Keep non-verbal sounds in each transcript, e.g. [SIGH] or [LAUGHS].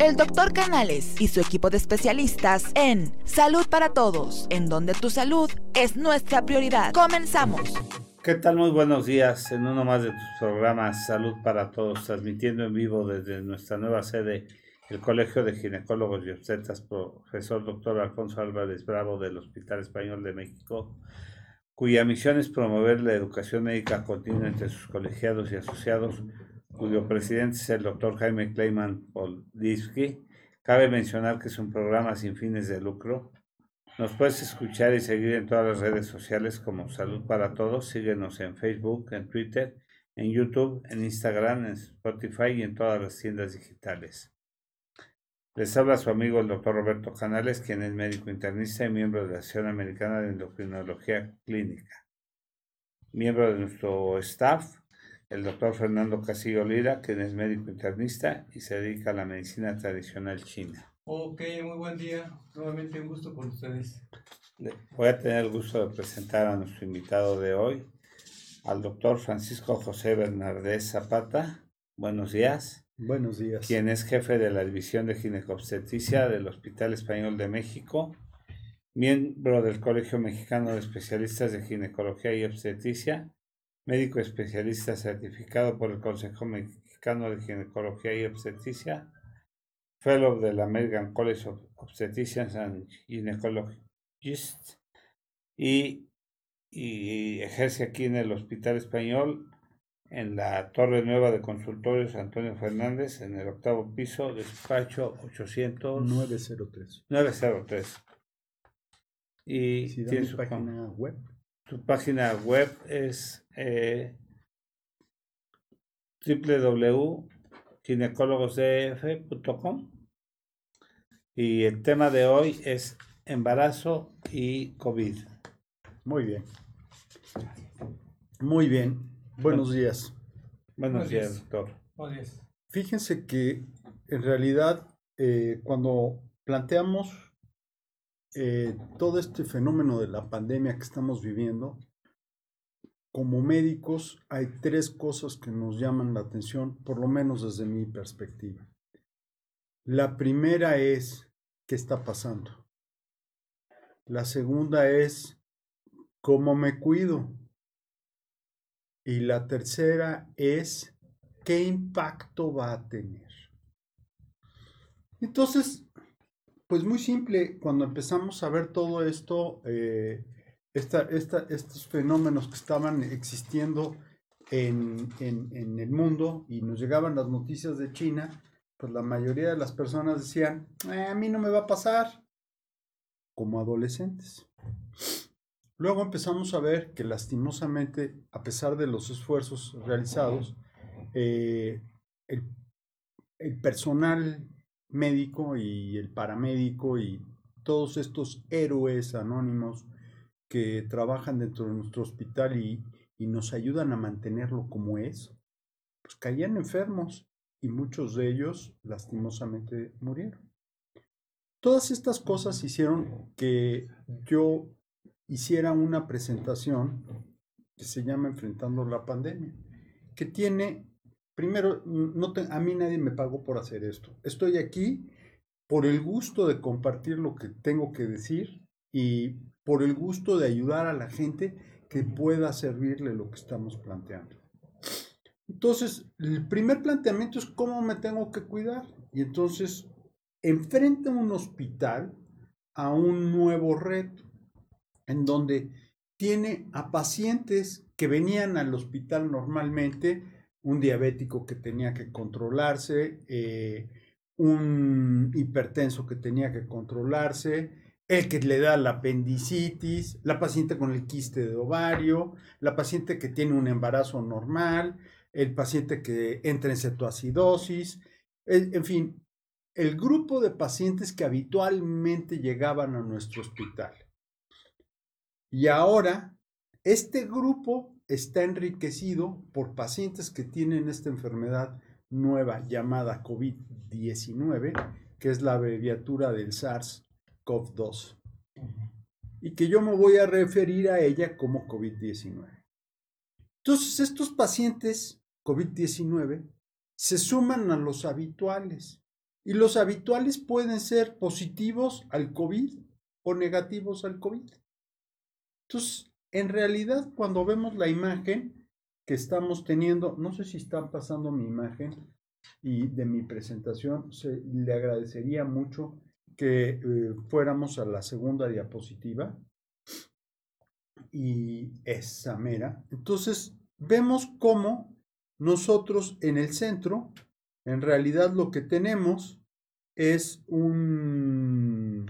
el doctor Canales y su equipo de especialistas en Salud para Todos, en donde tu salud es nuestra prioridad. Comenzamos. ¿Qué tal? Muy buenos días en uno más de tus programas Salud para Todos, transmitiendo en vivo desde nuestra nueva sede, el Colegio de Ginecólogos y Obstetras, profesor doctor Alfonso Álvarez Bravo del Hospital Español de México, cuya misión es promover la educación médica continua entre sus colegiados y asociados cuyo presidente es el doctor Jaime Kleiman Polisky. Cabe mencionar que es un programa sin fines de lucro. Nos puedes escuchar y seguir en todas las redes sociales como Salud para Todos. Síguenos en Facebook, en Twitter, en YouTube, en Instagram, en Spotify y en todas las tiendas digitales. Les habla su amigo el doctor Roberto Canales, quien es médico internista y miembro de la Asociación Americana de Endocrinología Clínica. Miembro de nuestro staff, el doctor Fernando Casillo Lira, quien es médico internista y se dedica a la medicina tradicional china. Ok, muy buen día. Nuevamente un gusto con ustedes. Voy a tener el gusto de presentar a nuestro invitado de hoy, al doctor Francisco José Bernardés Zapata. Buenos días. Buenos días. Quien es jefe de la División de Ginecobstetricia del Hospital Español de México, miembro del Colegio Mexicano de Especialistas de Ginecología y Obstetricia médico especialista certificado por el Consejo Mexicano de Ginecología y Obstetricia, Fellow del American College of Obstetricians and Gynecologists y, y ejerce aquí en el Hospital Español en la Torre Nueva de Consultorios Antonio Fernández, en el octavo piso, despacho 800... 903. 903. Y tiene su página web. Su página web es eh, www.ginecologosdf.com y el tema de hoy es embarazo y COVID. Muy bien. Muy bien. Buenos días. Buenos, días, doctor. Buenos días. Fíjense que en realidad eh, cuando planteamos eh, todo este fenómeno de la pandemia que estamos viviendo, como médicos hay tres cosas que nos llaman la atención, por lo menos desde mi perspectiva. La primera es qué está pasando. La segunda es cómo me cuido. Y la tercera es qué impacto va a tener. Entonces, pues muy simple, cuando empezamos a ver todo esto, eh, estos fenómenos que estaban existiendo en, el mundo y nos llegaban las noticias de China, pues la mayoría de las personas decían, eh, a mí no me va a pasar, como adolescentes. Luego empezamos a ver que lastimosamente, a pesar de los esfuerzos realizados, eh, el, el personal médico y el paramédico y todos estos héroes anónimos que trabajan dentro de nuestro hospital y, nos ayudan a mantenerlo como es, pues caían enfermos y muchos de ellos lastimosamente murieron. Todas estas cosas hicieron que yo hiciera una presentación que se llama Enfrentando la Pandemia, que tiene, primero, no a mí nadie me pagó por hacer esto. Estoy aquí por el gusto de compartir lo que tengo que decir y por el gusto de ayudar a la gente que pueda servirle lo que estamos planteando. Entonces, el primer planteamiento es cómo me tengo que cuidar. Y entonces, enfrenta un hospital a un nuevo reto, en donde tiene a pacientes que venían al hospital normalmente, un diabético que tenía que controlarse, eh, un hipertenso que tenía que controlarse, el que le da la apendicitis, la paciente con el quiste de ovario, la paciente que tiene un embarazo normal, el paciente que entra en cetoacidosis, en fin, el grupo de pacientes que habitualmente llegaban a nuestro hospital. Y ahora, este grupo está enriquecido por pacientes que tienen esta enfermedad nueva llamada COVID-19, que es la abreviatura del SARS COV-2 y que yo me voy a referir a ella como COVID-19. Entonces, estos pacientes COVID-19 se suman a los habituales Y los habituales pueden ser positivos al COVID o negativos al COVID. Entonces, en realidad, cuando vemos la imagen que estamos teniendo, no sé si están pasando mi imagen y de mi presentación, se, le agradecería mucho que eh, fuéramos a la segunda diapositiva y esa mera. Entonces, vemos cómo nosotros en el centro, en realidad lo que tenemos es un,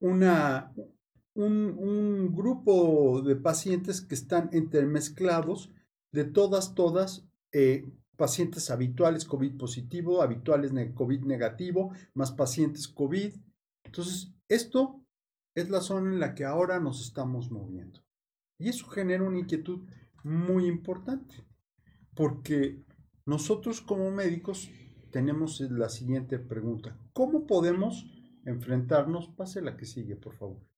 una, un, grupo de pacientes que están intermezclados de todas, todas, eh, pacientes habituales COVID positivo, habituales COVID negativo, más pacientes COVID. Entonces, esto es la zona en la que ahora nos estamos moviendo. Y eso genera una inquietud muy importante, porque nosotros como médicos tenemos la siguiente pregunta. ¿Cómo podemos enfrentarnos? Pase la que sigue, por favor.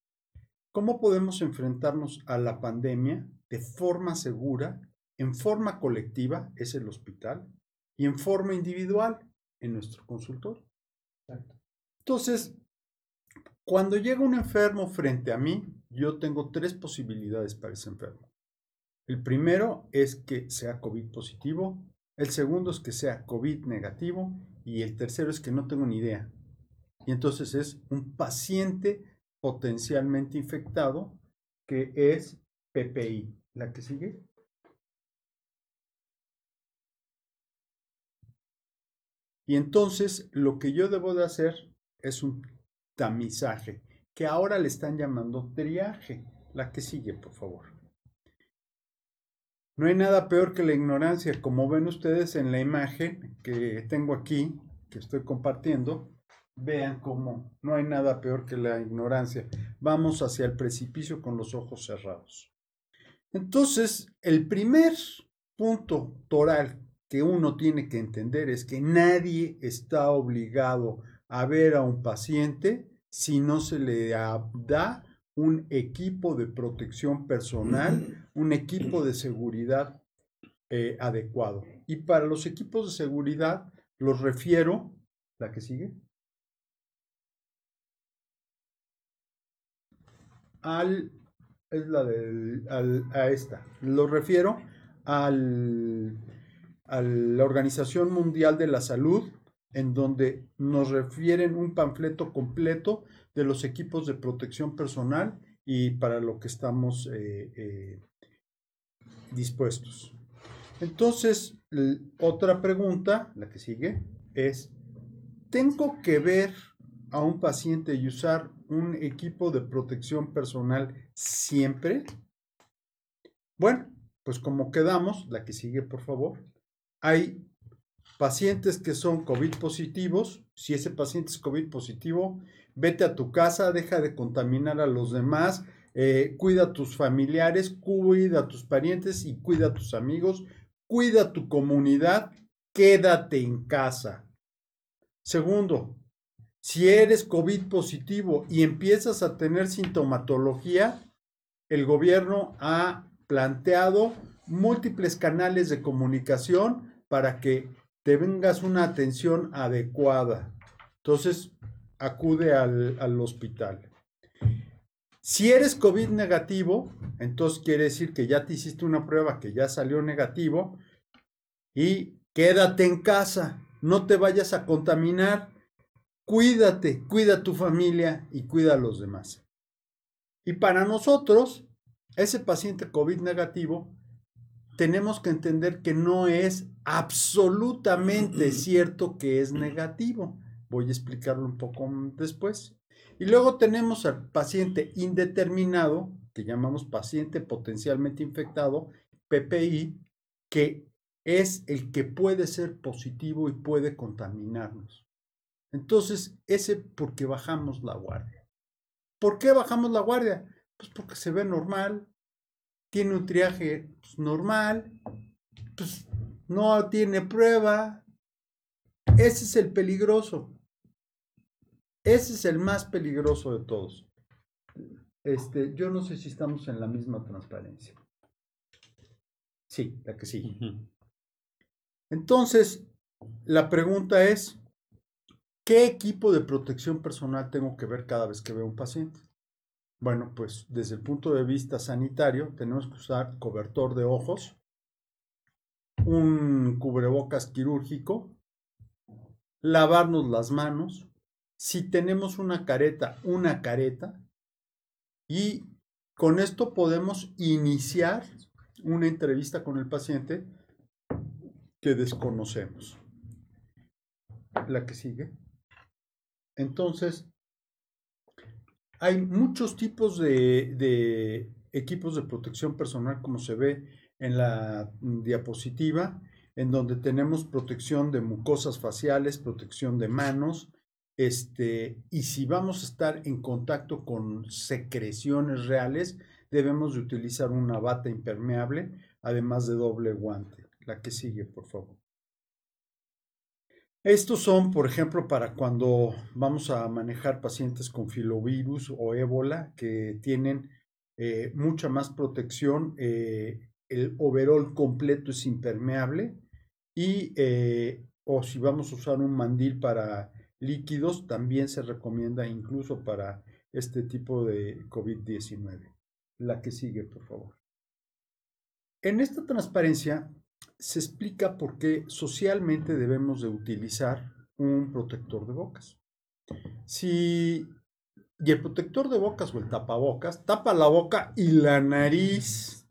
¿Cómo podemos enfrentarnos a la pandemia de forma segura, en forma colectiva, es el hospital, y en forma individual, en nuestro consultorio? Entonces, cuando llega un enfermo frente a mí, yo tengo tres posibilidades para ese enfermo. El primero es que sea COVID positivo, el segundo es que sea COVID negativo y el tercero es que no tengo ni idea. Y entonces es un paciente potencialmente infectado, que es PPI. ¿La que sigue? Y entonces lo que yo debo de hacer es un tamizaje, que ahora le están llamando triaje. La que sigue, por favor. No hay nada peor que la ignorancia, como ven ustedes en la imagen que tengo aquí, que estoy compartiendo, Vean cómo no hay nada peor que la ignorancia. Vamos hacia el precipicio con los ojos cerrados. Entonces, el primer punto toral que uno tiene que entender es que nadie está obligado a ver a un paciente si no se le da un equipo de protección personal, [CLEARS THROAT] un equipo de seguridad eh, adecuado. Y para los equipos de seguridad los refiero, la que sigue, al, es la del, a esta, lo refiero al, a la Organización Mundial de la Salud, en donde nos refieren un panfleto completo de los equipos de protección personal y para lo que estamos eh, eh, dispuestos. Entonces, otra pregunta, la que sigue, es, ¿tengo que ver a un paciente y usar un equipo de protección personal siempre? Bueno, pues como quedamos, la que sigue por favor, hay pacientes que son COVID positivos. Si ese paciente es COVID positivo, vete a tu casa, deja de contaminar a los demás, eh, cuida a tus familiares, cuida a tus parientes y cuida a tus amigos, cuida a tu comunidad, quédate en casa. Segundo, si eres COVID positivo y empiezas a tener sintomatología, el gobierno ha planteado múltiples canales de comunicación para que te vengas una atención adecuada. Entonces, acude al, al hospital. Si eres COVID negativo, entonces quiere decir que ya te hiciste una prueba que ya salió negativo y quédate en casa, no te vayas a contaminar cuídate, cuida a tu familia y cuida a los demás. Y para nosotros, ese paciente COVID negativo, tenemos que entender que no es absolutamente cierto que es negativo. Voy a explicarlo un poco después. Y luego tenemos al paciente indeterminado, que llamamos paciente potencialmente infectado, PPI, que es el que puede ser positivo y puede contaminarnos. Entonces, ese porque bajamos la guardia. ¿Por qué bajamos la guardia? Pues porque se ve normal, tiene un triaje pues, normal, pues no tiene prueba. Ese es el peligroso. Ese es el más peligroso de todos. Este, yo no sé si estamos en la misma transparencia. Sí, la que sí. Entonces, la pregunta es, ¿Qué equipo de protección personal tengo que ver cada vez que veo un paciente? Bueno, pues desde el punto de vista sanitario tenemos que usar cobertor de ojos, un cubrebocas quirúrgico, lavarnos las manos, si tenemos una careta, una careta, y con esto podemos iniciar una entrevista con el paciente que desconocemos. La que sigue. Entonces, hay muchos tipos de, equipos de protección personal, como se ve en la diapositiva, en donde tenemos protección de mucosas faciales, protección de manos, este, y si vamos a estar en contacto con secreciones reales, debemos de utilizar una bata impermeable, además de doble guante. La que sigue, por favor. Estos son, por ejemplo, para cuando vamos a manejar pacientes con filovirus o ébola que tienen eh, mucha más protección. Eh, el overall completo es impermeable y eh, o si vamos a usar un mandil para líquidos, también se recomienda incluso para este tipo de COVID-19. La que sigue, por favor. En esta transparencia se explica por qué socialmente debemos de utilizar un protector de bocas. Si y el protector de bocas o el tapabocas tapa la boca y la nariz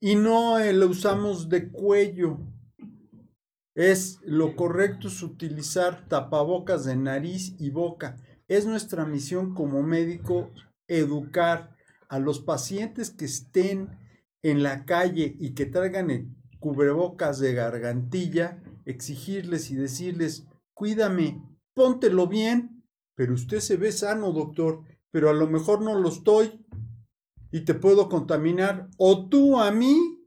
y no lo usamos de cuello. Es lo correcto es utilizar tapabocas de nariz y boca. Es nuestra misión como médico educar a los pacientes que estén en la calle y que traigan cubrebocas de gargantilla, exigirles y decirles, cuídame, póntelo bien, pero usted se ve sano, doctor, pero a lo mejor no lo estoy y te puedo contaminar, o tú a mí.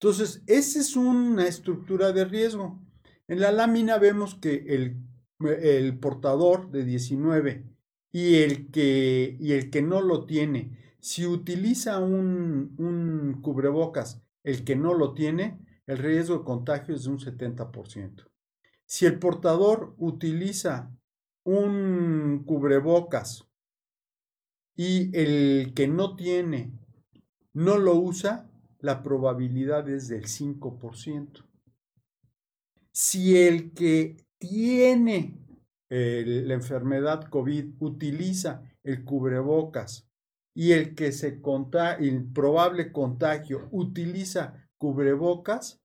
Entonces, esa es una estructura de riesgo. En la lámina vemos que el, el portador de 19 y el, que, y el que no lo tiene si utiliza un, cubrebocas el que no lo tiene, el riesgo de contagio es de un 70%. Si el portador utiliza un cubrebocas y el que no tiene no lo usa, la probabilidad es del 5%. Si el que tiene la enfermedad COVID utiliza el cubrebocas y el que se conta el probable contagio utiliza cubrebocas,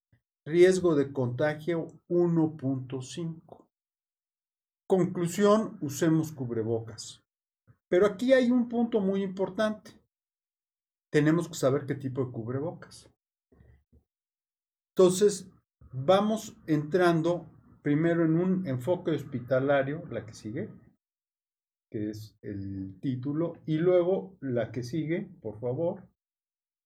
riesgo de contagio 1.5. Conclusión, usemos cubrebocas. Pero aquí hay un punto muy importante. Tenemos que saber qué tipo de cubrebocas. Entonces, vamos entrando primero en un enfoque hospitalario, la que sigue, que es el título, y luego la que sigue, por favor,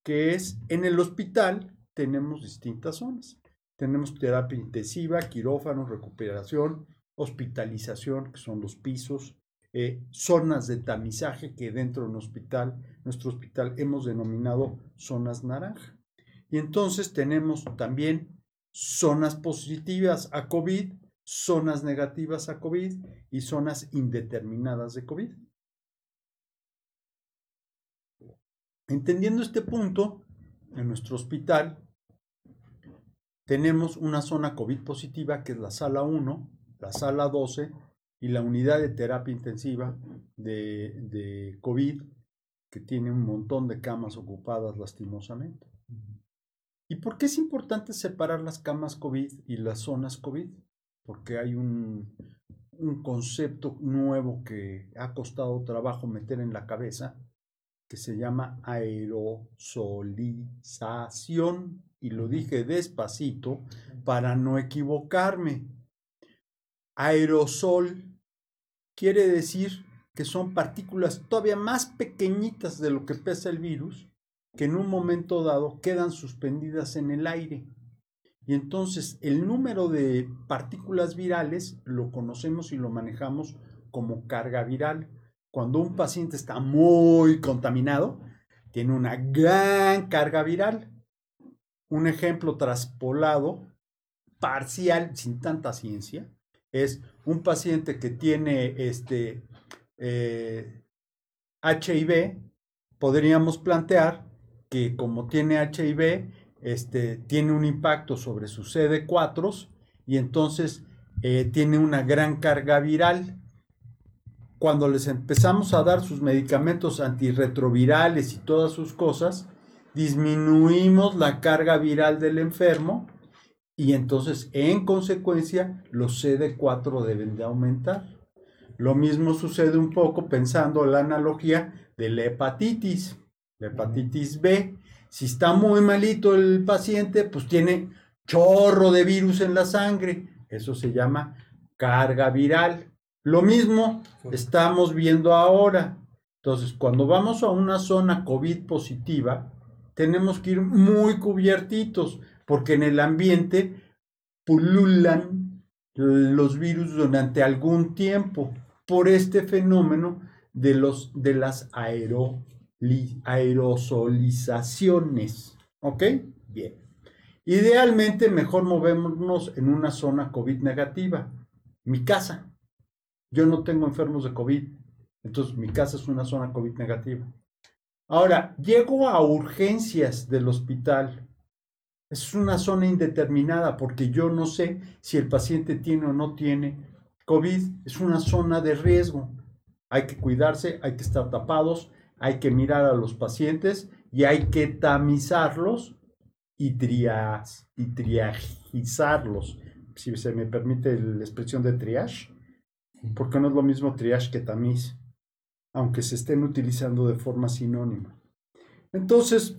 que es en el hospital tenemos distintas zonas. Tenemos terapia intensiva, quirófano, recuperación, hospitalización, que son los pisos, eh, zonas de tamizaje que dentro de un hospital, nuestro hospital hemos denominado zonas naranja. Y entonces tenemos también zonas positivas a COVID, zonas negativas a COVID y zonas indeterminadas de COVID. Entendiendo este punto, en nuestro hospital tenemos una zona COVID positiva que es la sala 1, la sala 12 y la unidad de terapia intensiva de, de COVID que tiene un montón de camas ocupadas lastimosamente. ¿Y por qué es importante separar las camas COVID y las zonas COVID? Porque hay un, concepto nuevo que ha costado trabajo meter en la cabeza, que se llama aerosolización, y lo dije despacito para no equivocarme. Aerosol quiere decir que son partículas todavía más pequeñitas de lo que pesa el virus, que en un momento dado quedan suspendidas en el aire. Y entonces el número de partículas virales lo conocemos y lo manejamos como carga viral. Cuando un paciente está muy contaminado, tiene una gran carga viral. Un ejemplo traspolado, parcial, sin tanta ciencia, es un paciente que tiene este eh, HIV, podríamos plantear que como tiene HIV, este, tiene un impacto sobre sus CD4 y entonces eh, tiene una gran carga viral. Cuando les empezamos a dar sus medicamentos antirretrovirales y todas sus cosas, disminuimos la carga viral del enfermo y entonces en consecuencia los CD4 deben de aumentar. Lo mismo sucede un poco pensando en la analogía de la hepatitis, la hepatitis B. Si está muy malito el paciente, pues tiene chorro de virus en la sangre. Eso se llama carga viral. Lo mismo estamos viendo ahora. Entonces, cuando vamos a una zona COVID positiva, tenemos que ir muy cubiertitos, porque en el ambiente pululan los virus durante algún tiempo por este fenómeno de, los, de las aerosolizaciones. ¿Ok? Bien. Idealmente, mejor movernos en una zona COVID negativa. Mi casa. Yo no tengo enfermos de COVID. Entonces, mi casa es una zona COVID negativa. Ahora, llego a urgencias del hospital. Es una zona indeterminada porque yo no sé si el paciente tiene o no tiene COVID. Es una zona de riesgo. Hay que cuidarse, hay que estar tapados, hay que mirar a los pacientes y hay que tamizarlos y, trias, y triagizarlos. Si se me permite la expresión de triage, porque no es lo mismo triage que tamiz aunque se estén utilizando de forma sinónima. Entonces,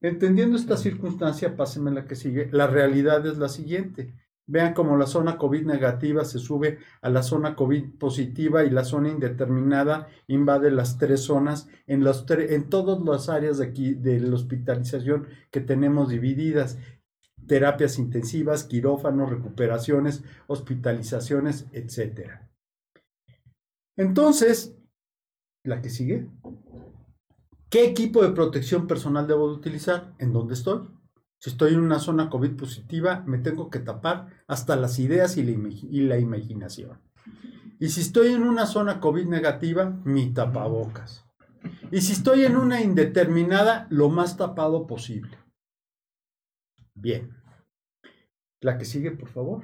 entendiendo esta circunstancia, pásenme la que sigue, la realidad es la siguiente. Vean cómo la zona COVID negativa se sube a la zona COVID positiva y la zona indeterminada invade las tres zonas en, en todas las áreas de, aquí, de la hospitalización que tenemos divididas. Terapias intensivas, quirófanos, recuperaciones, hospitalizaciones, etc. Entonces, la que sigue. ¿Qué equipo de protección personal debo utilizar? ¿En dónde estoy? Si estoy en una zona COVID positiva, me tengo que tapar hasta las ideas y la, imaginación. Y si estoy en una zona COVID negativa, mi tapabocas. Y si estoy en una indeterminada, lo más tapado posible. Bien. La que sigue, por favor.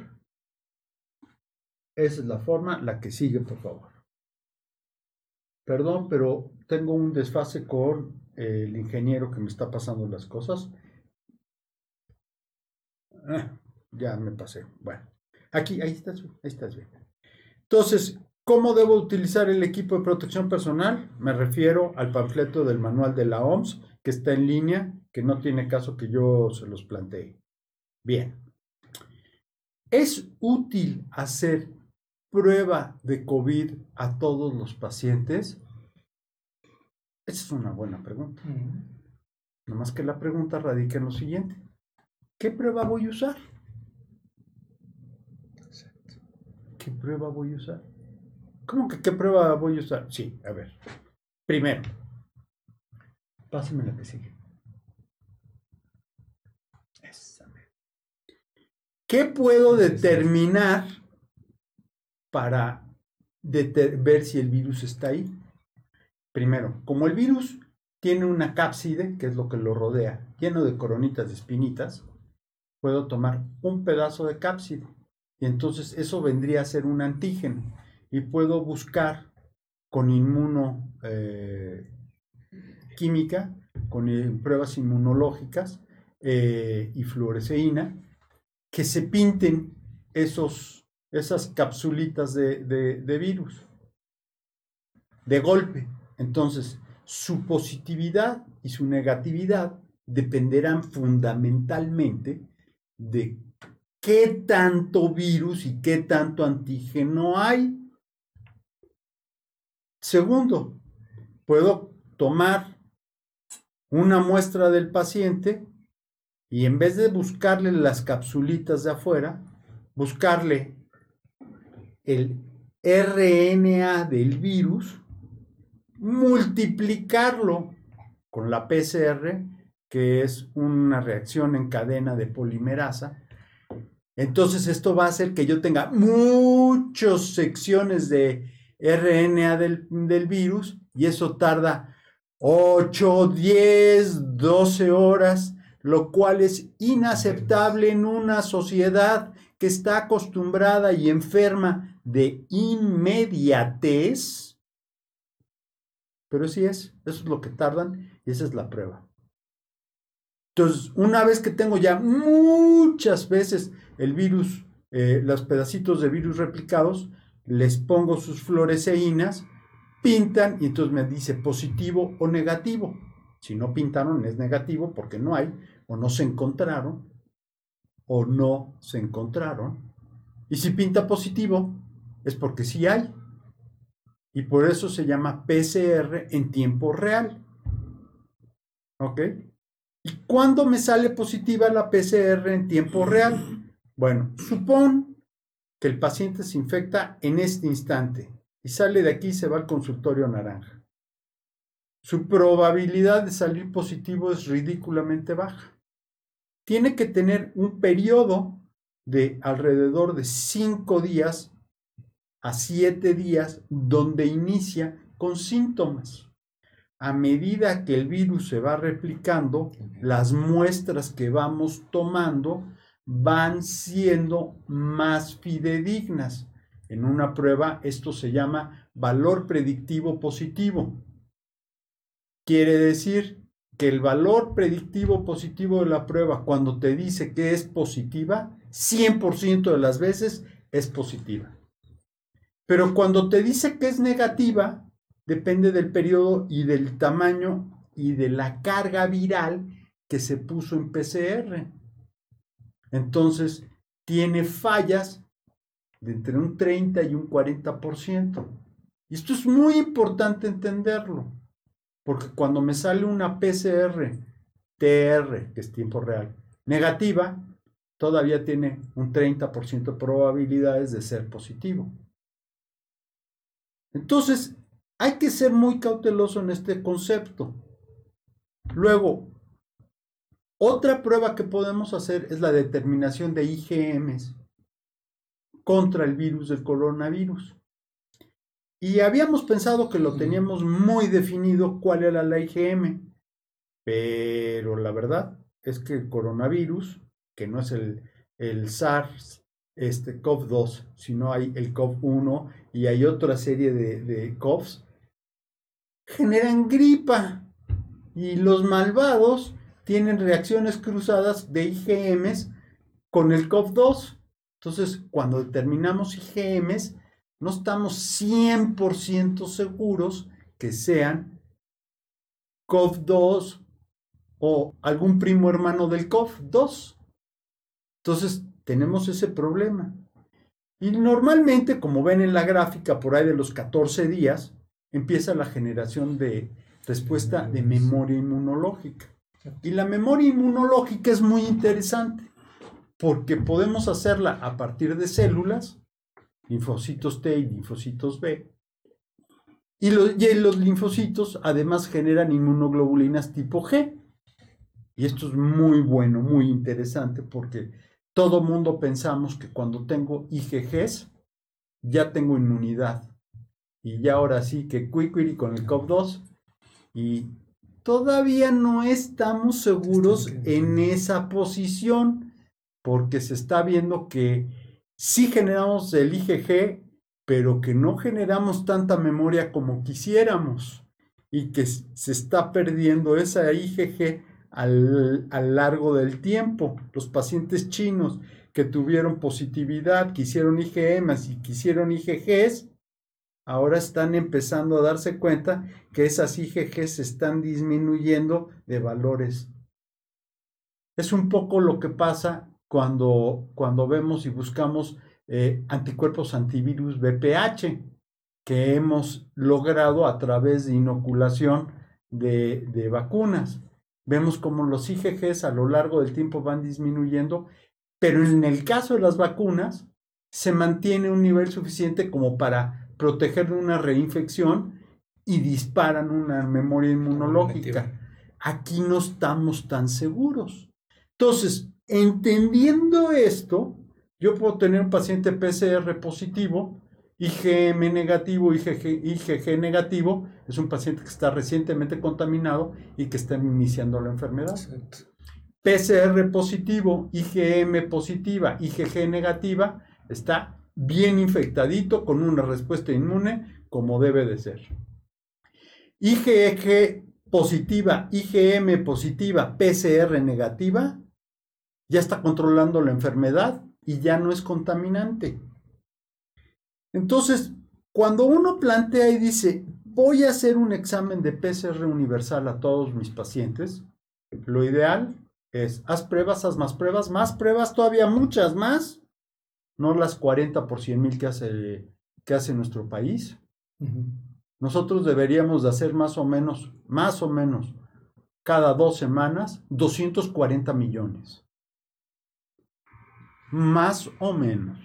Esa es la forma, la que sigue, por favor. Perdón, pero tengo un desfase con el ingeniero que me está pasando las cosas. Ah, ya me pasé. Bueno, aquí, ahí estás, ahí estás bien. Entonces, ¿cómo debo utilizar el equipo de protección personal? Me refiero al panfleto del manual de la OMS, que está en línea, que no tiene caso que yo se los plantee. Bien. ¿Es útil hacer prueba de COVID a todos los pacientes? Esa es una buena pregunta. No más que la pregunta radica en lo siguiente. ¿Qué prueba voy a usar? ¿Qué prueba voy a usar? ¿Cómo que qué prueba voy a usar? Sí, a ver. Primero, pásame la que sigue. ¿Qué puedo determinar para ver si el virus está ahí. Primero, como el virus tiene una cápside, que es lo que lo rodea, lleno de coronitas de espinitas, puedo tomar un pedazo de cápside y entonces eso vendría a ser un antígeno y puedo buscar con inmuno eh, con eh, pruebas inmunológicas eh, y fluoresceína, que se pinten esos esas capsulitas de, virus de golpe. Entonces, su positividad y su negatividad dependerán fundamentalmente de qué tanto virus y qué tanto antígeno hay. Segundo, puedo tomar una muestra del paciente y en vez de buscarle las capsulitas de afuera, buscarle el RNA del virus, multiplicarlo con la PCR, que es una reacción en cadena de polimerasa, Entonces esto va a hacer que yo tenga muchas secciones de RNA del, del virus y eso tarda 8, 10, 12 horas, lo cual es inaceptable en una sociedad que está acostumbrada y enferma de inmediatez. Pero sí es, eso es lo que tardan y esa es la prueba. Entonces, una vez que tengo ya muchas veces el virus, eh, los pedacitos de virus replicados, les pongo sus fluoresceínas, pintan y entonces me dice positivo o negativo. Si no pintaron es negativo porque no hay o no se encontraron o no se encontraron. Y si pinta positivo es porque sí hay. Y por eso se llama PCR en tiempo real. ¿Ok? ¿Y cuándo me sale positiva la PCR en tiempo real? Bueno, supón que el paciente se infecta en este instante y sale de aquí y se va al consultorio naranja. Su probabilidad de salir positivo es ridículamente baja. Tiene que tener un periodo de alrededor de 5 días a 7 días donde inicia con síntomas a medida que el virus se va replicando, las muestras que vamos tomando van siendo más fidedignas. En una prueba esto se llama valor predictivo positivo. Quiere decir que el valor predictivo positivo de la prueba, cuando te dice que es positiva, 100% de las veces es positiva. Pero cuando te dice que es negativa, depende del periodo y del tamaño y de la carga viral que se puso en PCR. Entonces, tiene fallas de entre un 30 y un 40%. Y esto es muy importante entenderlo, porque cuando me sale una PCR, TR, que es tiempo real, negativa, todavía tiene un 30% de probabilidades de ser positivo. Entonces, hay que ser muy cauteloso en este concepto. Luego, otra prueba que podemos hacer es la determinación de IgMs contra el virus del coronavirus. Y habíamos pensado que lo teníamos muy definido cuál era la IgM, pero la verdad es que el coronavirus, que no es el, el SARS este COV2, sino hay el COV1 y hay otra serie de, de COVs, generan gripa y los malvados tienen reacciones cruzadas de IgMs con el COV2. Entonces, cuando determinamos IgMs, no estamos 100% seguros que sean COV2 o algún primo hermano del COV2. Entonces, tenemos ese problema. Y normalmente, como ven en la gráfica por ahí de los 14 días, empieza la generación de respuesta de memoria inmunológica. Y la memoria inmunológica es muy interesante porque podemos hacerla a partir de células, linfocitos T y linfocitos B. Y los, y los linfocitos además generan inmunoglobulinas tipo G. Y esto es muy bueno, muy interesante porque todo mundo pensamos que cuando tengo IgGs ya tengo inmunidad. Y ya ahora sí que Quickly con el COP2 y todavía no estamos seguros en esa posición porque se está viendo que sí generamos el IgG, pero que no generamos tanta memoria como quisiéramos. Y que se está perdiendo esa IgG al, a largo del tiempo. Los pacientes chinos que tuvieron positividad, que hicieron IgMs y que hicieron IgGs, ahora están empezando a darse cuenta que esas IgG se están disminuyendo de valores. Es un poco lo que pasa cuando, cuando vemos y buscamos eh, anticuerpos antivirus BPH que hemos logrado a través de inoculación de, de vacunas. Vemos como los IgGs a lo largo del tiempo van disminuyendo, pero en el caso de las vacunas se mantiene un nivel suficiente como para proteger de una reinfección y disparan una memoria inmunológica. Aquí no estamos tan seguros. Entonces, entendiendo esto, Yo puedo tener un paciente PCR positivo, IgM negativo, IgG, IgG negativo, es un paciente que está recientemente contaminado y que está iniciando la enfermedad. Exacto. PCR positivo, IgM positiva, IgG negativa, está bien infectadito con una respuesta inmune como debe de ser. IgG positiva, IgM positiva, PCR negativa, ya está controlando la enfermedad y ya no es contaminante. Entonces, cuando uno plantea y dice, voy a hacer un examen de PCR universal a todos mis pacientes, lo ideal es, haz pruebas, haz más pruebas, más pruebas, todavía muchas más, no las 40 por 100 mil que hace, que hace nuestro país. Nosotros deberíamos de hacer más o menos, más o menos, cada dos semanas, 240 millones. Más o menos,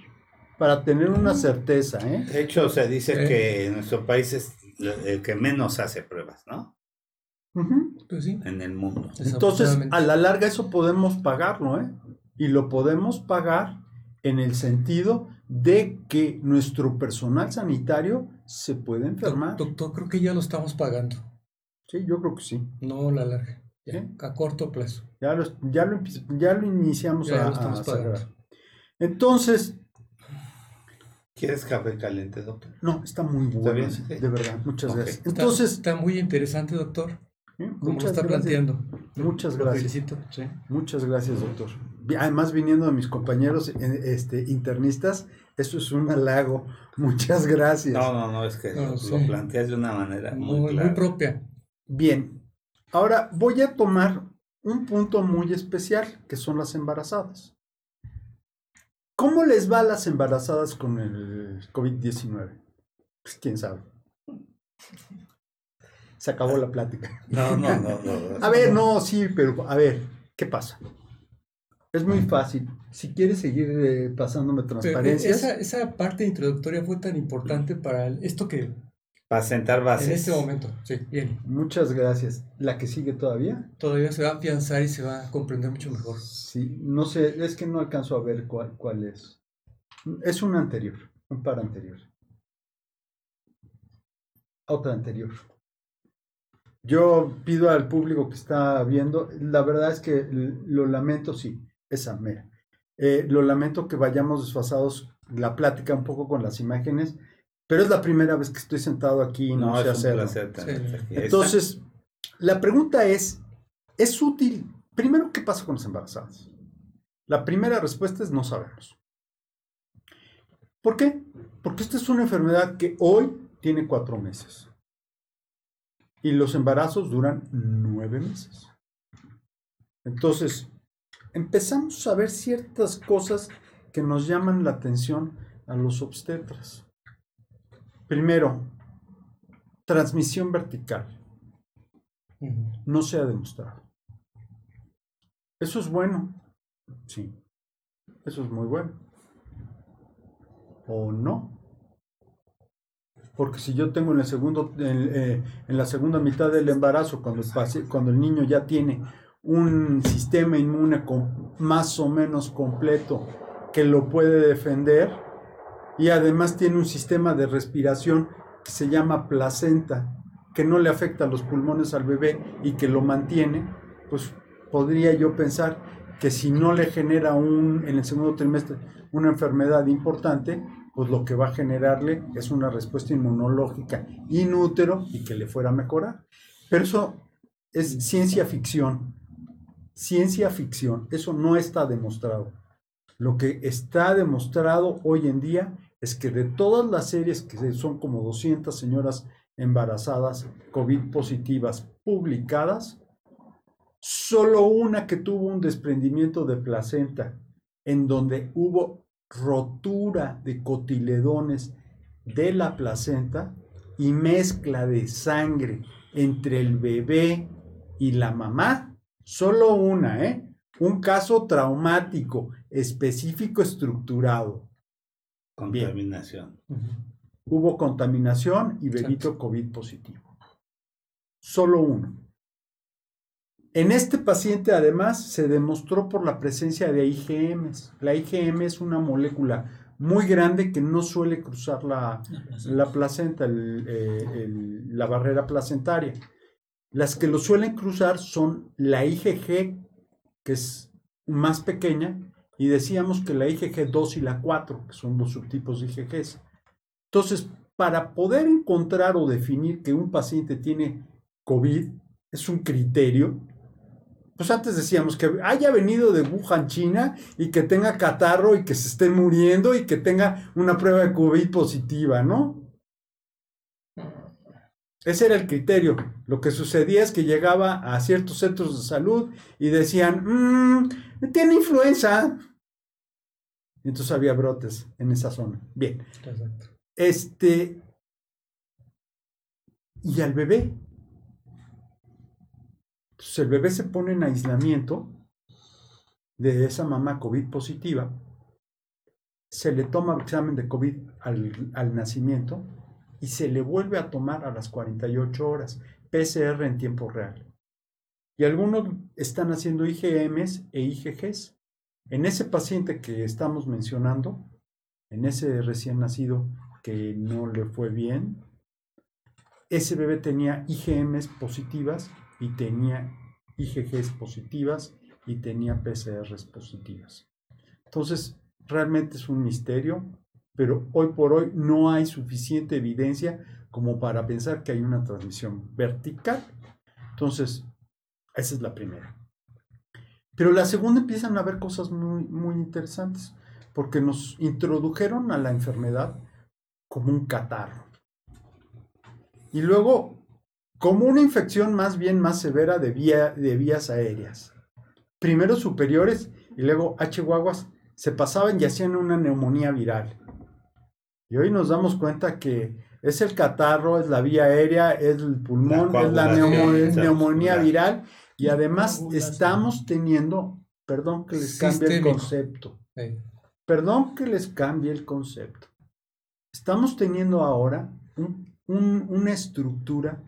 para tener una certeza, ¿eh? De hecho, se dice Eh. que nuestro país es el que menos hace pruebas, ¿no? Ujú. Pues sí. En el mundo. Entonces, a la larga eso podemos pagarlo, ¿eh? Y lo podemos pagar en el sentido de que nuestro personal sanitario se puede enfermar. Doc- Doctor, creo que ya lo estamos pagando. Sí, yo creo que sí. No la larga. Ya, ¿Sí? A corto plazo. Ya lo, ya lo, ya lo iniciamos Ya a, lo estamos a. Entonces, ¿Quieres café caliente, doctor? no, está muy bueno, bien? de verdad. Muchas gracias. Está- Entonces, Está, muy interesante, doctor. ¿eh? Como lo está gracias. planteando. Muchas Lo gracias. felicito. Sí. Muchas gracias, doctor. Además, viniendo de mis compañeros eh, este, internistas, eso es un halago. [LAUGHS] Muchas gracias. No, no, no, es que No, lo, sí. lo planteas de una manera muy, Muy, muy propia. Bien, ahora voy a tomar un punto muy especial, que son las embarazadas. ¿Cómo les va a las embarazadas con el COVID-19? Pues quién sabe. Se acabó la plática. No, no, no, no. [LAUGHS] A ver, no, sí, pero a ver, ¿qué pasa? Es muy fácil. Si quieres seguir eh, pasándome Pero transparencias, esa, esa parte introductoria fue tan importante para el- esto que Para sentar en bases. este momento, sí, bien, muchas gracias. ¿La que sigue todavía? todavía se va a afianzar y se va a comprender mucho mejor. Sí, no sé, es que no alcanzo a ver cuál, cuál es. Es una anterior, un par anterior. Otra anterior. Yo pido al público que está viendo, la verdad es que lo lamento, sí, esa mera. Eh, lo lamento que vayamos desfasados la plática un poco con las imágenes, pero es la primera vez que estoy sentado aquí y no, No, sé hacerlo. placer Sí. Entonces, la pregunta es, ¿es útil? Primero, ¿qué pasa con las embarazadas? La primera respuesta es no sabemos. ¿Por qué? Porque esta es una enfermedad que hoy tiene cuatro meses. Y los embarazos duran nueve meses. Entonces, empezamos a ver ciertas cosas que nos llaman la atención a los obstetras. Primero, transmisión vertical no se ha demostrado. Eso es bueno. Sí. Eso es muy bueno. ¿O no? Porque si yo tengo en el segundo, en, eh, en la segunda mitad del embarazo, cuando el, cuando el niño ya tiene un sistema inmune más o menos completo que lo puede defender y además tiene un sistema de respiración que se llama placenta, que no le afecta a los pulmones al bebé y que lo mantiene, pues podría yo pensar que si no le genera un, en el segundo trimestre una enfermedad importante, pues lo que va a generarle es una respuesta inmunológica inútero y que le fuera a mejorar. Pero eso es ciencia ficción. Ciencia ficción. Eso no está demostrado. Lo que está demostrado hoy en día es que de todas las series, que son como 200 señoras embarazadas COVID positivas publicadas, solo una que tuvo un desprendimiento de placenta, en donde hubo rotura de cotiledones de la placenta y mezcla de sangre entre el bebé y la mamá, solo una, ¿eh? Un caso traumático, específico, estructurado. Contaminación. Hubo contaminación y bebito COVID positivo. Solo uno. En este paciente además se demostró por la presencia de IgMs. La IgM es una molécula muy grande que no suele cruzar la, la placenta, el, eh, el, la barrera placentaria. Las que lo suelen cruzar son la IgG, que es más pequeña, y decíamos que la IgG2 y la 4, que son los subtipos de IgGs. Entonces, para poder encontrar o definir que un paciente tiene COVID, es un criterio. Pues antes decíamos que haya venido de Wuhan, China, y que tenga catarro y que se esté muriendo y que tenga una prueba de COVID positiva, ¿no? Ese era el criterio. Lo que sucedía es que llegaba a ciertos centros de salud y decían, mmm, tiene influenza. Y entonces había brotes en esa zona. Bien. Exacto. Este. Y al bebé. Entonces el bebé se pone en aislamiento de esa mamá COVID positiva. Se le toma el examen de COVID al, al nacimiento y se le vuelve a tomar a las 48 horas, PCR en tiempo real. Y algunos están haciendo IgMs e IgGs. En ese paciente que estamos mencionando, en ese recién nacido que no le fue bien, ese bebé tenía IgMs positivas y tenía IgGs positivas y tenía PCRs positivas. Entonces, realmente es un misterio pero hoy por hoy no hay suficiente evidencia como para pensar que hay una transmisión vertical. Entonces, esa es la primera. Pero la segunda empiezan a haber cosas muy, muy interesantes, porque nos introdujeron a la enfermedad como un catarro. Y luego, como una infección más bien más severa de, vía, de vías aéreas. Primero superiores y luego guaguas se pasaban y hacían una neumonía viral. Y hoy nos damos cuenta que es el catarro, es la vía aérea, es el pulmón, es la neumonía viral. Y además estamos teniendo, perdón que les cambie el concepto, perdón que les cambie el concepto. Estamos teniendo ahora una estructura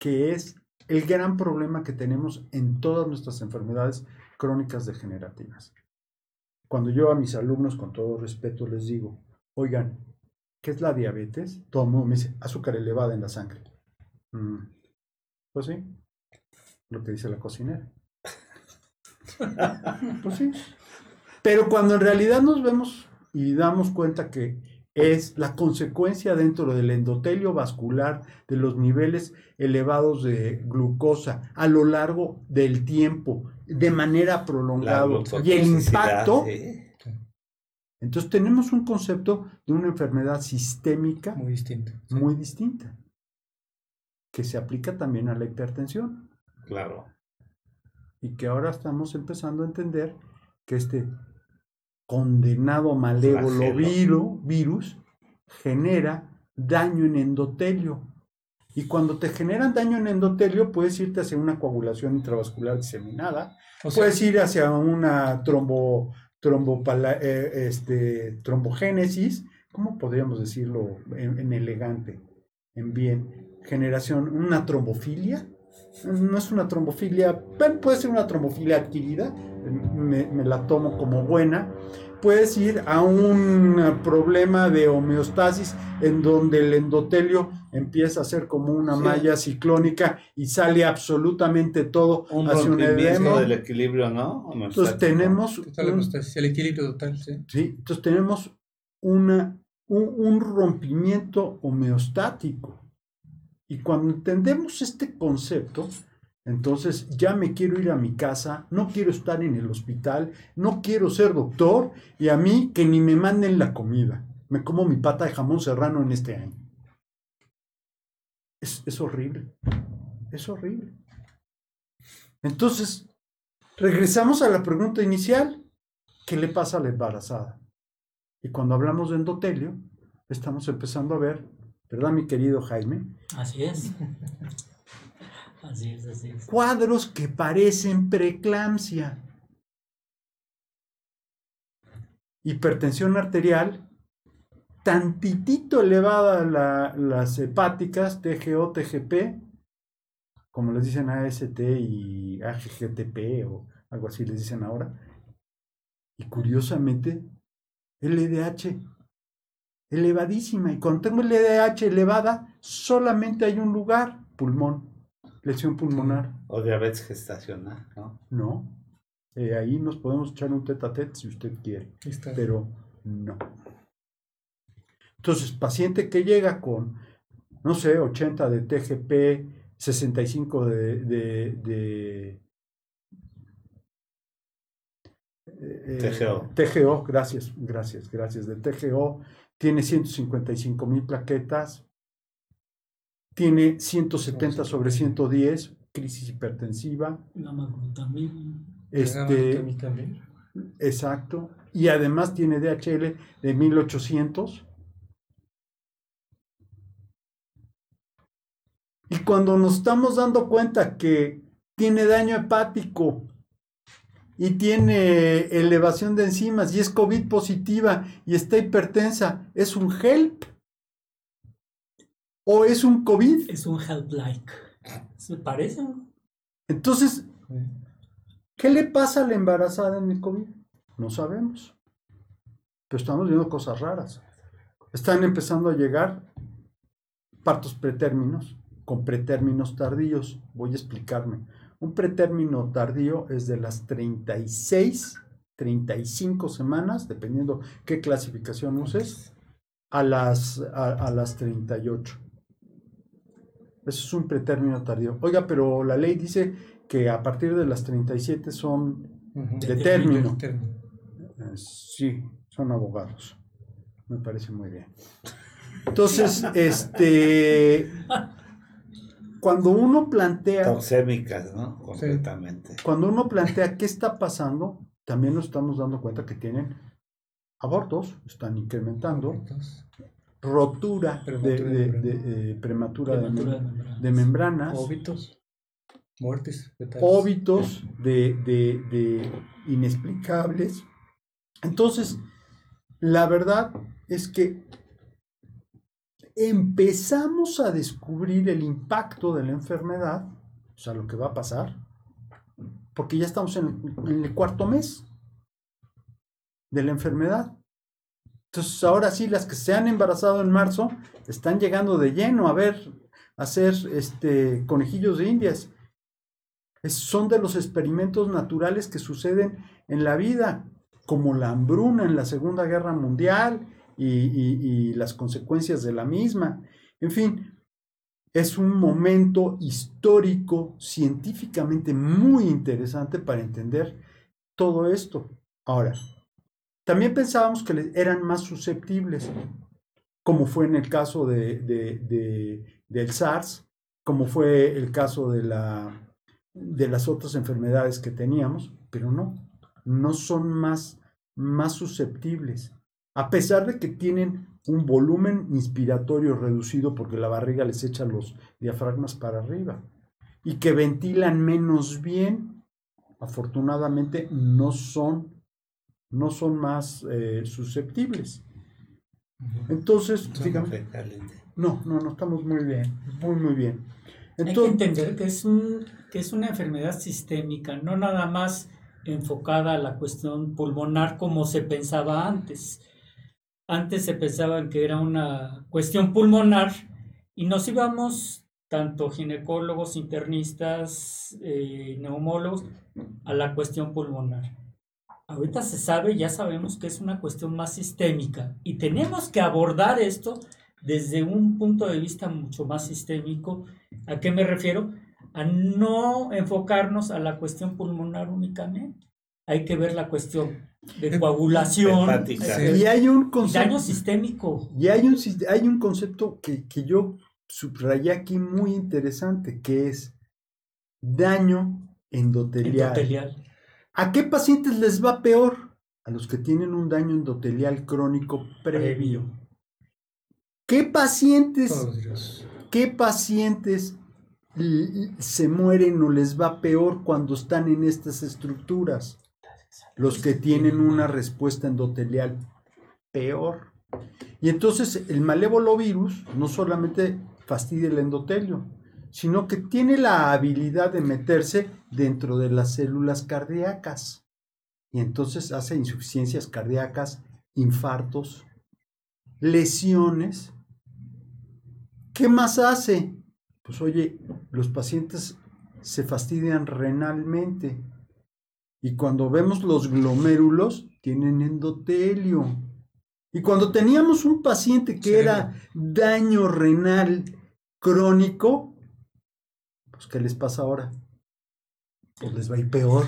que es el gran problema que tenemos en todas nuestras enfermedades crónicas degenerativas. Cuando yo a mis alumnos, con todo respeto, les digo, oigan, ¿Qué es la diabetes? Todo el mundo me dice azúcar elevada en la sangre. Mm. Pues sí, lo que dice la cocinera. [LAUGHS] pues sí. Pero cuando en realidad nos vemos y damos cuenta que es la consecuencia dentro del endotelio vascular de los niveles elevados de glucosa a lo largo del tiempo, de manera prolongada, y el impacto entonces tenemos un concepto de una enfermedad sistémica muy distinta, muy distinta, que se aplica también a la hipertensión. Claro. Y que ahora estamos empezando a entender que este condenado malévolo virus genera daño en endotelio. Y cuando te generan daño en endotelio, puedes irte hacia una coagulación intravascular diseminada, puedes ir hacia una trombo, eh, este, trombogénesis, ¿cómo podríamos decirlo en, elegante, en bien? Generación, una trombofilia. No es una trombofilia, puede ser una trombofilia adquirida, me, la tomo como buena. Puedes ir a un problema de homeostasis en donde el endotelio empieza a ser como una malla ciclónica y sale absolutamente todo un hacia un edema. del equilibrio, ¿no? Entonces tenemos el equilibrio total, sí. Sí, entonces tenemos una, un, rompimiento homeostático. Y cuando entendemos este concepto, entonces ya me quiero ir a mi casa, no quiero estar en el hospital, no quiero ser doctor y a mí que ni me manden la comida. Me como mi pata de jamón serrano en este año. Es, horrible. Es horrible. Entonces, regresamos a la pregunta inicial. ¿Qué le pasa a la embarazada? Y cuando hablamos de endotelio, estamos empezando a ver, ¿verdad, mi querido Jaime? Así es. [LAUGHS] Así es, así es. Cuadros que parecen preeclampsia. Hipertensión arterial tantitito elevada las hepáticas, TGO, TGP, como les dicen AST y AGGTP o algo así les dicen ahora. Y curiosamente, LDH elevadísima. Y cuando tengo LDH elevada, solamente hay un lugar, pulmón, lesión pulmonar. O diabetes gestacional, ¿no? No. Eh, ahí nos podemos echar un tete a tete si usted quiere, está. pero no. Entonces, paciente que llega con, no sé, 80 de TGP, 65 de, de, de eh, TGO. TGO, gracias, gracias, gracias. De TGO tiene 155 mil plaquetas, tiene 170 sobre 110, crisis hipertensiva, glutamina. este, exacto, y además tiene DHL de 1800. Y cuando nos estamos dando cuenta que tiene daño hepático y tiene elevación de enzimas y es COVID positiva y está hipertensa, ¿es un HELP? ¿O es un COVID? Es un help-like. ¿Se parece? Entonces, ¿qué le pasa a la embarazada en el COVID? No sabemos. Pero estamos viendo cosas raras. Están empezando a llegar partos pretérminos con pretérminos tardíos. Voy a explicarme. Un pretérmino tardío es de las 36, 35 semanas, dependiendo qué clasificación uses, a las, a, a las 38. Eso es un pretérmino tardío. Oiga, pero la ley dice que a partir de las 37 son término. De término. Eh, Sí, son abogados. Me parece muy bien. Entonces, este, [LAUGHS] cuando uno plantea, Toxémicas, ¿no? Completamente. cuando uno plantea qué está pasando, también nos estamos dando cuenta que tienen abortos, están incrementando, Entonces, rotura de, Prematura de de- de, eh, prematura de, Prematura mem- de membranas. de membranas, óbitos, muertes fetales. óbitos de, de- de inexplicables. Entonces, la verdad es que empezamos a descubrir el impacto de la enfermedad, o sea, lo que va a pasar, porque ya estamos en el, cuarto mes de la enfermedad. Entonces, ahora sí, las que se han embarazado en marzo están llegando de lleno a ver, a hacer este, conejillos de indias. Son de los experimentos naturales que suceden en la vida, como la hambruna en la Segunda Guerra Mundial y, las consecuencias de la misma. En fin, es un momento histórico, científicamente muy interesante para entender todo esto. Ahora, también pensábamos que eran más susceptibles, como fue en el caso de- de- del SARS, como fue el caso de, la, de las otras enfermedades que teníamos, pero no, no son más, más susceptibles, a pesar de que tienen un volumen inspiratorio reducido porque la barriga les echa los diafragmas para arriba y que ventilan menos bien, afortunadamente no son no son más eh, susceptibles. Entonces, dígame. Fecalmente. No, no, no estamos muy bien, muy, muy bien. Hay que entender que es, un, que es una enfermedad sistémica, no nada más enfocada a la cuestión pulmonar como se pensaba antes. Antes se pensaba que era una cuestión pulmonar y nos íbamos, tanto ginecólogos, internistas, eh, neumólogos, a la cuestión pulmonar. Ahorita se sabe, ya sabemos que es una cuestión más sistémica y tenemos que abordar esto desde un punto de vista mucho más sistémico. ¿A qué me refiero? A no enfocarnos a la cuestión pulmonar únicamente. Hay que ver la cuestión de coagulación, Hepática. hay que ver y hay un daño concepto, sistémico. y hay un, hay un concepto que, que yo subrayé aquí muy interesante, que es daño endotelial. endotelial. ¿A qué pacientes les va peor? A los que tienen un daño endotelial crónico previo. ¿Qué pacientes. ¿Qué pacientes se mueren o les va peor cuando están en estas estructuras? Los que tienen una respuesta endotelial peor. Y entonces el malévolo virus no solamente fastidia el endotelio, sino que tiene la habilidad de meterse dentro de las células cardíacas. Y entonces hace insuficiencias cardíacas, infartos, lesiones. ¿Qué más hace? Pues oye, los pacientes se fastidian renalmente. Y cuando vemos los glomérulos, tienen endotelio. Y cuando teníamos un paciente que Sí. era daño renal crónico, pues ¿qué les pasa ahora? Pues les va a ir peor.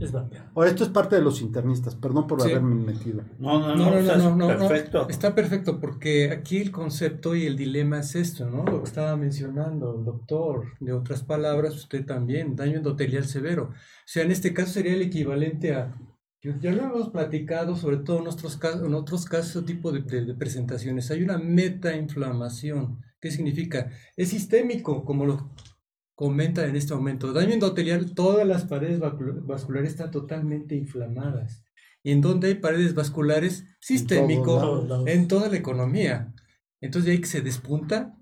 Es. Ahora, esto es parte de los internistas, perdón por Sí. haberme metido. No, no, no, No, no, no, no, no, perfecto. Está perfecto porque aquí el concepto y el dilema es esto, ¿no? Lo que estaba mencionando el doctor, de otras palabras, usted también, daño endotelial severo. O sea, en este caso sería el equivalente a, ya lo hemos platicado, sobre todo en otros casos, en otros casos, tipo de, de- de presentaciones. Hay una metainflamación. ¿Qué significa? Es sistémico, como lo comentan en este momento. Daño endotelial, todas las paredes vasculares están totalmente inflamadas. Y en donde hay paredes vasculares, sistémico, lados. lados. en toda la economía. Entonces ahí que se despunta.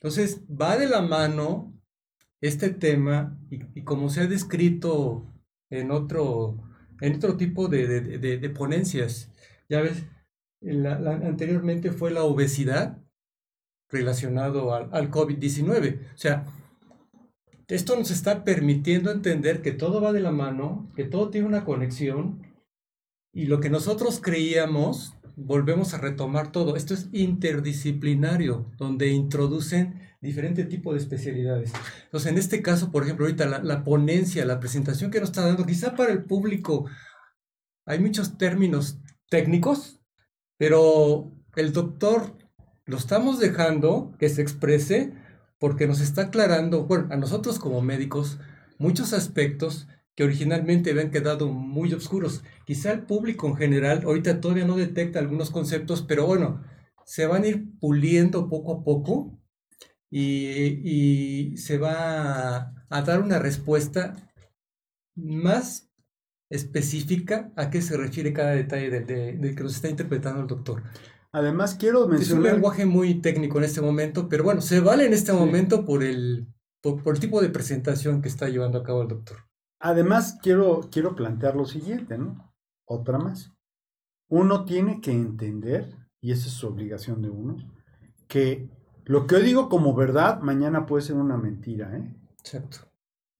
Entonces va de la mano este tema y, y como se ha descrito en otro, en otro tipo de, de- de- de ponencias. Ya ves, en la- la- anteriormente fue la obesidad relacionado al, al COVID-19. O sea, esto nos está permitiendo entender que todo va de la mano, que todo tiene una conexión y lo que nosotros creíamos, volvemos a retomar todo. Esto es interdisciplinario, donde introducen diferente tipo de especialidades. Entonces, en este caso, por ejemplo, ahorita la, la ponencia, la presentación que nos está dando, quizá para el público hay muchos términos técnicos, pero el doctor lo estamos dejando que se exprese porque nos está aclarando, bueno, a nosotros como médicos, muchos aspectos que originalmente habían quedado muy oscuros. Quizá el público en general ahorita todavía no detecta algunos conceptos, pero bueno, se van a ir puliendo poco a poco y, se va a, a dar una respuesta más específica a qué se refiere cada detalle del de, de que nos está interpretando el doctor. Además, quiero Es un mencionar lenguaje muy técnico en este momento, pero bueno, se vale en este Sí. momento por el, por, por el tipo de presentación que está llevando a cabo el doctor. Además, quiero, quiero plantear lo siguiente, ¿no? Otra más. Uno tiene que entender, y esa es su obligación de uno, que lo que yo digo como verdad, mañana puede ser una mentira, ¿eh? Exacto.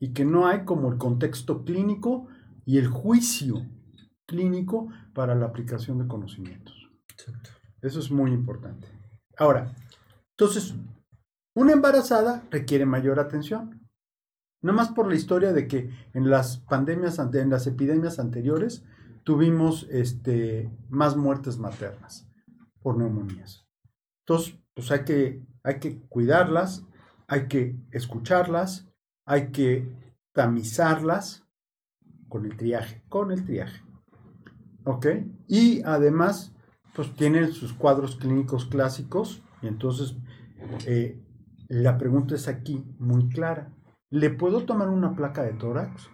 Y que no hay como el contexto clínico y el juicio clínico para la aplicación de conocimientos. Exacto. Eso es muy importante. Ahora, entonces, una embarazada requiere mayor atención. No más por la historia de que en las pandemias, en las epidemias anteriores, tuvimos este, más muertes maternas por neumonías. Entonces, pues hay que, hay que cuidarlas, hay que escucharlas, hay que tamizarlas con el triaje, con el triaje. ¿Ok? Y además, pues tienen sus cuadros clínicos clásicos y entonces eh, la pregunta es aquí muy clara. ¿Le puedo tomar una placa de tórax?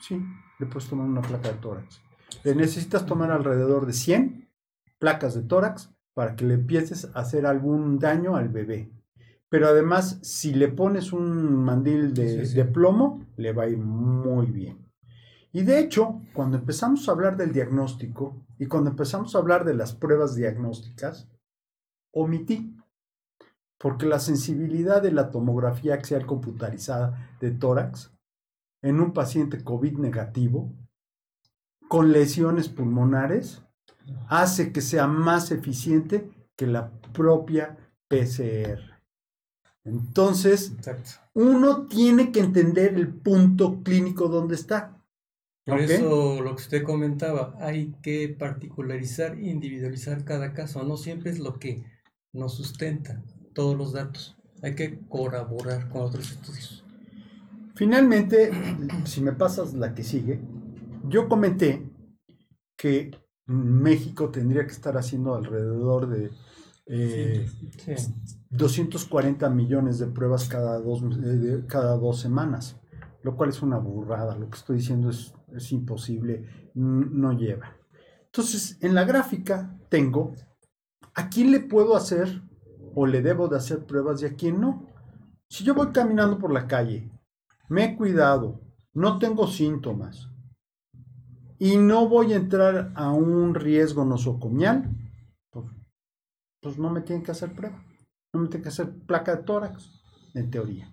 Sí, le puedes tomar una placa de tórax. Le necesitas tomar alrededor de 100 placas de tórax para que le empieces a hacer algún daño al bebé. Pero además, si le pones un mandil de, Sí, sí. de plomo, le va a ir muy bien. Y de hecho, cuando empezamos a hablar del diagnóstico y cuando empezamos a hablar de las pruebas diagnósticas, omití, porque la sensibilidad de la tomografía axial computarizada de tórax en un paciente COVID negativo con lesiones pulmonares hace que sea más eficiente que la propia PCR. Entonces, Exacto. uno tiene que entender el punto clínico donde está. Por eso lo que usted comentaba, hay que particularizar, individualizar cada caso. No siempre es lo que nos sustenta todos los datos. Hay que corroborar con otros estudios. Finalmente, si me pasas la que sigue, yo comenté que México tendría que estar haciendo alrededor de eh, Sí. 240 millones de pruebas cada dos, eh, cada dos semanas, lo cual es una burrada. Lo que estoy diciendo es, es imposible, no lleva. Entonces, en la gráfica tengo a quién le puedo hacer o le debo de hacer pruebas y a quién no. Si yo voy caminando por la calle, me he cuidado, no tengo síntomas y no voy a entrar a un riesgo nosocomial, pues, pues no me tienen que hacer prueba. No me tienen que hacer placa de tórax, en teoría.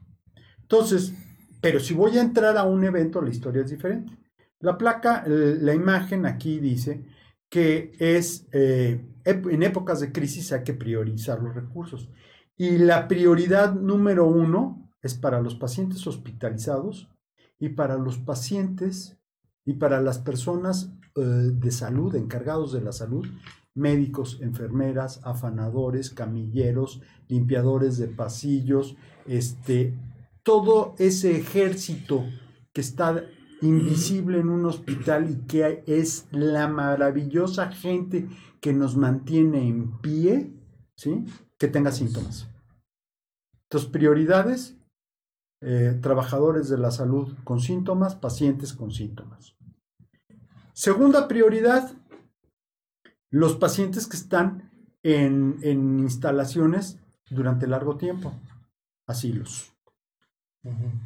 Entonces, pero si voy a entrar a un evento, la historia es diferente. La placa, la imagen aquí dice que es eh, en épocas de crisis hay que priorizar los recursos. Y la prioridad número uno es para los pacientes hospitalizados y para los pacientes y para las personas eh, de salud, encargados de la salud, médicos, enfermeras, afanadores, camilleros, limpiadores de pasillos, este, todo ese ejército que está invisible en un hospital y que es la maravillosa gente que nos mantiene en pie, ¿sí? que tenga síntomas. Entonces, prioridades, eh, trabajadores de la salud con síntomas, pacientes con síntomas. Segunda prioridad, los pacientes que están en, en instalaciones durante largo tiempo, asilos.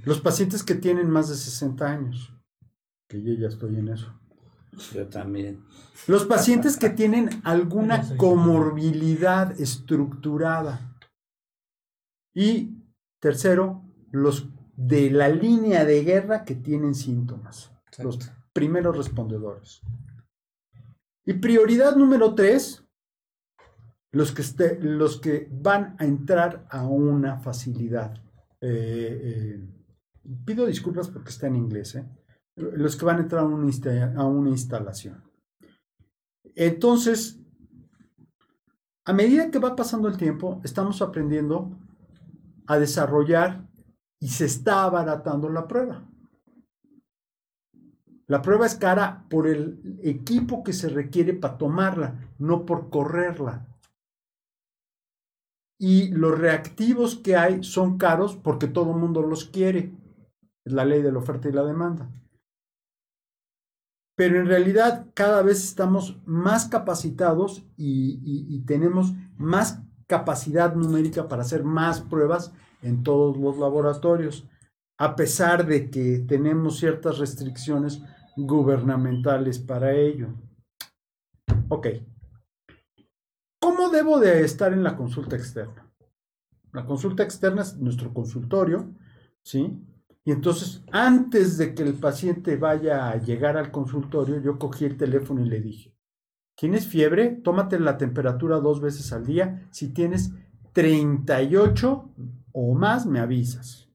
Los pacientes que tienen más de 60 años, que yo ya estoy en eso. Yo también. Los pacientes que tienen alguna comorbilidad estructurada. Y tercero, los de la línea de guerra que tienen síntomas. Los primeros respondedores. Y prioridad número tres, los que, este, los que van a entrar a una facilidad. Eh, eh, pido disculpas porque está en inglés. ¿eh? Los que van a entrar a una, instalación. Entonces, a medida que va pasando el tiempo, estamos aprendiendo a desarrollar y se está abaratando la prueba. La prueba es cara por el equipo que se requiere para tomarla, no por correrla. Y los reactivos que hay son caros porque todo el mundo los quiere. Es la ley de la oferta y la demanda pero en realidad cada vez estamos más capacitados y, tenemos más capacidad numérica para hacer más pruebas en todos los laboratorios, a pesar de que tenemos ciertas restricciones gubernamentales para ello. Ok. ¿Cómo debo de estar en la consulta externa? La consulta externa es nuestro consultorio, ¿sí? Y entonces, antes de que el paciente vaya a llegar al consultorio, yo cogí el teléfono y le dije, ¿tienes fiebre? Tómate la temperatura dos veces al día. Si tienes 38 o más, me avisas.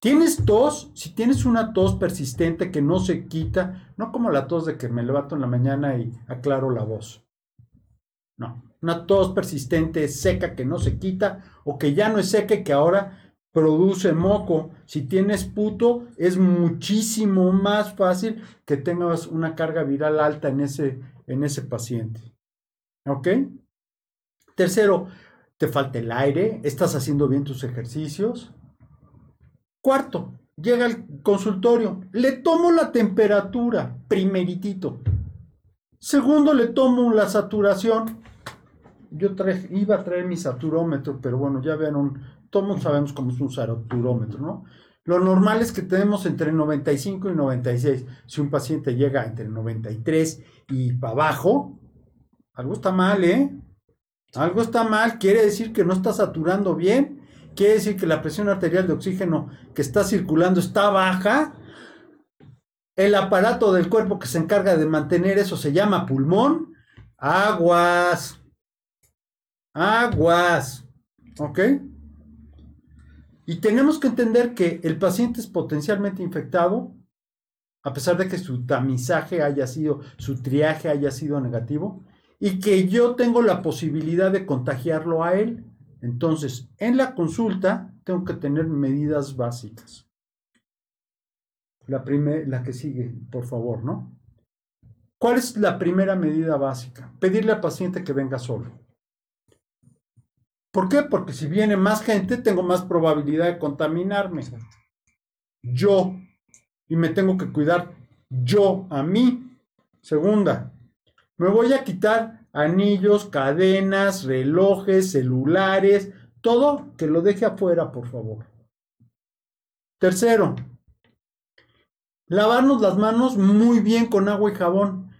¿Tienes tos? Si tienes una tos persistente que no se quita, no como la tos de que me levanto en la mañana y aclaro la voz. No, una tos persistente, seca, que no se quita, o que ya no es seca y que ahora produce moco. Si tienes puto, es muchísimo más fácil que tengas una carga viral alta en ese, en ese paciente. ¿Ok? Tercero, te falta el aire, estás haciendo bien tus ejercicios. Cuarto, llega al consultorio, le tomo la temperatura, primeritito. Segundo, le tomo la saturación. Yo iba a traer mi saturómetro, pero bueno, ya vieron todos sabemos cómo es un saturómetro, ¿no? Lo normal es que tenemos entre 95 y 96. Si un paciente llega entre 93 y para abajo, algo está mal, ¿eh? Algo está mal, quiere decir que no está saturando bien, quiere decir que la presión arterial de oxígeno que está circulando está baja. El aparato del cuerpo que se encarga de mantener eso se llama pulmón. Aguas. Aguas. ¿Ok? Y tenemos que entender que el paciente es potencialmente infectado, a pesar de que su tamizaje haya sido, su triaje haya sido negativo, y que yo tengo la posibilidad de contagiarlo a él. Entonces, en la consulta tengo que tener medidas básicas. La, la que sigue, por favor, ¿no? ¿Cuál es la primera medida básica? Pedirle al paciente que venga solo. ¿Por qué? Porque si viene más gente, tengo más probabilidad de contaminarme. Yo. Y me tengo que cuidar yo a mí. Segunda, me voy a quitar anillos, cadenas, relojes, celulares, todo que lo deje afuera, por favor. Tercero, lavarnos las manos muy bien con agua y jabón.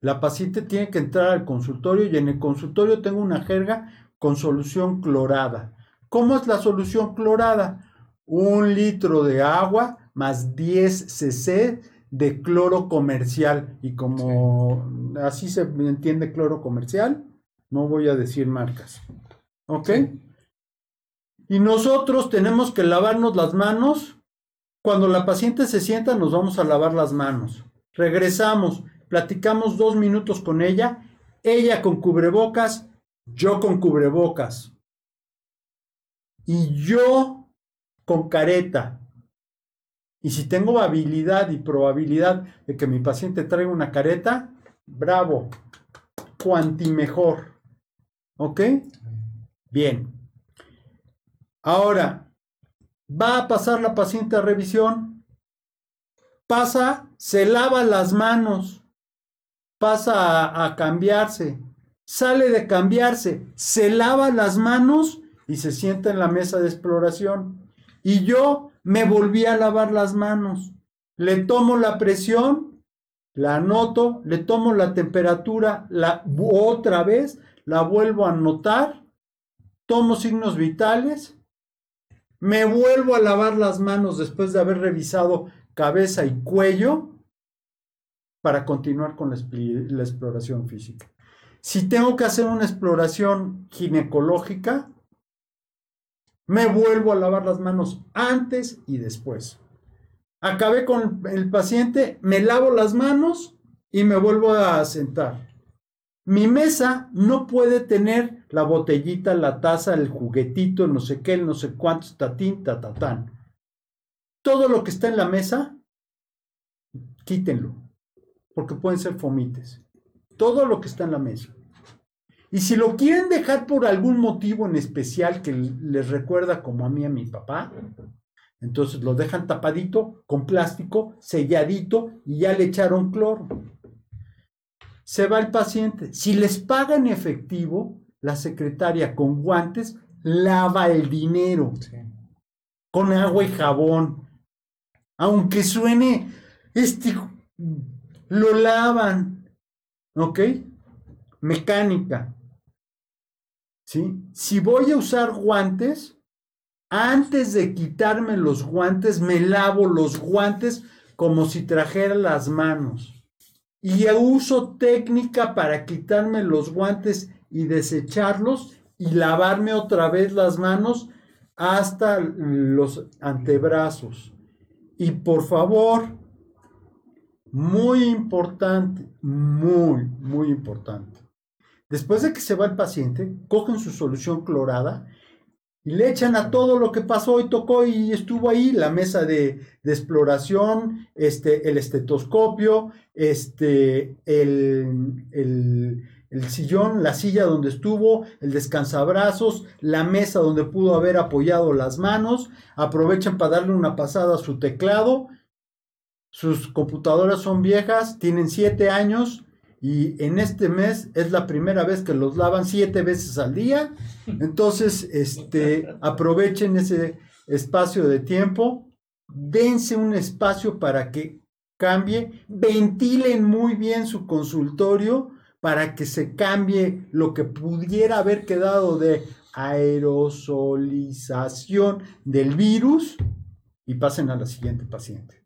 La paciente tiene que entrar al consultorio y en el consultorio tengo una jerga con solución clorada. ¿Cómo es la solución clorada? Un litro de agua más 10 cc de cloro comercial. Y como así se entiende cloro comercial, no voy a decir marcas. ¿Ok? Y nosotros tenemos que lavarnos las manos. Cuando la paciente se sienta, nos vamos a lavar las manos. Regresamos, platicamos dos minutos con ella, ella con cubrebocas, yo con cubrebocas. Y yo con careta. Y si tengo habilidad y probabilidad de que mi paciente traiga una careta, bravo, cuanti mejor. ¿Ok? Bien. Ahora, va a pasar la paciente a revisión. Pasa, se lava las manos. Pasa a, a cambiarse. Sale de cambiarse. Se lava las manos y se sienta en la mesa de exploración. Y yo me volví a lavar las manos. Le tomo la presión, la anoto, le tomo la temperatura, la otra vez, la vuelvo a anotar, tomo signos vitales, me vuelvo a lavar las manos después de haber revisado cabeza y cuello para continuar con la, la exploración física. Si tengo que hacer una exploración ginecológica, me vuelvo a lavar las manos antes y después. Acabé con el paciente, me lavo las manos y me vuelvo a sentar. Mi mesa no puede tener la botellita, la taza, el juguetito, no sé qué, no sé cuántos, tatín, tatatán. Todo lo que está en la mesa, quítenlo, porque pueden ser fomites. Todo lo que está en la mesa. Y si lo quieren dejar por algún motivo en especial que les recuerda como a mí a mi papá, entonces lo dejan tapadito con plástico, selladito y ya le echaron cloro. Se va el paciente. Si les paga en efectivo, la secretaria con guantes lava el dinero con agua y jabón. Aunque suene, este, lo lavan. ¿Ok? Mecánica. ¿Sí? Si voy a usar guantes, antes de quitarme los guantes, me lavo los guantes como si trajera las manos. Y uso técnica para quitarme los guantes y desecharlos y lavarme otra vez las manos hasta los antebrazos. Y por favor, muy importante, muy, muy importante. Después de que se va el paciente, cogen su solución clorada y le echan a todo lo que pasó y tocó y estuvo ahí, la mesa de, exploración, este, el estetoscopio, este, el, el, el, sillón, la silla donde estuvo, el descansabrazos, la mesa donde pudo haber apoyado las manos, aprovechan para darle una pasada a su teclado, sus computadoras son viejas, tienen siete años, y en este mes es la primera vez que los lavan siete veces al día. Entonces, este, aprovechen ese espacio de tiempo, dense un espacio para que cambie, ventilen muy bien su consultorio para que se cambie lo que pudiera haber quedado de aerosolización del virus y pasen a la siguiente paciente.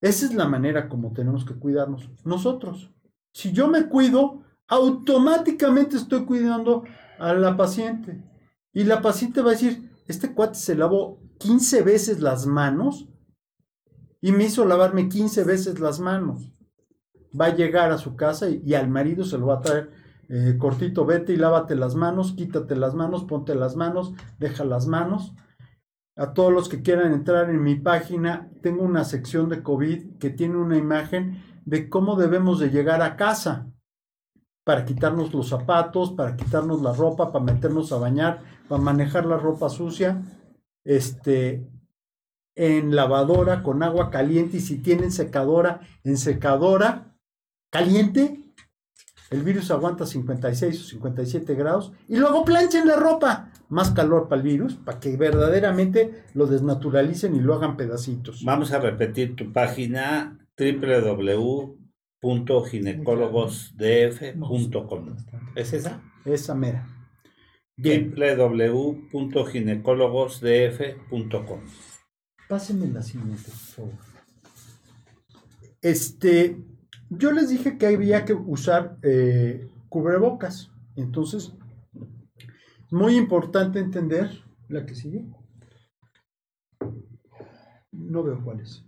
Esa es la manera como tenemos que cuidarnos nosotros. Si yo me cuido, automáticamente estoy cuidando a la paciente. Y la paciente va a decir, este cuate se lavó 15 veces las manos y me hizo lavarme 15 veces las manos. Va a llegar a su casa y, al marido se lo va a traer eh, cortito, vete y lávate las manos, quítate las manos, ponte las manos, deja las manos a todos los que quieran entrar en mi página, tengo una sección de COVID que tiene una imagen de cómo debemos de llegar a casa para quitarnos los zapatos, para quitarnos la ropa, para meternos a bañar, para manejar la ropa sucia, este, en lavadora con agua caliente y si tienen secadora, en secadora caliente, el virus aguanta 56 o 57 grados y luego planchen la ropa más calor para el virus, para que verdaderamente lo desnaturalicen y lo hagan pedacitos. Vamos a repetir tu página www.ginecólogosdf.com. ¿Es esa? Esa mera. Bien, www.ginecólogosdf.com. pásenme la siguiente, por favor. Este, yo les dije que había que usar eh, cubrebocas. Entonces, muy importante entender la que sigue. No veo cuál es.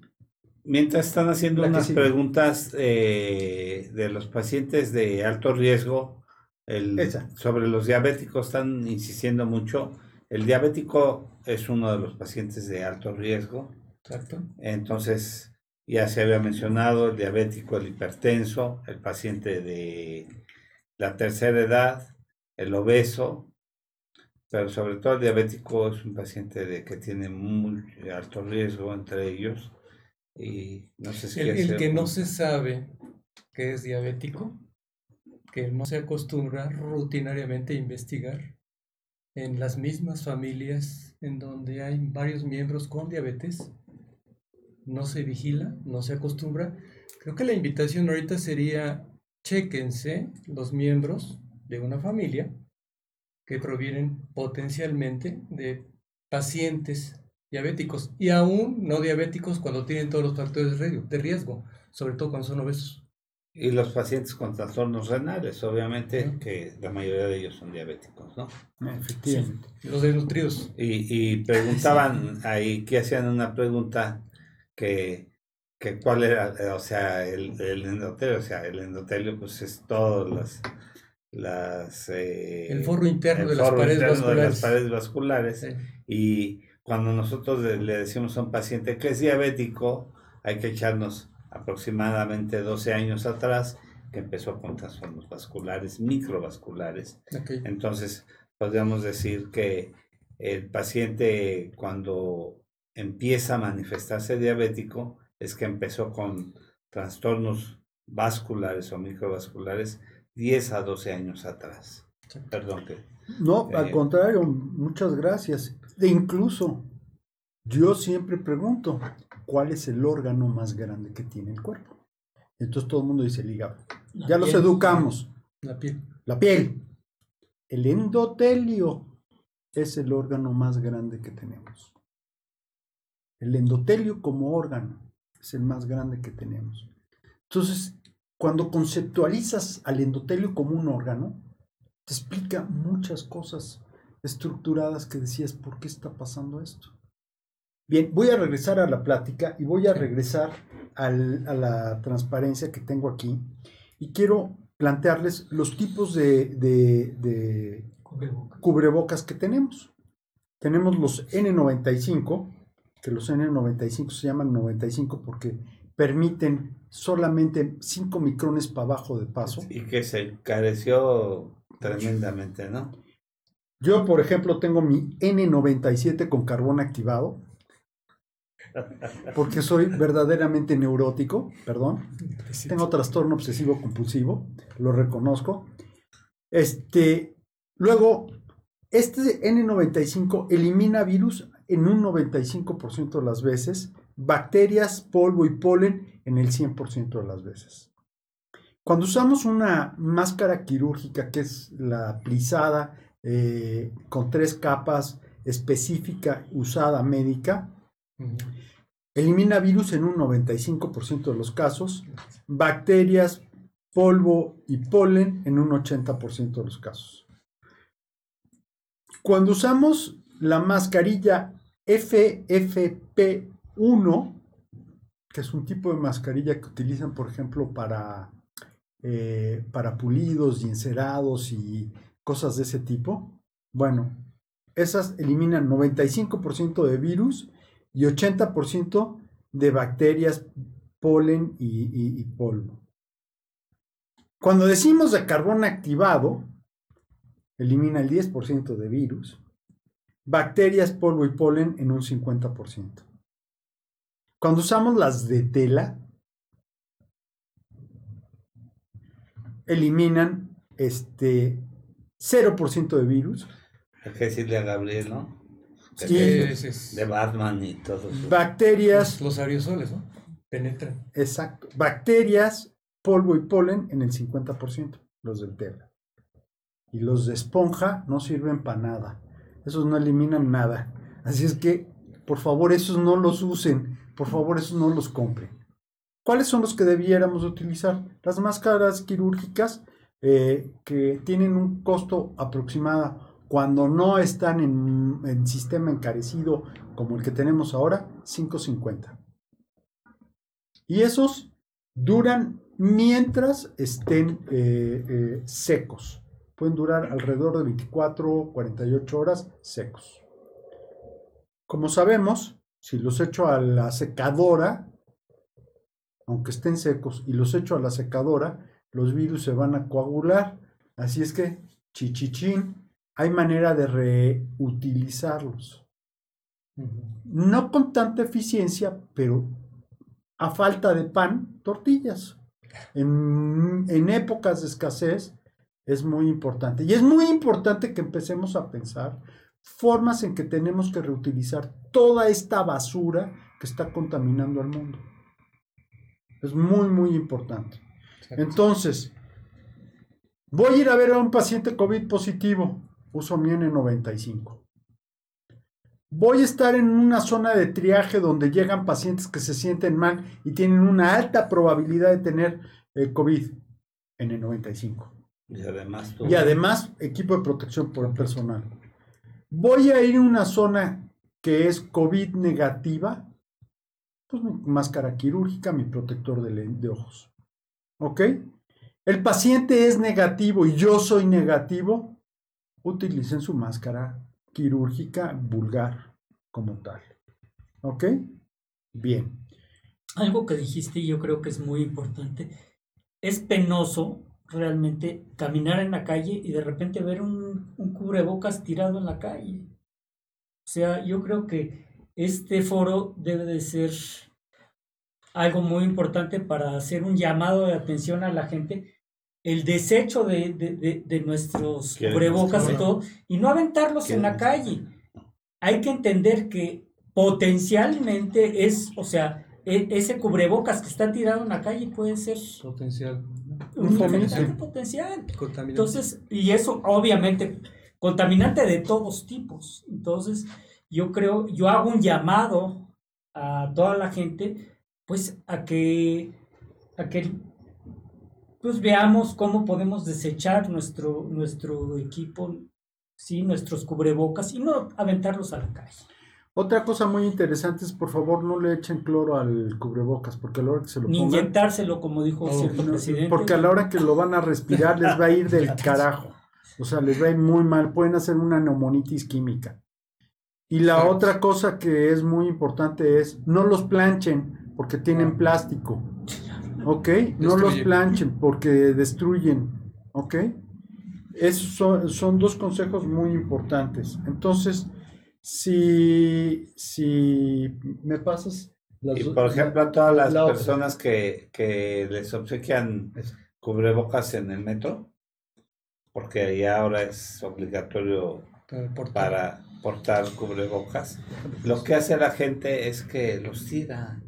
Mientras están haciendo La unas preguntas eh, de los pacientes de alto riesgo, el- sobre los diabéticos están insistiendo mucho. El diabético es uno de los pacientes de alto riesgo. Exacto. Entonces, ya se había mencionado el diabético, el hipertenso, el paciente de la tercera edad, el obeso, pero sobre todo el diabético es un paciente de, que tiene muy alto riesgo entre ellos. Y no sé si El, el que no se sabe que es diabético, que no se acostumbra rutinariamente a investigar en las mismas familias en donde hay varios miembros con diabetes, no se vigila, no se acostumbra. Creo que la invitación ahorita sería, chéquense los miembros de una familia que provienen potencialmente de pacientes diabéticos y aún no diabéticos cuando tienen todos los factores de riesgo, sobre todo cuando son obesos. Y los pacientes con trastornos renales, obviamente, que la mayoría de ellos son diabéticos, ¿no? Efectivamente. Los desnutridos. Y, y preguntaban ahí, que hacían una pregunta que, que cuál era, o sea, el, el endotelio, o sea, el endotelio pues es todas las, las eh, El forro interno el de las forro paredes interno de las vasculares. paredes vasculares. Sí. Y cuando nosotros le, decimos a un paciente que es diabético, hay que echarnos aproximadamente 12 años atrás, que empezó con trastornos vasculares, microvasculares, entonces, podríamos decir que el paciente cuando empieza a manifestarse diabético es que empezó con trastornos vasculares o microvasculares 10 a 12 años atrás. Sí. Perdón que... No, Eh, al contrario, muchas gracias. E incluso, yo siempre pregunto, ¿cuál es el órgano más grande que tiene el cuerpo? Entonces todo el mundo dice el hígado. Ya los educamos. La piel. La piel. El endotelio es el órgano más grande que tenemos. El endotelio como órgano es el más grande que tenemos. Entonces, cuando conceptualizas al endotelio como un órgano, te explica muchas cosas estructuradas que decías, ¿por qué está pasando esto? Bien, voy a regresar a la plática y voy a regresar al- a la transparencia que tengo aquí y quiero plantearles los tipos de, de- de Cubrebocas. cubrebocas que tenemos. Tenemos los N95, que los N95 se llaman 95 porque permiten solamente 5 micrones para abajo de paso. Y que se encareció tremendamente, ¿no? Yo, por ejemplo, tengo mi N97 con carbón activado, porque soy verdaderamente neurótico, perdón. Tengo trastorno obsesivo compulsivo, lo reconozco. Este, luego, este N95 elimina virus en un 95% de las veces, bacterias, polvo y polen en el 100% de las veces. Cuando usamos una máscara quirúrgica, que es la plisada, eh, con tres capas específica usada médica. Elimina virus en un 95% de los casos, bacterias, polvo y polen en un 80% de los casos. Cuando usamos la mascarilla FFP1, que es un tipo de mascarilla que utilizan, por ejemplo, para, eh, para pulidos y encerados y cosas de ese tipo, bueno, esas eliminan 95% de virus y 80% de bacterias, polen y, y- y polvo. Cuando decimos de carbón activado, elimina el 10% de virus, bacterias, polvo y polen en un 50%. Cuando usamos las de tela, eliminan este 0% de virus, Hay que decirle a Gabriel, ¿no? Que Sí. de- De Batman y todo eso. Bacterias, los, los aerosoles, ¿no? Penetran. exacto. Bacterias, polvo y polen en el 50%, los del tela. Y los de esponja no sirven para nada. Esos no eliminan nada. Así es que, por favor, esos no los usen. Por favor, esos no los compren. ¿Cuáles son los que debiéramos utilizar? Las máscaras quirúrgicas eh, que tienen un costo aproximado cuando no están en, en sistema encarecido como el que tenemos ahora, 5.50. Y esos duran mientras estén eh, eh, secos. Pueden durar alrededor de 24 48 horas secos. Como sabemos, si los echo a la secadora, aunque estén secos, y los echo a la secadora, los virus se van a coagular. Así es que, chichichín, hay manera de reutilizarlos. No con tanta eficiencia, pero a falta de pan, tortillas. En, en épocas de escasez es muy importante. Y es muy importante que empecemos a pensar formas en que tenemos que reutilizar toda esta basura que está contaminando al mundo. Es muy, muy importante. Entonces, voy a ir a ver a un paciente COVID positivo. Uso mi N95. Voy a estar en una zona de triaje donde llegan pacientes que se sienten mal y tienen una alta probabilidad de tener eh, COVID N95. Y además tú. Y además, equipo de protección por el personal. Voy a ir a una zona que es COVID negativa, pues mi máscara quirúrgica, mi protector de, de ojos. ¿Ok? El paciente es negativo y yo soy negativo, utilicen su máscara quirúrgica vulgar como tal. ¿Ok? Bien. Algo que dijiste y yo creo que es muy importante. Es penoso realmente caminar en la calle y de repente ver un, un cubrebocas tirado en la calle. O sea, yo creo que este foro debe de ser algo muy importante para hacer un llamado de atención a la gente. El desecho de, de- de- de nuestros cubrebocas y todo, y no aventarlos en la calle. Hay que entender que potencialmente es, o sea, e- ese cubrebocas que está tirado en la calle puede ser Potencial. Un contaminante potencial. Contaminante. Entonces, y eso obviamente, contaminante de todos tipos. Entonces, yo creo, yo hago un llamado a toda la gente, pues, a que, a que pues veamos cómo podemos desechar nuestro, nuestro equipo, sí, nuestros cubrebocas y no aventarlos a la calle. Otra cosa muy interesante es, por favor, no le echen cloro al cubrebocas, porque a la hora que se lo Ni pongan, inyectárselo, como dijo No, cierto no, presidente. porque a la hora que lo van a respirar les va a ir del [LAUGHS] carajo. O sea, les va a ir muy mal. Pueden hacer una neumonitis química. Y la Exacto. otra cosa que es muy importante es no los planchen porque tienen plástico. ¿Ok? No los Destruyen. planchen porque destruyen. ¿Ok? Esos son, son dos consejos muy importantes. Entonces, si, si me pasas las Y por ejemplo, a todas las la personas que, que les obsequian cubrebocas en el metro, porque ya ahora es obligatorio Para portar. para portar cubrebocas, [LAUGHS] lo que hace la gente es que los tira.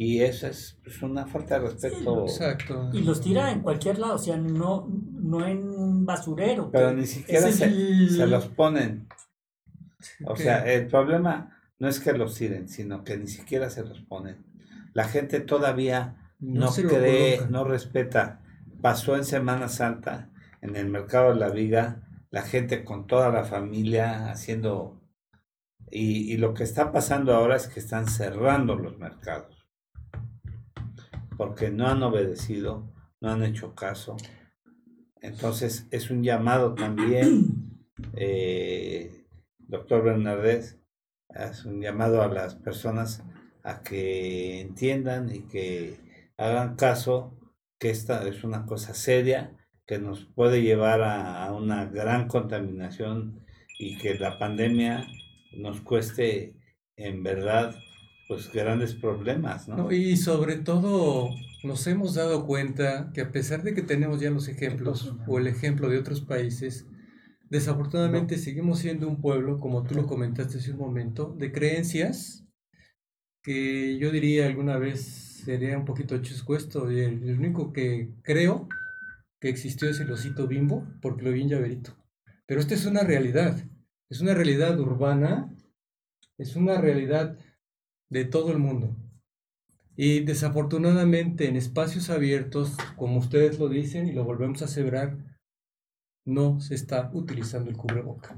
Y eso es pues, una falta de respeto. Exacto. Y los tira en cualquier lado, o sea, no, no en un basurero. Pero ni siquiera el- se los ponen. [LAUGHS] O sea, el problema no es que los tiren, sino que ni siquiera se los ponen. La gente todavía no, cree, no respeta. Pasó en Semana Santa, en el mercado de la viga, la gente con toda la familia haciendo... Y, y lo que está pasando ahora es que están cerrando los mercados. Porque no han obedecido, no han hecho caso. Entonces es un llamado también, [CLEARS THROAT] eh, doctor Bernardés, es un llamado a las personas a que entiendan y que hagan caso que esta es una cosa seria que nos puede llevar a, a una gran contaminación y que la pandemia nos cueste en verdad pues grandes problemas, ¿no? No, y sobre todo nos hemos dado cuenta que a pesar de que tenemos ya los ejemplos o el ejemplo de otros países, Desafortunadamente seguimos siendo un pueblo, como tú lo comentaste hace un momento, de creencias que yo diría alguna vez sería un poquito chuscuesto. y El, único que creo que existió es el osito bimbo, porque lo vi en llaverito. Pero esta es una realidad, es una realidad urbana, es una realidad de todo el mundo. Y desafortunadamente en espacios abiertos, como ustedes lo dicen y lo volvemos a aseverar, no se está utilizando el cubreboca.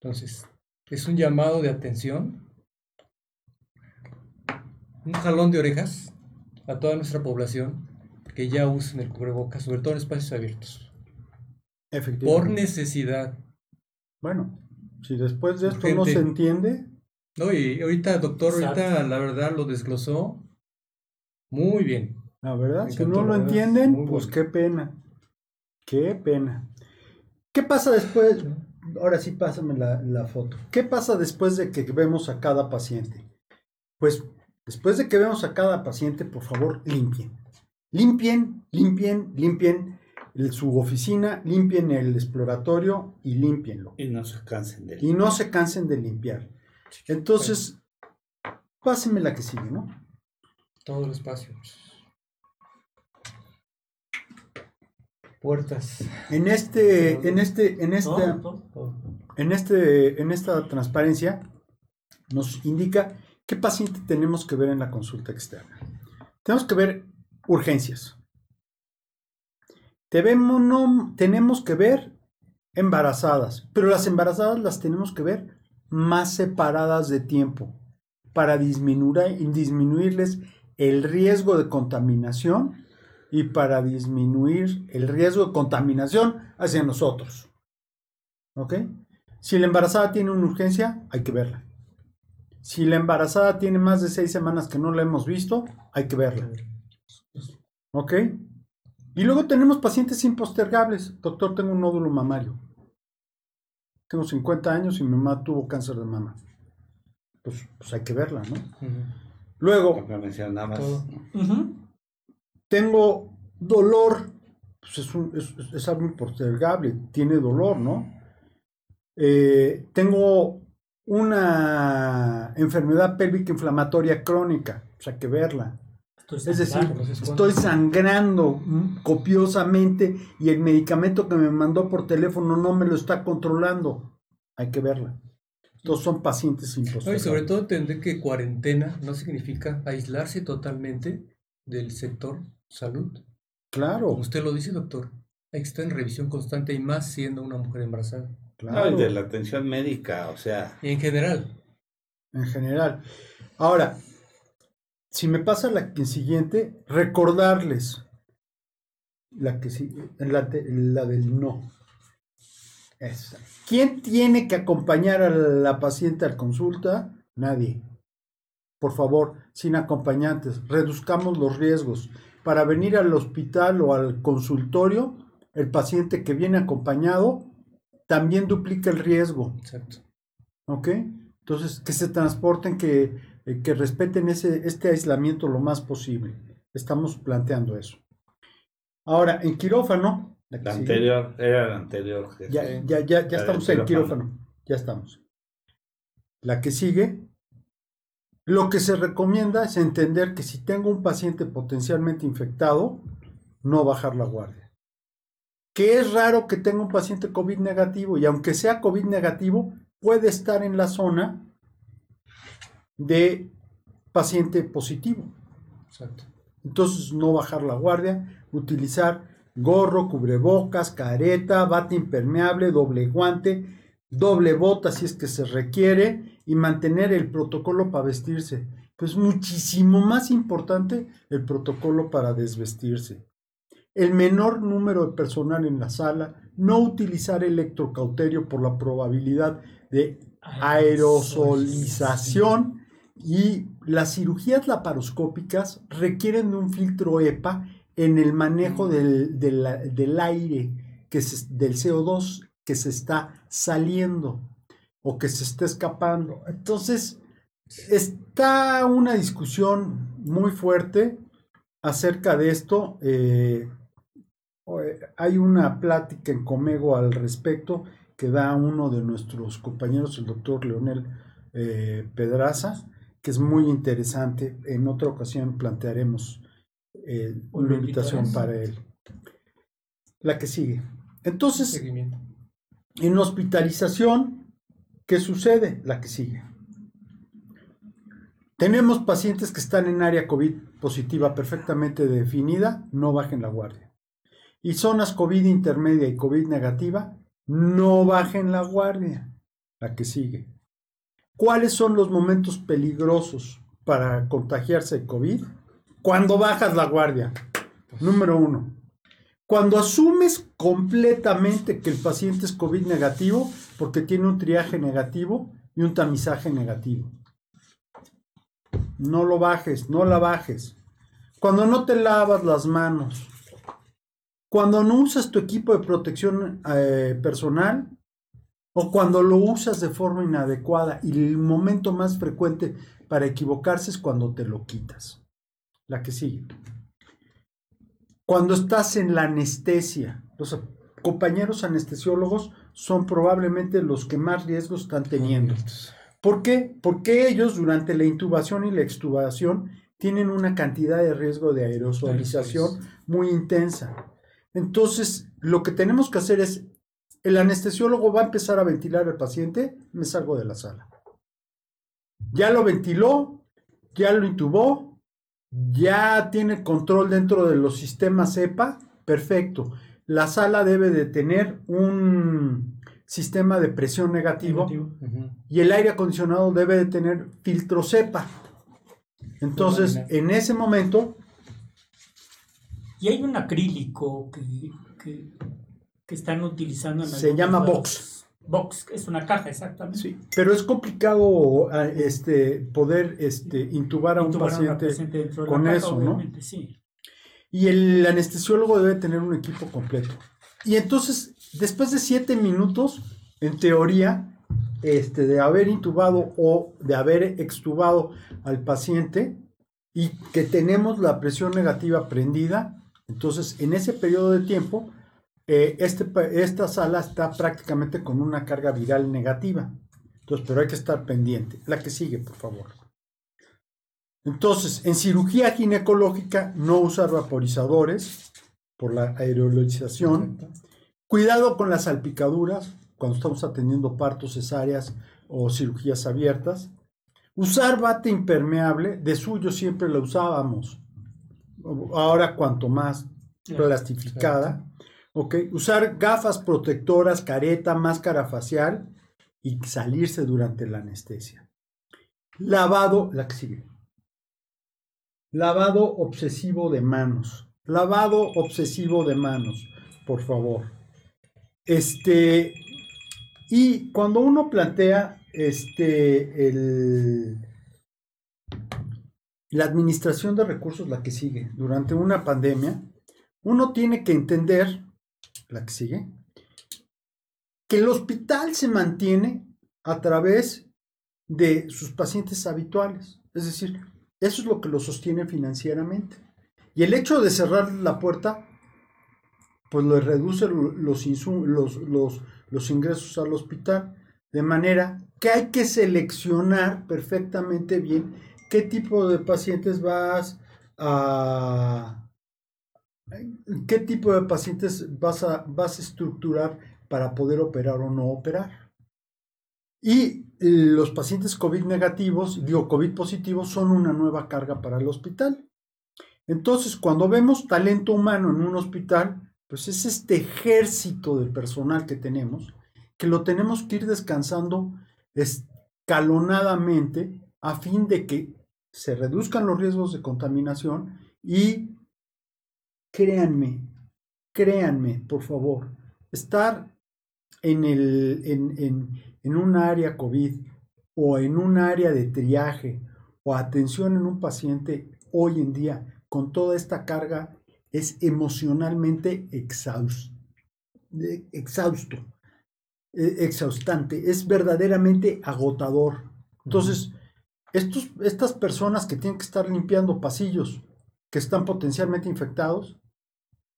Entonces, es un llamado de atención, un jalón de orejas a toda nuestra población que ya usen el cubreboca, sobre todo en espacios abiertos, por Efectivamente. necesidad. Bueno, si después de esto no se entiende, No, y ahorita, doctor, ahorita Exacto. la verdad lo desglosó muy bien. la verdad, Me si no lo entienden, pues bueno. qué pena. Qué pena. ¿Qué pasa después? Ahora sí, pásame la, la foto. ¿Qué pasa después de que vemos a cada paciente? Pues después de que vemos a cada paciente, por favor, limpien. Limpien, limpien, limpien el- su oficina, limpien el exploratorio y limpienlo. Y no se cansen de Y no se cansen de limpiar. Entonces, pásenme la que sigue, ¿no? Todo el espacio. Puertas. En este, en este, en este, todo. en este, en esta transparencia nos indica qué paciente tenemos que ver en la consulta externa. Tenemos que ver urgencias. Debemos- no- tenemos que ver embarazadas, pero las embarazadas las tenemos que ver más separadas de tiempo para disminuir, disminuirles el riesgo de contaminación y para disminuir el riesgo de contaminación hacia nosotros. ¿Ok? Si la embarazada tiene una urgencia, hay que verla. Si la embarazada tiene más de seis semanas que no la hemos visto, hay que verla. ¿Ok? Y luego tenemos pacientes impostergables. Doctor, tengo un nódulo mamario. Tengo 50 años y mi mamá tuvo cáncer de mama. Pues, pues hay que verla, ¿no? Ujú. Luego, Lo que mencionabas. Todo. Ujú. Tengo dolor. Pues es, un- es- algo impostergable. Tiene dolor, ¿no? Eh, tengo una enfermedad pélvica inflamatoria crónica. Pues hay que verla. Estoy Es decir. Entonces, estoy sangrando mm, copiosamente y el medicamento que me mandó por teléfono no me lo está controlando. Hay que verla. Todos son pacientes No, y sobre todo entender que cuarentena no significa aislarse totalmente del sector salud. Claro, Como usted lo dice, doctor, hay que estar en revisión constante y más siendo una mujer embarazada. No, claro. y de la atención médica, o sea, Y en general, en general. Ahora, si me pasa la que siguiente, recordarles la que sigue, la, de- la del no. Esa. ¿Quién tiene que acompañar a la paciente al consulta? Nadie. Por favor, sin acompañantes, reduzcamos los riesgos. Para venir al hospital o al consultorio, el paciente que viene acompañado también duplica el riesgo. exacto. ¿Ok? Entonces, que se transporten, que, eh, que respeten ese, este aislamiento lo más posible. Estamos planteando eso. Ahora, en quirófano, la anterior, era la anterior. Ya, ya, ya, ya estamos en quirófano. Ya estamos. La que sigue, lo que se recomienda es entender que si tengo un paciente potencialmente infectado, no bajar la guardia. Que es raro que tenga un paciente COVID negativo y aunque sea COVID negativo, puede estar en la zona de paciente positivo. exacto. Entonces, no bajar la guardia, utilizar gorro, cubrebocas, careta, bata impermeable, doble guante, doble bota si es que se requiere y mantener el protocolo para vestirse. Pues muchísimo más importante el protocolo para desvestirse. El menor número de personal en la sala, no utilizar electrocauterio por la probabilidad de aerosolización y las cirugías laparoscópicas requieren de un filtro EPA en el manejo del, del- del aire, que se- del CO2 que se está saliendo o que se está escapando. Entonces, está una discusión muy fuerte acerca de esto. eh, eh, hay una plática en Comego al respecto que da uno de nuestros compañeros, el doctor Leonel eh, Pedraza, que es muy interesante. En otra ocasión plantearemos eh, una invitación para él. La que sigue. Entonces, Seguimiento. En hospitalización, ¿qué sucede? La que sigue. Tenemos pacientes que están en área COVID positiva perfectamente definida, no bajen la guardia. Y zonas COVID intermedia y COVID negativa, no bajen la guardia. La que sigue. ¿Cuáles son los momentos peligrosos para contagiarse de COVID? Cuando bajas la guardia. Número uno. Cuando asumes completamente que el paciente es COVID negativo porque tiene un triaje negativo y un tamizaje negativo. No lo bajes, no la bajes. Cuando no te lavas las manos. Cuando no usas tu equipo de protección eh, personal o cuando lo usas de forma inadecuada y el momento más frecuente para equivocarse es cuando te lo quitas. La que sigue. Cuando estás en la anestesia, los compañeros anestesiólogos son probablemente los que más riesgos están teniendo. ¿Por qué? Porque ellos durante la intubación y la extubación tienen una cantidad de riesgo de aerosolización muy intensa. Entonces, lo que tenemos que hacer es, el anestesiólogo va a empezar a ventilar al paciente, me salgo de la sala. Ya lo ventiló, ya lo intubó, ya tiene control dentro de los sistemas EPA, perfecto. La sala debe de tener un sistema de presión negativo, y el aire acondicionado debe de tener filtro cepa. Entonces, en ese momento, Y hay un acrílico que, que, que están utilizando en Se llama box. Box, es una caja, exactamente. sí, pero es complicado ah, este, poder este, intubar a un a paciente paciente dentro de la con caja, eso, ¿no? Sí. y el anestesiólogo debe tener un equipo completo. Y entonces, después de siete minutos, en teoría, este, de haber intubado o de haber extubado al paciente y que tenemos la presión negativa prendida, entonces en ese periodo de tiempo, eh, este, esta sala está prácticamente con una carga viral negativa. Entonces, pero hay que estar pendiente. La que sigue, por favor. Entonces, en cirugía ginecológica, no usar vaporizadores por la aerolización. Cuidado con las salpicaduras cuando estamos atendiendo partos, cesáreas o cirugías abiertas. Usar bate impermeable, de suyo siempre la usábamos. Ahora cuanto más plastificada. Ok, usar gafas protectoras, careta, máscara facial y salirse durante la anestesia. Lavado, la. Lavado obsesivo de manos. Lavado obsesivo de manos, por favor. Este, y cuando uno plantea este, el, la administración de recursos, la que sigue, durante una pandemia, uno tiene que entender, la que sigue, que el hospital se mantiene a través de sus pacientes habituales. Es decir, eso es lo que lo sostiene financieramente. Y el hecho de cerrar la puerta, pues le reduce los, los ingresos al hospital. De manera que hay que seleccionar perfectamente bien qué tipo de pacientes vas a... qué tipo de pacientes vas a, vas a estructurar para poder operar o no operar. Y los pacientes COVID negativos, digo COVID positivos, son una nueva carga para el hospital. Entonces, cuando vemos talento humano en un hospital, pues es este ejército de personal que tenemos, que lo tenemos que ir descansando escalonadamente a fin de que se reduzcan los riesgos de contaminación y créanme, créanme, por favor, estar en, el, en, en, en un área COVID o en un área de triaje o atención en un paciente hoy en día con toda esta carga es emocionalmente eh, exhausto, eh, exhaustante, es verdaderamente agotador. Entonces, estos, estas personas que tienen que estar limpiando pasillos que están potencialmente infectados,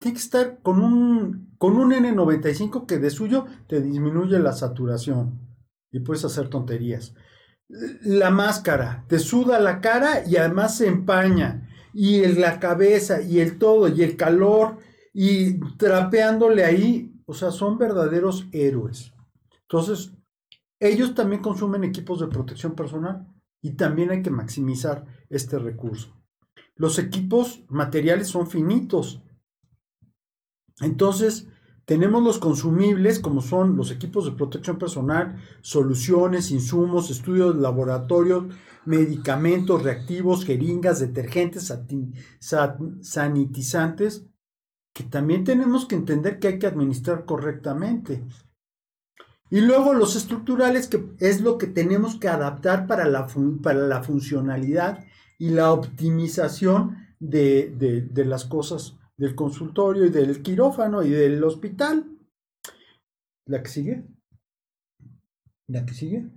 estar con un, con un N95 que de suyo te disminuye la saturación y puedes hacer tonterías. La máscara, te suda la cara y además se empaña. Y la cabeza y el todo y el calor y trapeándole ahí, o sea, son verdaderos héroes. Entonces, ellos también consumen equipos de protección personal y también hay que maximizar este recurso. Los equipos materiales son finitos. Entonces, tenemos los consumibles, como son los equipos de protección personal, soluciones, insumos, estudios de laboratorio, medicamentos, reactivos, jeringas, detergentes, sanitizantes, que también tenemos que entender que hay que administrar correctamente. Y luego los estructurales, que es lo que tenemos que adaptar para la, para la funcionalidad y la optimización de, de las cosas del consultorio y del quirófano y del hospital. ¿La que sigue? ¿La que sigue?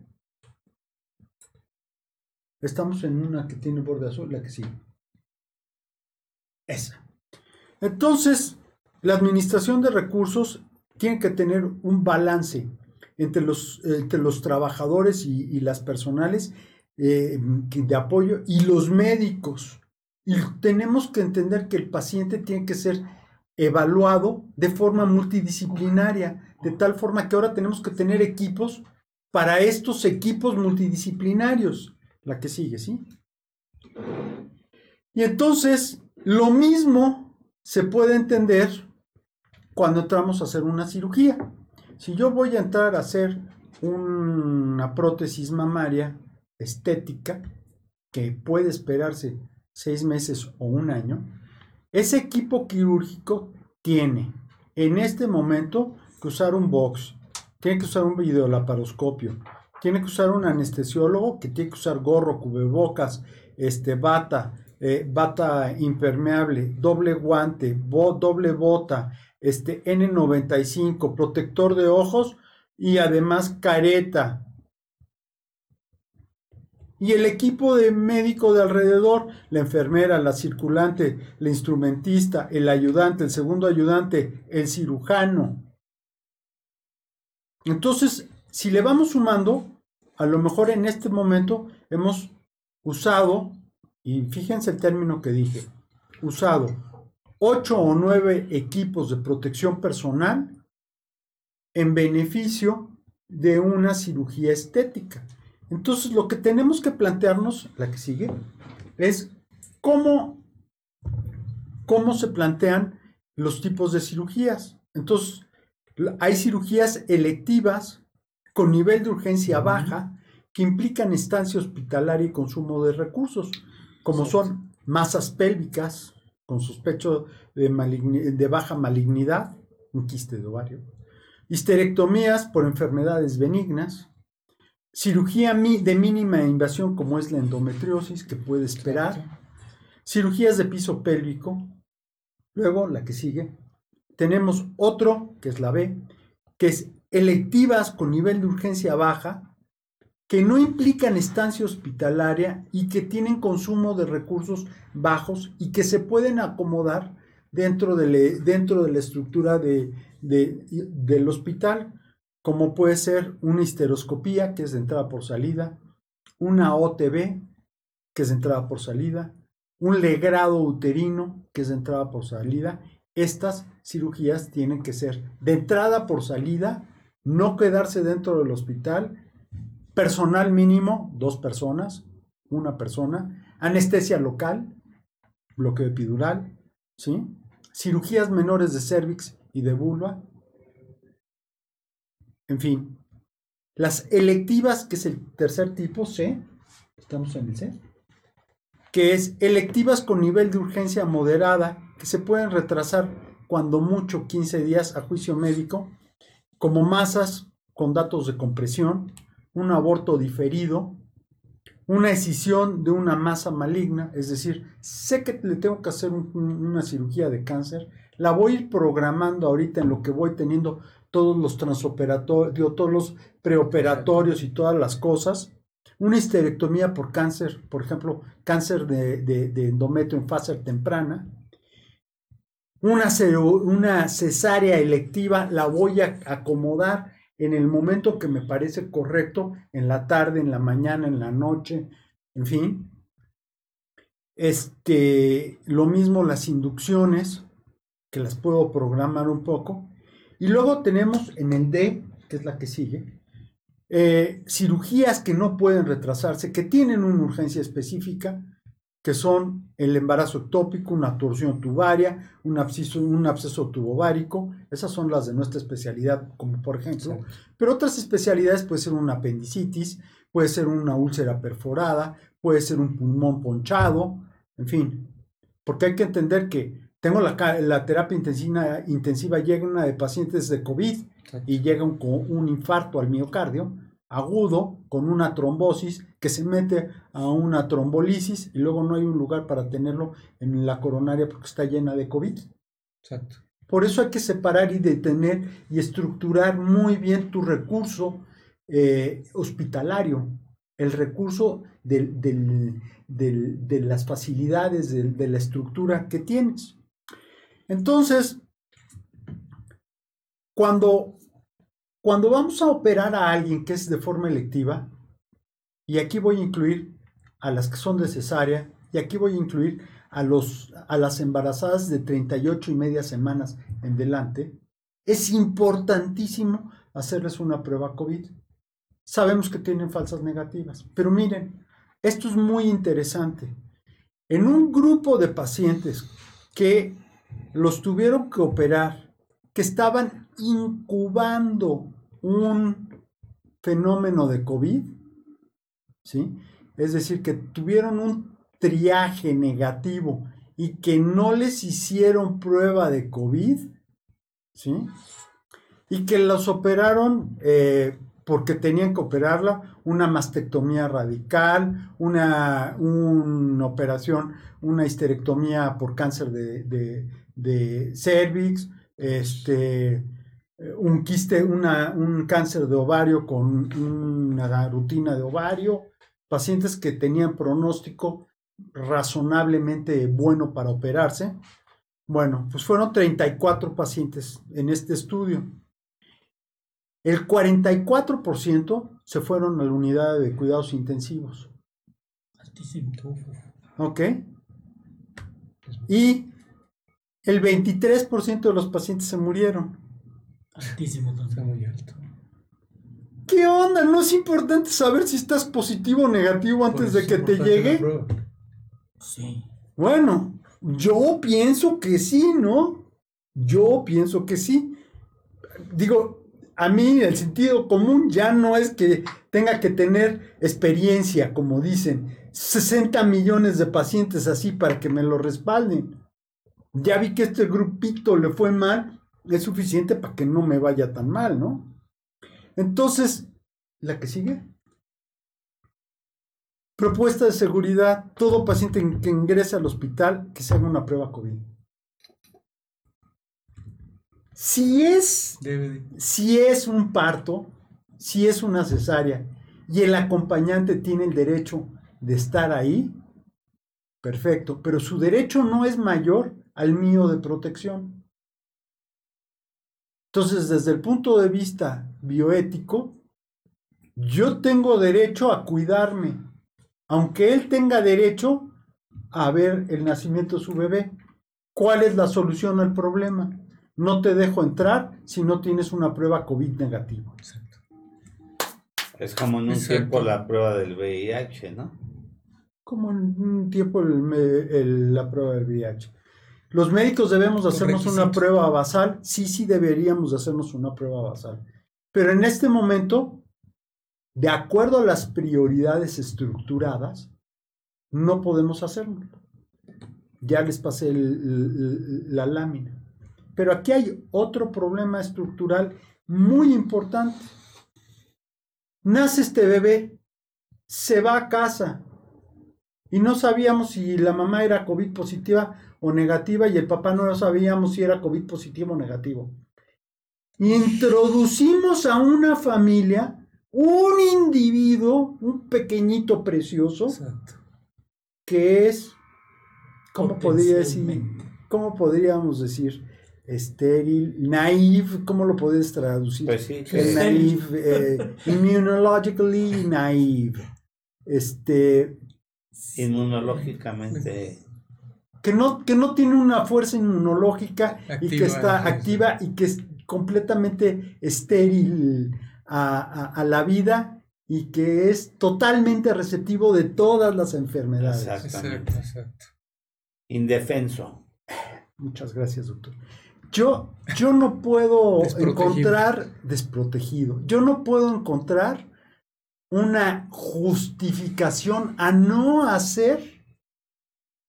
Estamos en una que tiene borde azul, la que sigue. Esa. Entonces, la administración de recursos tiene que tener un balance entre los, entre los trabajadores y, las personales eh, de apoyo y los médicos. Y tenemos que entender que el paciente tiene que ser evaluado de forma multidisciplinaria, de tal forma que ahora tenemos que tener equipos para estos equipos multidisciplinarios. La que sigue, ¿sí? Y entonces, lo mismo se puede entender cuando entramos a hacer una cirugía. Si yo voy a entrar a hacer una prótesis mamaria estética, que puede esperarse seis meses o un año, ese equipo quirúrgico tiene en este momento que usar un box, tiene que usar un videolaparoscopio, tiene que usar un anestesiólogo que tiene que usar gorro, cubrebocas, este, bata, eh, bata impermeable, doble guante, doble bota, este N95, protector de ojos y además careta. Y el equipo de médico de alrededor, la enfermera, la circulante, la instrumentista, el ayudante, el segundo ayudante, el cirujano. Entonces, si le vamos sumando, a lo mejor en este momento hemos usado, y fíjense el término que dije, usado ocho o nueve equipos de protección personal en beneficio de una cirugía estética. Entonces, lo que tenemos que plantearnos, la que sigue, es cómo, cómo se plantean los tipos de cirugías. Entonces, hay cirugías electivas con nivel de urgencia baja que implican estancia hospitalaria y consumo de recursos, como son masas pélvicas, con sospecho de, de baja malignidad, un quiste de ovario, histerectomías por enfermedades benignas, cirugía de mínima invasión como es la endometriosis que puede esperar, cirugías de piso pélvico, luego la que sigue, tenemos otro, que es la B, que es electivas con nivel de urgencia baja, que no implican estancia hospitalaria y que tienen consumo de recursos bajos y que se pueden acomodar dentro de, dentro de la estructura de, del hospital, como puede ser una histeroscopía, que es de entrada por salida, una OTB, que es de entrada por salida, un legrado uterino, que es de entrada por salida. Estas cirugías tienen que ser de entrada por salida, no quedarse dentro del hospital personal mínimo, dos personas, una persona, anestesia local, bloqueo epidural, ¿sí? cirugías menores de cervix y de vulva, en fin, las electivas, que es el tercer tipo C, estamos en el C, que es electivas con nivel de urgencia moderada, que se pueden retrasar cuando mucho 15 días a juicio médico, como masas con datos de compresión, un aborto diferido, una escisión de una masa maligna, es decir, sé que le tengo que hacer una cirugía de cáncer, la voy a ir programando ahorita en lo que voy teniendo todos los transoperatorios, todos los preoperatorios y todas las cosas. Una histerectomía por cáncer, por ejemplo, cáncer de, endometrio en fase temprana. Una, una cesárea electiva la voy a acomodar en el momento que me parece correcto, en la tarde, en la mañana, en la noche, en fin. Este, lo mismo las inducciones, que las puedo programar un poco. Y luego tenemos en el D, que es la que sigue, eh, cirugías que no pueden retrasarse, que tienen una urgencia específica, que son el embarazo ectópico, una torsión tubaria, un absceso, un absceso tubovárico. Esas son las de nuestra especialidad, como por ejemplo. Pero otras especialidades puede ser una apendicitis, puede ser una úlcera perforada, puede ser un pulmón ponchado, en fin. Porque hay que entender que tengo la, la terapia intensiva, intensiva llega una de pacientes de COVID y llega un infarto al miocardio agudo con una trombosis que se mete a una trombolisis y luego no hay un lugar para tenerlo en la coronaria porque está llena de COVID. Exacto. Por eso hay que separar y detener y estructurar muy bien tu recurso eh, hospitalario, el recurso de las facilidades, de la estructura que tienes. Entonces, cuando cuando vamos a operar a alguien que es de forma electiva, y aquí voy a incluir a las que son de cesárea, y aquí voy a incluir a, los, a las embarazadas de 38 y media semanas en delante, es importantísimo hacerles una prueba COVID. Sabemos que tienen falsas negativas, pero miren, esto es muy interesante. En un grupo de pacientes que los tuvieron que operar, que estaban incubando un fenómeno de COVID, ¿sí? Es decir, que tuvieron un triaje negativo y que no les hicieron prueba de COVID, ¿sí? Y que los operaron eh, porque tenían que operarla, una mastectomía radical, una, una operación, una histerectomía por cáncer de, de, cervix, este, un quiste, una, un cáncer de ovario con una rutina de ovario, pacientes que tenían pronóstico razonablemente bueno para operarse. Bueno, pues fueron 34 pacientes en este estudio. El 44% se fueron a la unidad de cuidados intensivos. ¿Ok? Y el 23% de los pacientes se murieron. Altísimo muy alto. ¿Qué onda? ¿No es importante saber si estás positivo o negativo antes de que te llegue? Sí. Bueno, yo pienso que sí, ¿no? Yo pienso que sí. Digo, a mí el sentido común ya no es que tenga que tener experiencia, como dicen, 60 millones de pacientes así para que me lo respalden. Ya vi que este grupito le fue mal es suficiente para que no me vaya tan mal, ¿no? Entonces, la que sigue. Propuesta de seguridad, todo paciente que ingrese al hospital que se haga una prueba COVID. Si es, si es un parto, si es una cesárea y el acompañante tiene el derecho de estar ahí, perfecto, pero su derecho no es mayor al mío de protección. Entonces, desde el punto de vista bioético, yo tengo derecho a cuidarme, aunque él tenga derecho a ver el nacimiento de su bebé. ¿Cuál es la solución al problema? No te dejo entrar si no tienes una prueba COVID negativa. Es como en un tiempo la prueba del VIH, ¿no? Como en un tiempo la prueba del VIH. Los médicos debemos hacernos una prueba basal. Sí, sí deberíamos hacernos una prueba basal. Pero en este momento, de acuerdo a las prioridades estructuradas, no podemos hacerlo. Ya les pasé la lámina. Pero aquí hay otro problema estructural muy importante. Nace este bebé, se va a casa y no sabíamos si la mamá era COVID positiva o negativa y el papá no sabíamos si era COVID positivo o negativo. Introducimos a una familia un individuo, un pequeñito precioso, que es, ¿cómo podría decir? ¿cómo podríamos decir? Estéril, naive, ¿cómo lo puedes traducir? Pues sí, El sí. naive, eh, immunologically naive. Este, inmunológicamente. que no, que no tiene una fuerza inmunológica y que está sí. activa y que es completamente estéril a, a- a la vida y que es totalmente receptivo de todas las enfermedades. Exactamente. Exacto, exacto. Indefenso. Muchas gracias, doctor. Yo, yo no puedo Desprotegido. encontrar desprotegido. Yo no puedo encontrar una justificación a no hacer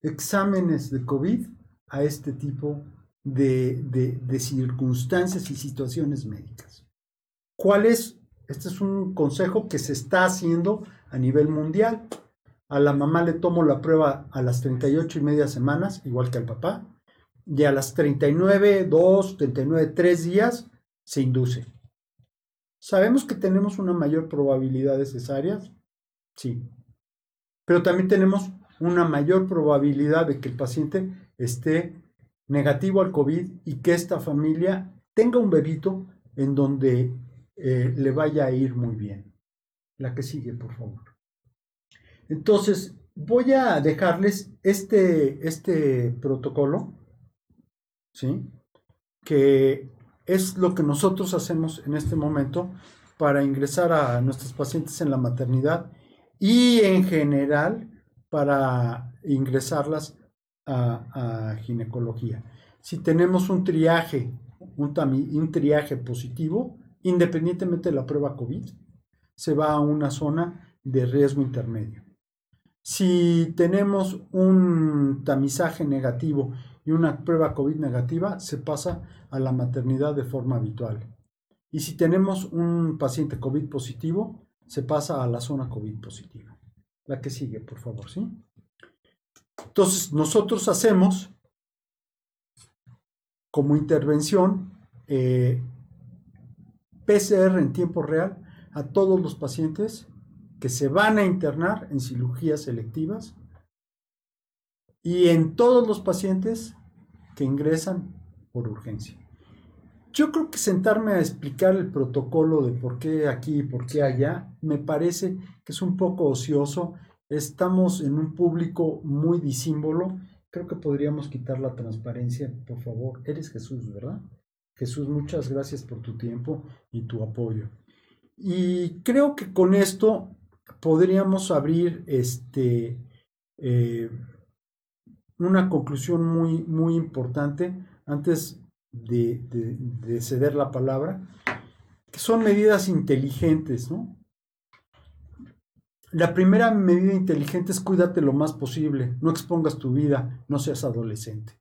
exámenes de COVID a este tipo de, de- de circunstancias y situaciones médicas. ¿Cuál es? Este es un consejo que se está haciendo a nivel mundial. A la mamá le tomo la prueba a las 38 y media semanas, igual que al papá, y a las 39, 2, 39, 3 días se induce. ¿Sabemos que tenemos una mayor probabilidad de cesáreas? Sí. Pero también tenemos una mayor probabilidad de que el paciente esté negativo al COVID y que esta familia tenga un bebito en donde eh, le vaya a ir muy bien. La que sigue, por favor. Entonces, voy a dejarles este, este protocolo, ¿sí? Que es lo que nosotros hacemos en este momento para ingresar a nuestros pacientes en la maternidad y en general para ingresarlas a, ginecología. Si tenemos un triaje, un triaje positivo, independientemente de la prueba COVID, se va a una zona de riesgo intermedio. Si tenemos un tamizaje negativo y una prueba COVID negativa, se pasa a la maternidad de forma habitual. Y si tenemos un paciente COVID positivo, se pasa a la zona COVID positiva. La que sigue, por favor, ¿sí? Entonces, nosotros hacemos como intervención eh, PCR en tiempo real a todos los pacientes que se van a internar en cirugías selectivas y en todos los pacientes que ingresan por urgencia. Yo creo que sentarme a explicar el protocolo de por qué aquí y por qué allá me parece que es un poco ocioso. Estamos en un público muy disímbolo. Creo que podríamos quitar la transparencia, por favor. Eres Jesús, ¿verdad? Jesús, muchas gracias por tu tiempo y tu apoyo. Y creo que con esto podríamos abrir este, eh, una conclusión muy, muy importante antes de, de- de ceder la palabra, son medidas inteligentes, ¿no? La primera medida inteligente es cuídate lo más posible, no expongas tu vida, no seas adolescente.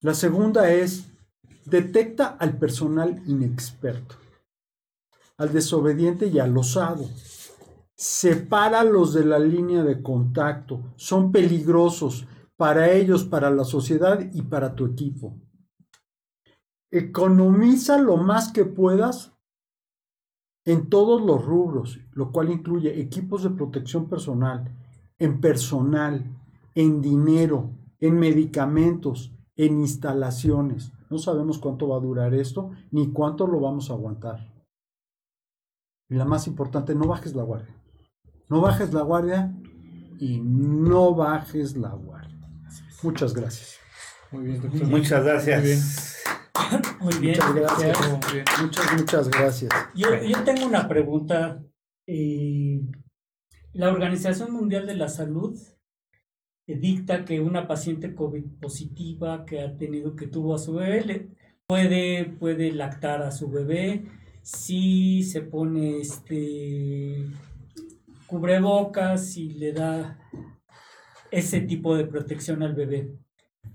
La segunda es detecta al personal inexperto, al desobediente y al osado. Sepáralos de la línea de contacto, son peligrosos para ellos, para la sociedad y para tu equipo. Economiza lo más que puedas en todos los rubros, lo cual incluye equipos de protección personal, en personal, en dinero, en medicamentos, en instalaciones. No sabemos cuánto va a durar esto ni cuánto lo vamos a aguantar. Y la más importante, no bajes la guardia. No bajes la guardia y no bajes la guardia. Muchas gracias. Muy bien, doctor. Muchas gracias. Muy bien. Muy bien. Muchas gracias. Muy bien. Muchas, muchas gracias. Yo, yo tengo una pregunta. eh, la Organización Mundial de la Salud eh, dicta que una paciente COVID positiva que ha tenido, que tuvo a su bebé, le- puede, puede lactar a su bebé si se pone este cubrebocas y le da ese tipo de protección al bebé.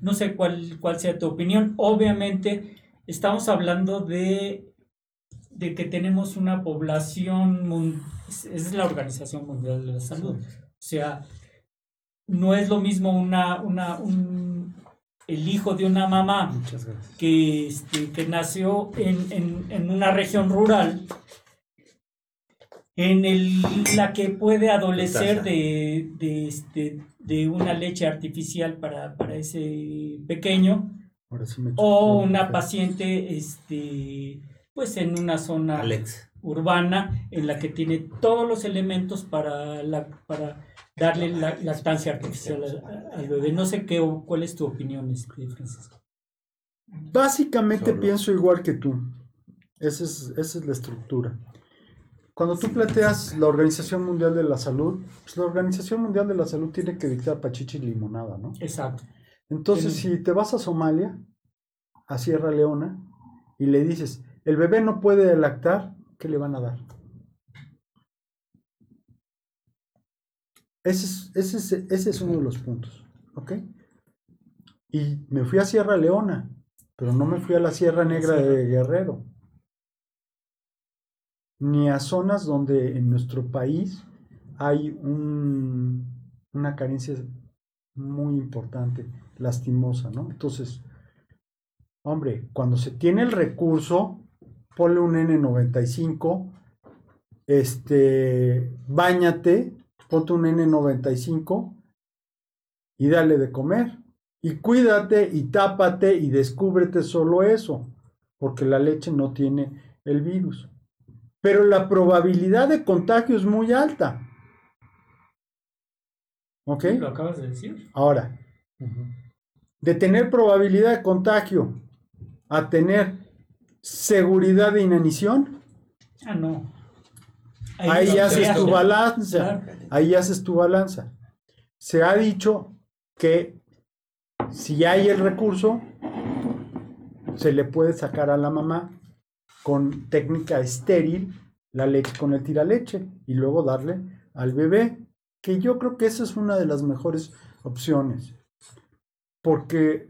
No sé cuál, cuál sea tu opinión. Obviamente, estamos hablando de, de que tenemos una población, es la Organización Mundial de la Salud. O sea, no es lo mismo una, una, un, el hijo de una mamá que, este, que nació en, en, en una región rural en el, la que puede adolecer de, de, este, de una leche artificial para, para ese pequeño sí o una paciente este, pues en una zona Alex. urbana en la que tiene todos los elementos para, la, para darle la lactancia artificial al, al bebé. No sé qué, cuál es tu opinión, este, Francisco. Básicamente Solo. pienso igual que tú. Esa es, esa es la estructura. Cuando tú planteas la Organización Mundial de la Salud, pues la Organización Mundial de la Salud tiene que dictar pachichi y limonada, ¿no? Exacto. Entonces, si te vas a Somalia, a Sierra Leona, y le dices, el bebé no puede lactar, ¿qué le van a dar? Ese es, ese es, ese es uno de los puntos, ¿ok? Y me fui a Sierra Leona, pero no me fui a la Sierra Negra de Guerrero, ni a zonas donde en nuestro país hay un- una carencia muy importante, lastimosa, ¿no? Entonces, hombre, cuando se tiene el recurso, ponle un N95, este, báñate, ponte un N95 y dale de comer. Y cuídate y tápate y descúbrete solo eso, porque la leche no tiene el virus. Pero la probabilidad de contagio es muy alta. ¿Ok? Lo acabas de decir. Ahora, de tener probabilidad de contagio a tener seguridad de inanición, Ah, no. ahí no haces tu balanza. Claro. Ahí haces tu balanza. Se ha dicho que si hay el recurso, se le puede sacar a la mamá con técnica estéril la leche con el tiraleche y luego darle al bebé, que yo creo que esa es una de las mejores opciones. Porque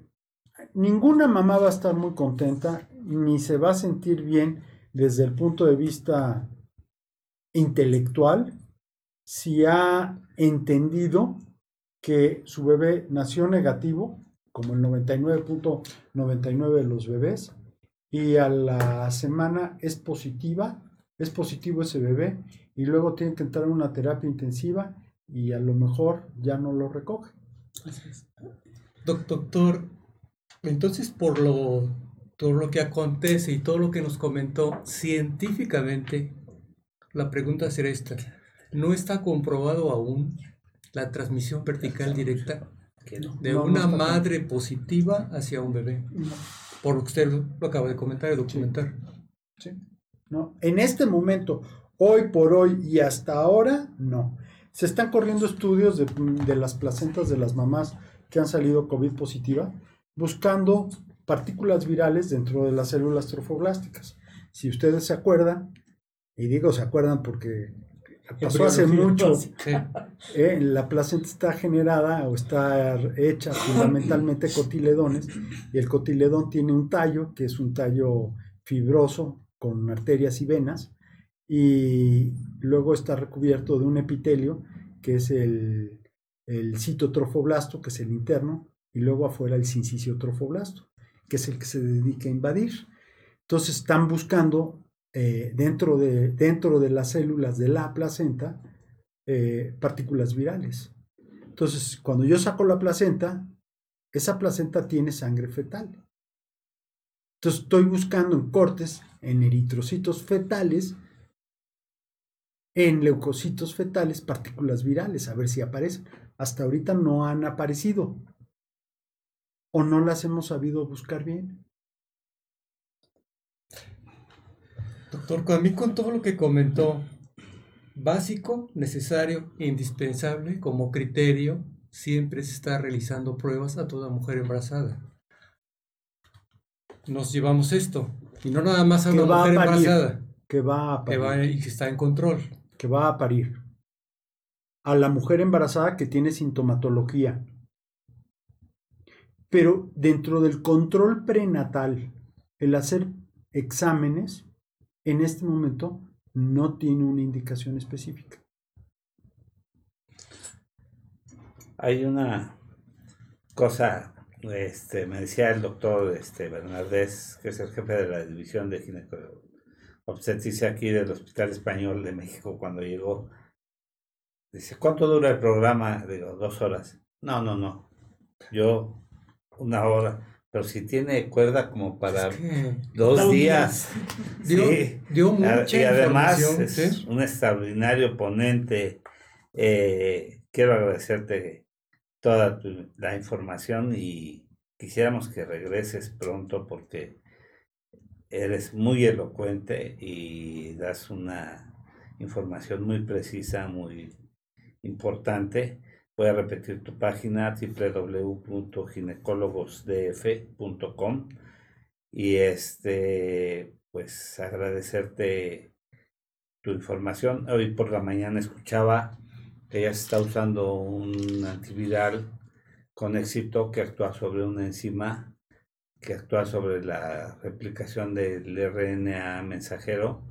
ninguna mamá va a estar muy contenta ni se va a sentir bien desde el punto de vista intelectual si ha entendido que su bebé nació negativo, como el 99.99 de los bebés, y a la semana es positiva, es positivo ese bebé, y luego tiene que entrar en una terapia intensiva y a lo mejor ya no lo recoge. Doc- doctor, entonces por lo, todo lo que acontece y todo lo que nos comentó científicamente, la pregunta será esta. ¿No está comprobado aún la transmisión vertical directa de una madre positiva hacia un bebé? Por lo que usted lo acaba de comentar y documentar. ¿no? En este momento, hoy por hoy y hasta ahora, no. Se están corriendo estudios de, de las placentas de las mamás que han salido COVID positiva, buscando partículas virales dentro de las células trofoblásticas. Si ustedes se acuerdan, y digo se acuerdan porque pasó hace mucho. Sí. eh, la placenta está generada o está hecha fundamentalmente cotiledones y el cotiledón tiene un tallo que es un tallo fibroso con arterias y venas y luego está recubierto de un epitelio que es el, el citotrofoblasto que es el interno y luego afuera el sinciciotrofoblasto que es el que se dedica a invadir entonces están buscando eh, dentro, de, dentro de las células de la placenta eh, partículas virales. Entonces, cuando yo saco la placenta, esa placenta tiene sangre fetal. Entonces, estoy buscando en cortes, en eritrocitos fetales, en leucocitos fetales, partículas virales, a ver si aparecen. Hasta ahorita no han aparecido. O no las hemos sabido buscar bien. Doctor, a mí con todo lo que comentó, básico, necesario, indispensable, como criterio, siempre se está realizando pruebas a toda mujer embarazada. Nos llevamos esto, y no nada más a Que una a mujer parir. embarazada, Que va a que parir. va y que está en control. que va a parir. A la mujer embarazada que tiene sintomatología. Pero dentro del control prenatal, el hacer exámenes, en este momento no tiene una indicación específica. Hay una cosa, este, me decía el doctor este, Bernardés, que es el jefe de la división de gineco- obstetricia aquí del Hospital Español de México cuando llegó. Dice, ¿cuánto dura el programa? Digo, dos horas. No, no, no. Yo, una hora. Pero si tiene cuerda como para Es que dos días. dio, Sí. dio A- mucha Y además es ¿sí? un extraordinario ponente. Eh, quiero agradecerte toda tu- la información y quisiéramos que regreses pronto porque eres muy elocuente y das una información muy precisa, muy importante. Voy a repetir tu página www.ginecologosdf.com y este pues agradecerte tu información. Hoy por la mañana escuchaba que ya se está usando un antiviral con éxito que actúa sobre una enzima que actúa sobre la replicación del RNA mensajero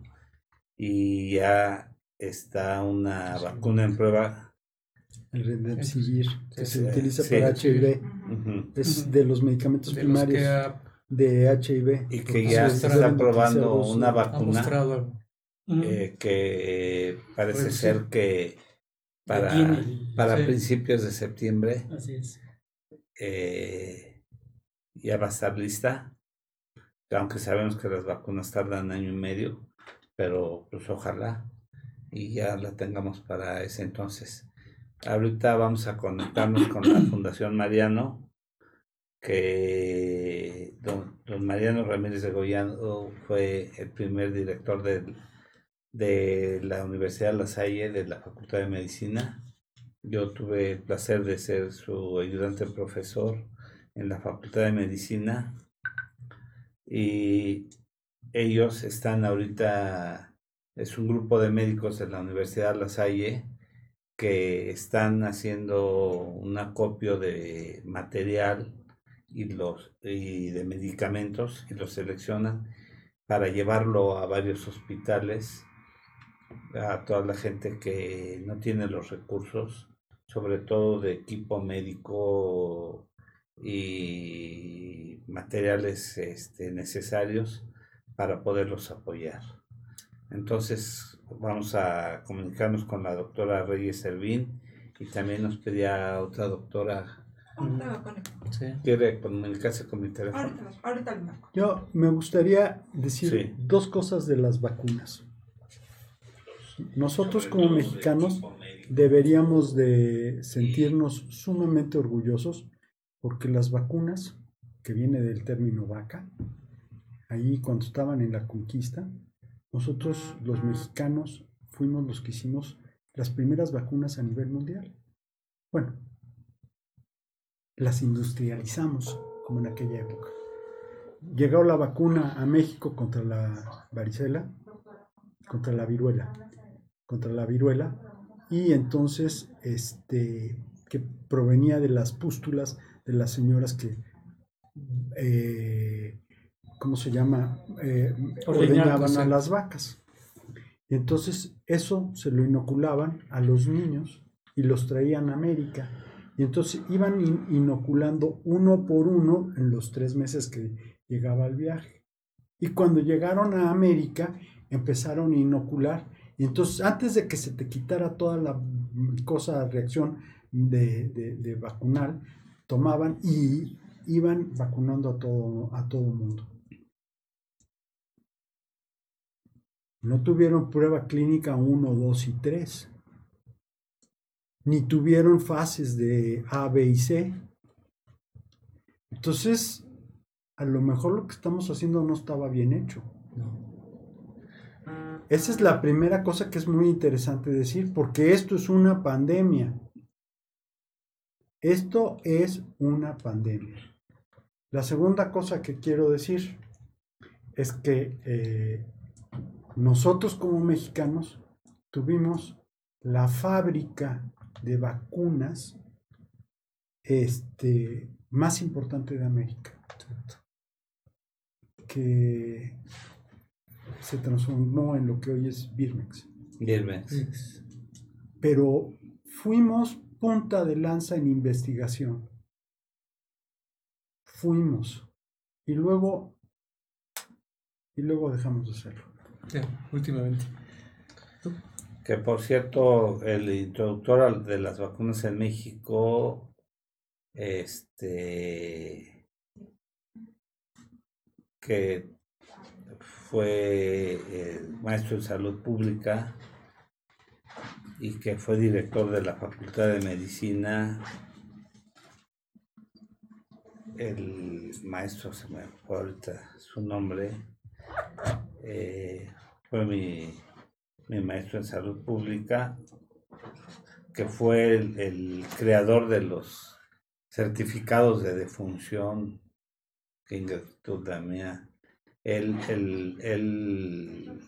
y ya está una vacuna en prueba. El Remdesivir, que Sí, se sí. utiliza Sí. para HIV, es de los medicamentos de los primarios que ha, de HIV. Y que ya se está probando una eh, ha vacuna eh, que parece Puede ser que para, para sí. principios de septiembre Así es. eh, ya va a estar lista, aunque sabemos que las vacunas tardan año y medio, pero pues ojalá y ya la tengamos para ese entonces. Ahorita vamos a conectarnos con la Fundación Mariano, que don, Mariano Ramírez de Goyano fue el primer director del- de la Universidad de La Salle, de la Facultad de Medicina. Yo tuve el placer de ser su ayudante profesor en la Facultad de Medicina y ellos están ahorita, es un grupo de médicos de la Universidad La Salle que están haciendo un acopio de material y, los, y de medicamentos y los seleccionan para llevarlo a varios hospitales a toda la gente que no tiene los recursos, sobre todo de equipo médico y materiales este, necesarios para poderlos apoyar. Entonces vamos a comunicarnos con la doctora Reyes Servín y también nos pedía otra doctora, Ahorita me. Sí. quiere comunicarse con mi teléfono. Ahorita, ahorita marco. Yo me gustaría decir Sí. dos cosas de las vacunas. Nosotros como mexicanos deberíamos de sentirnos sumamente orgullosos porque las vacunas, que viene del término vaca, ahí cuando estaban en la conquista, nosotros los mexicanos fuimos los que hicimos las primeras vacunas a nivel mundial. Bueno, las industrializamos como en aquella época. Llegó la vacuna a México contra la varicela, contra la viruela, contra la viruela, y entonces este que provenía de las pústulas de las señoras que eh, ¿cómo se llama? Eh, ordeñaban a las vacas. Y entonces eso se lo inoculaban a los niños y los traían a América. Y entonces iban in- inoculando uno por uno en los tres meses que llegaba el viaje. Y cuando llegaron a América, empezaron a inocular. Y entonces, antes de que se te quitara toda la cosa, reacción de, de- de vacunal, tomaban y iban vacunando a todo a todo mundo. No tuvieron prueba clínica 1, 2 y 3. Ni tuvieron fases de A, B y C. Entonces, a lo mejor lo que estamos haciendo no estaba bien hecho. Esa es la primera cosa que es muy interesante decir, porque esto es una pandemia. Esto es una pandemia. La segunda cosa que quiero decir es que eh, nosotros como mexicanos tuvimos la fábrica de vacunas este, más importante de América, que se transformó en lo que hoy es Birmex. Birmex. Pero fuimos punta de lanza en investigación. Fuimos. Y luego, y luego dejamos de hacerlo. Últimamente. Que por cierto, el introductor de las vacunas en México, este, que fue maestro en salud pública y que fue director de la Facultad de Medicina, el maestro, se me fue ahorita su nombre, eh, fue mi mi maestro en salud pública, que fue el, el creador de los certificados de defunción, que ingratitud la mía. El, el,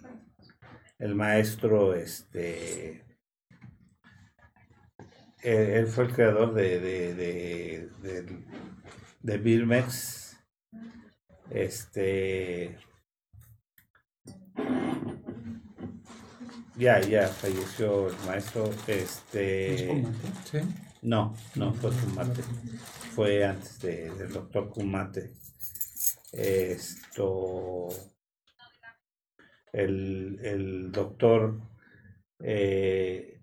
el, maestro, este, él, él fue el creador de, de, de, de, de Birmex, este, ya, ya falleció el maestro, este, ¿Sí? no, no fue Kumate, fue antes de- del doctor Kumate. Esto, el, el doctor eh,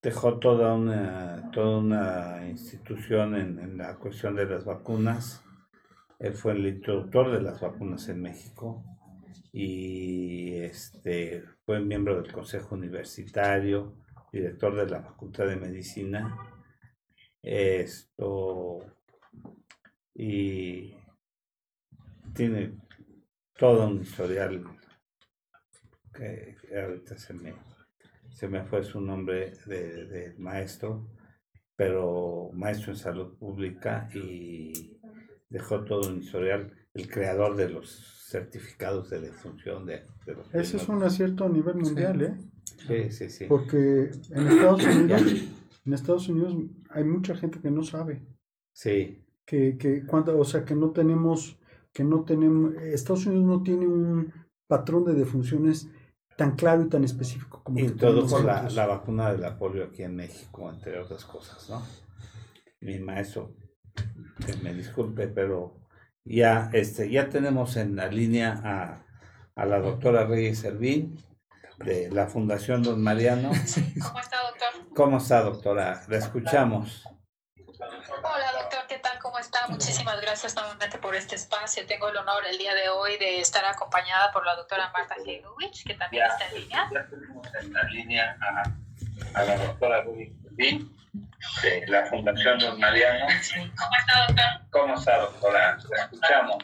dejó toda una, toda una institución en, en la cuestión de las vacunas. Él fue el introductor de las vacunas en México y este, fue miembro del Consejo Universitario, director de la Facultad de Medicina. Esto y tiene todo un historial que ahorita se me, se me fue su nombre de, de maestro, pero maestro en salud pública y dejó todo un historial, el creador de los certificados de defunción de, de los Ese es un acierto a nivel mundial, ¿eh? Sí, sí, sí. Porque en Estados Unidos, en Estados Unidos hay mucha gente que no sabe. Sí, que, que cuando, o sea, que no tenemos, que no tenemos, Estados Unidos no tiene un patrón de defunciones tan claro y tan específico como que tenemos introdujo la, la vacuna de la polio aquí en México, entre otras cosas, ¿no? Mi maestro, que me disculpe, pero ya, este, ya tenemos en la línea a, a la doctora Reyes Servín de la Fundación Don Mariano. [LAUGHS] ¿Cómo está, doctor? ¿Cómo está, doctora? La escuchamos. Hola, doctor, ¿qué tal? ¿Cómo está? Muchísimas gracias nuevamente por este espacio. Tengo el honor el día de hoy de estar acompañada por la doctora Marta Heilovich, que también está en línea. Ya tenemos en la línea a, a la doctora Reyes Servín de la Fundación Don Mariano. ¿Cómo está, doctor? ¿Cómo está, doctora? La escuchamos.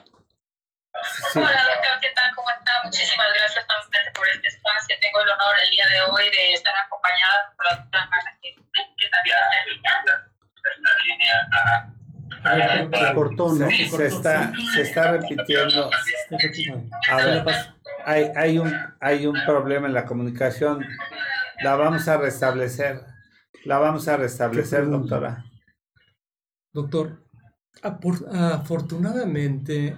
Sí. Hola, doctor, ¿qué tal? ¿Cómo está? Muchísimas gracias nuevamente por este espacio. Tengo el honor el día de hoy de estar acompañada por la doctora Marta Heilovich, que también está en línea. en la línea a, a la Se doctora cortó, ¿no? Se, se está, se está repitiendo. A ver, hay, hay, un, hay un problema en la comunicación. La vamos a restablecer. La vamos a restablecer, doctora. Doctor, afortunadamente,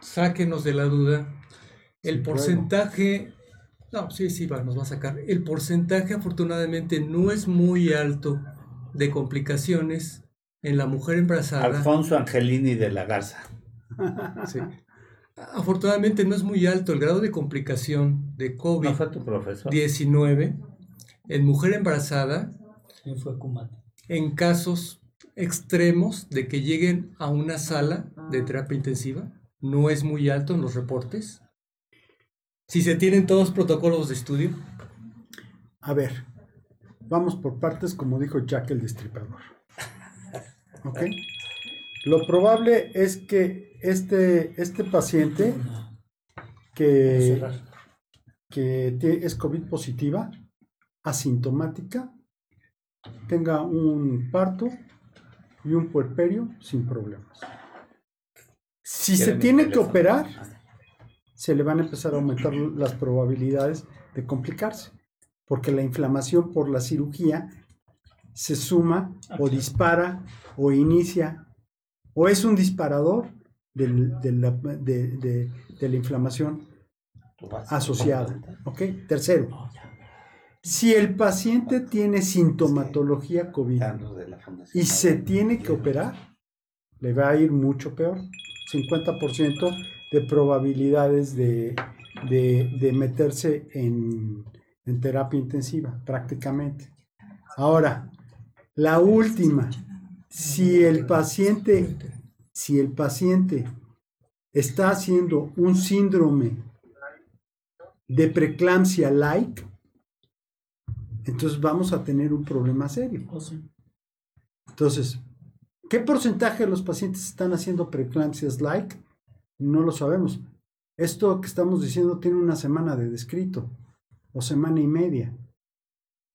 sáquenos de la duda, el Sí, porcentaje, no, sí, sí, va, nos va a sacar, el porcentaje afortunadamente no es muy alto de complicaciones en la mujer embarazada. Alfonso Angelini de la Garza. [LAUGHS] Sí. Afortunadamente no es muy alto el grado de complicación de ¿No fue tu profesor? COVID-19 en mujer embarazada ¿Quién fue Kumate? en casos extremos de que lleguen a una sala de terapia intensiva. No es muy alto en los reportes. Si se tienen todos protocolos de estudio, A ver, vamos por partes, como dijo Jack el Destripador. [LAUGHS] ¿Ok? Lo probable es que este, este paciente que, que es COVID positiva, asintomática, tenga un parto y un puerperio sin problemas. Si se ¿Quieren mi tiene que operar, se le van a empezar a aumentar las probabilidades de complicarse, porque la inflamación por la cirugía se suma o dispara o inicia o es un disparador del- de, la, de- de- de la inflamación asociada. ¿ok? Tercero, si el paciente tiene sintomatología COVID y se tiene que operar, le va a ir mucho peor. 50% de probabilidades de, de- de meterse en, en terapia intensiva, prácticamente. Ahora, la última, si el paciente, si el paciente está haciendo un síndrome de preeclampsia like, entonces vamos a tener un problema serio. O sea, Entonces, ¿qué porcentaje de los pacientes están haciendo preeclampsias like? No lo sabemos. Esto que estamos diciendo tiene una semana de descrito o semana y media.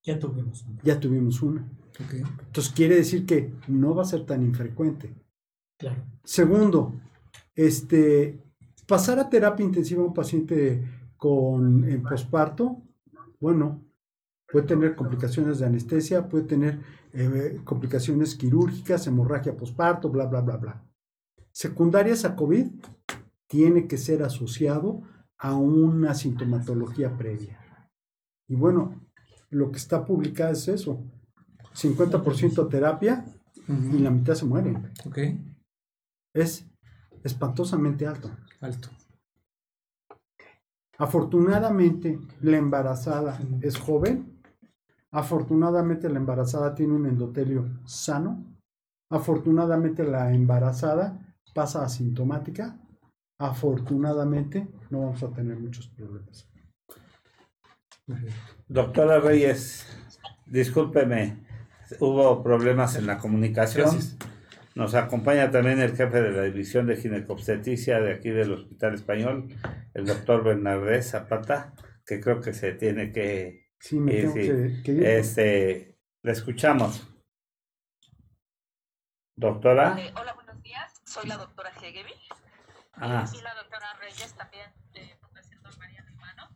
ya tuvimos uno. Ya tuvimos una. Entonces quiere decir que no va a ser tan infrecuente. Claro. Segundo, este, pasar a terapia intensiva a un paciente con en posparto, bueno, puede tener complicaciones de anestesia, puede tener eh, complicaciones quirúrgicas, hemorragia posparto, bla, bla, bla, bla. Secundarias a COVID tiene que ser asociado a una sintomatología previa. Y bueno, lo que está publicado es eso. 50% terapia y la mitad se mueren Ok. es espantosamente alto. Alto. Afortunadamente, la embarazada es joven. Afortunadamente, la embarazada tiene un endotelio sano. Afortunadamente, la embarazada pasa asintomática. Afortunadamente, no vamos a tener muchos problemas. Doctora Reyes, discúlpeme, hubo problemas en la comunicación. Gracias. Nos acompaña también el jefe de la división de ginecobstetricia de aquí del Hospital Español, el doctor Bernardés Zapata, que creo que se tiene que... Sí, me Sí, tengo sí. que, que ir. Este, le escuchamos. Doctora. Eh, hola, buenos días. Soy la doctora Hegevi. Ah, Y la doctora Reyes también de Fundación Don Mariano Humano.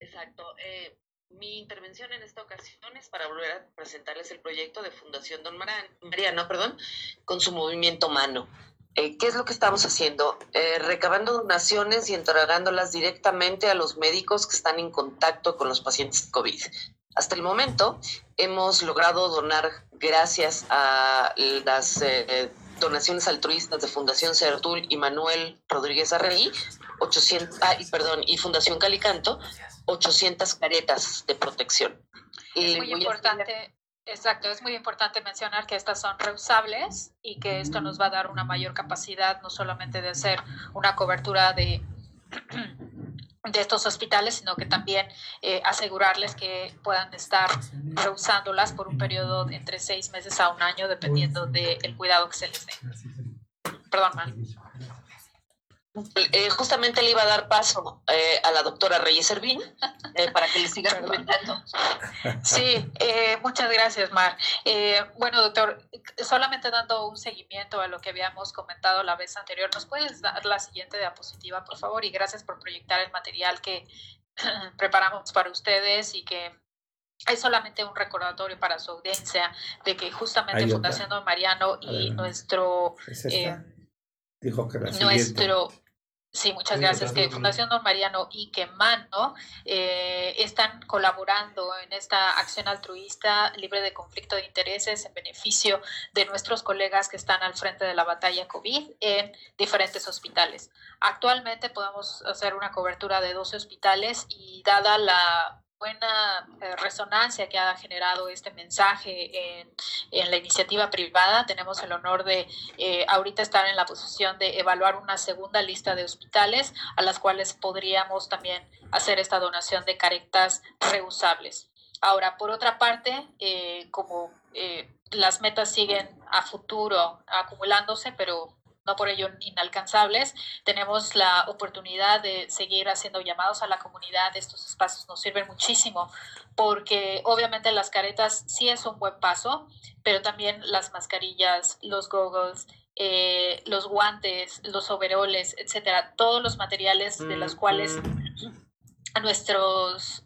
Exacto. Eh, mi intervención en esta ocasión es para volver a presentarles el proyecto de Fundación Don Mariano, perdón, con su movimiento Mano. Eh, ¿Qué es lo que estamos haciendo? Eh, recabando donaciones y entregándolas directamente a los médicos que están en contacto con los pacientes COVID. Hasta el momento hemos logrado donar, gracias a las eh, donaciones altruistas de Fundación Certul y Manuel Rodríguez Arrey, 800, ah, y perdón, y Fundación Calicanto, 800 caretas de protección. Es muy importante, exacto, es muy importante mencionar que estas son reusables y que esto nos va a dar una mayor capacidad no solamente de hacer una cobertura de, [CLEARS THROAT] de estos hospitales, sino que también eh, asegurarles que puedan estar reusándolas por un periodo de entre seis meses a un año, dependiendo del cuidado que se les dé. Perdón, Mar. Eh, justamente le iba a dar paso eh, a la doctora Reyes Servín eh, para que le siga comentando. Sí, [LAUGHS] eh, muchas gracias, Mar. Bueno, doctor, solamente dando un seguimiento a lo que habíamos comentado la vez anterior, ¿nos puedes dar la siguiente diapositiva, por favor? Y gracias por proyectar el material que [CLEARS THROAT] preparamos para ustedes y que es solamente un recordatorio para su audiencia de que justamente. Fundación Don Mariano y nuestro ¿es Dijo que la siguiente. Sí muchas Sí, gracias que. Fundación Don Mariano y que Mano eh, están colaborando en esta acción altruista libre de conflicto de intereses en beneficio de nuestros colegas que están al frente de la batalla COVID en diferentes hospitales. Actualmente podemos hacer una cobertura de 12 hospitales y dada la buena eh, resonancia que ha generado este mensaje en, en la iniciativa privada, tenemos el honor de eh, ahorita estar en la posición de evaluar una segunda lista de hospitales a las cuales podríamos también hacer esta donación de caretas reusables. Ahora, por otra parte, eh, como eh, las metas siguen a futuro acumulándose, pero no por ello inalcanzables, tenemos la oportunidad de seguir haciendo llamados a la comunidad. Estos espacios nos sirven muchísimo porque obviamente las caretas sí es un buen paso, pero también las mascarillas, los goggles, eh, los guantes, los overoles, etcétera, todos los materiales de los cuales nuestros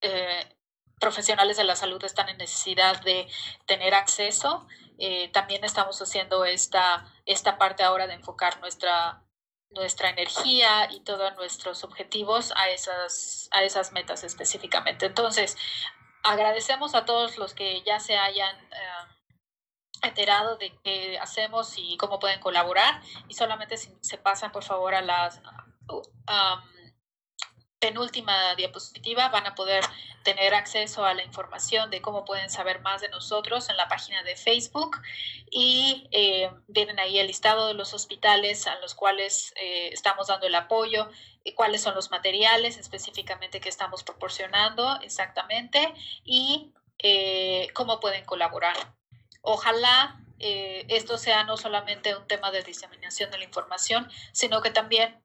eh, profesionales de la salud están en necesidad de tener acceso. Eh, también estamos haciendo esta, esta parte ahora de enfocar nuestra, nuestra energía y todos nuestros objetivos a esas, a esas metas específicamente. Entonces, agradecemos a todos los que ya se hayan eh, enterado de qué hacemos y cómo pueden colaborar. Y solamente si se pasan, por favor, a la penúltima diapositiva, van a poder tener acceso a la información de cómo pueden saber más de nosotros en la página de Facebook. Y eh, vienen ahí el listado de los hospitales a los cuales eh, estamos dando el apoyo y cuáles son los materiales específicamente que estamos proporcionando exactamente y eh, cómo pueden colaborar. Ojalá eh, esto sea no solamente un tema de diseminación de la información, sino que también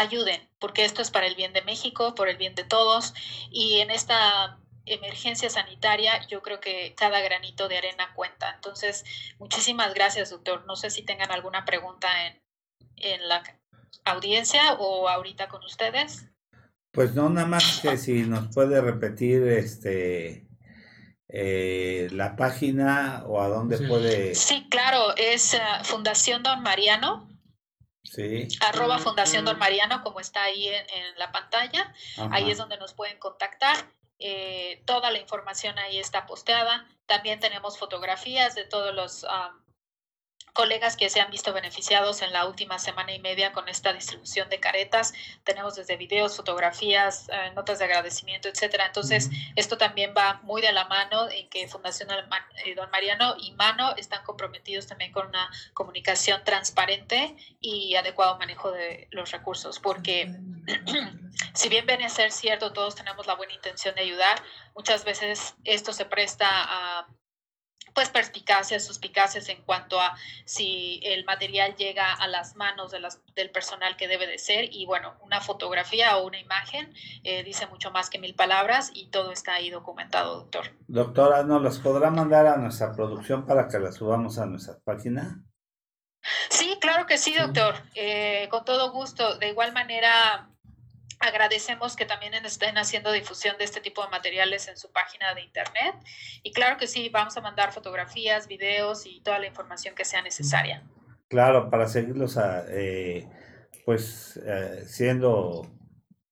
ayuden, porque esto es para el bien de México, por el bien de todos, y en esta emergencia sanitaria yo creo que cada granito de arena cuenta. Entonces, muchísimas gracias, doctor. No sé si tengan alguna pregunta en, en la audiencia o ahorita con ustedes. Pues no, nada más que si nos puede repetir este eh, la página o a dónde puede. Sí, claro, es uh, Fundación Don Mariano. Sí. Arroba Fundación Don Mariano, como está ahí en, en la pantalla. Ajá. Ahí es donde nos pueden contactar. Eh, toda la información ahí está posteada. También tenemos fotografías de todos los um, colegas que se han visto beneficiados en la última semana y media con esta distribución de caretas. Tenemos desde videos, fotografías, eh, notas de agradecimiento, etcétera. Entonces, esto también va muy de la mano en que Fundación eh, Don Mariano y Mano están comprometidos también con una comunicación transparente y adecuado manejo de los recursos, porque [CLEARS THROAT] si bien viene a ser cierto, todos tenemos la buena intención de ayudar, muchas veces esto se presta a pues perspicacias, suspicacias en cuanto a si el material llega a las manos de las, del personal que debe de ser y bueno, una fotografía o una imagen eh, dice mucho más que mil palabras y todo está ahí documentado, doctor. Doctora, ¿nos las podrá mandar a nuestra producción para que las subamos a nuestra página? Sí, claro que sí, doctor. Eh, con todo gusto. De igual manera, Agradecemos que también estén haciendo difusión de este tipo de materiales en su página de internet. Y claro que sí, vamos a mandar fotografías, videos y toda la información que sea necesaria. Claro, para seguirlos a, eh, pues eh, siendo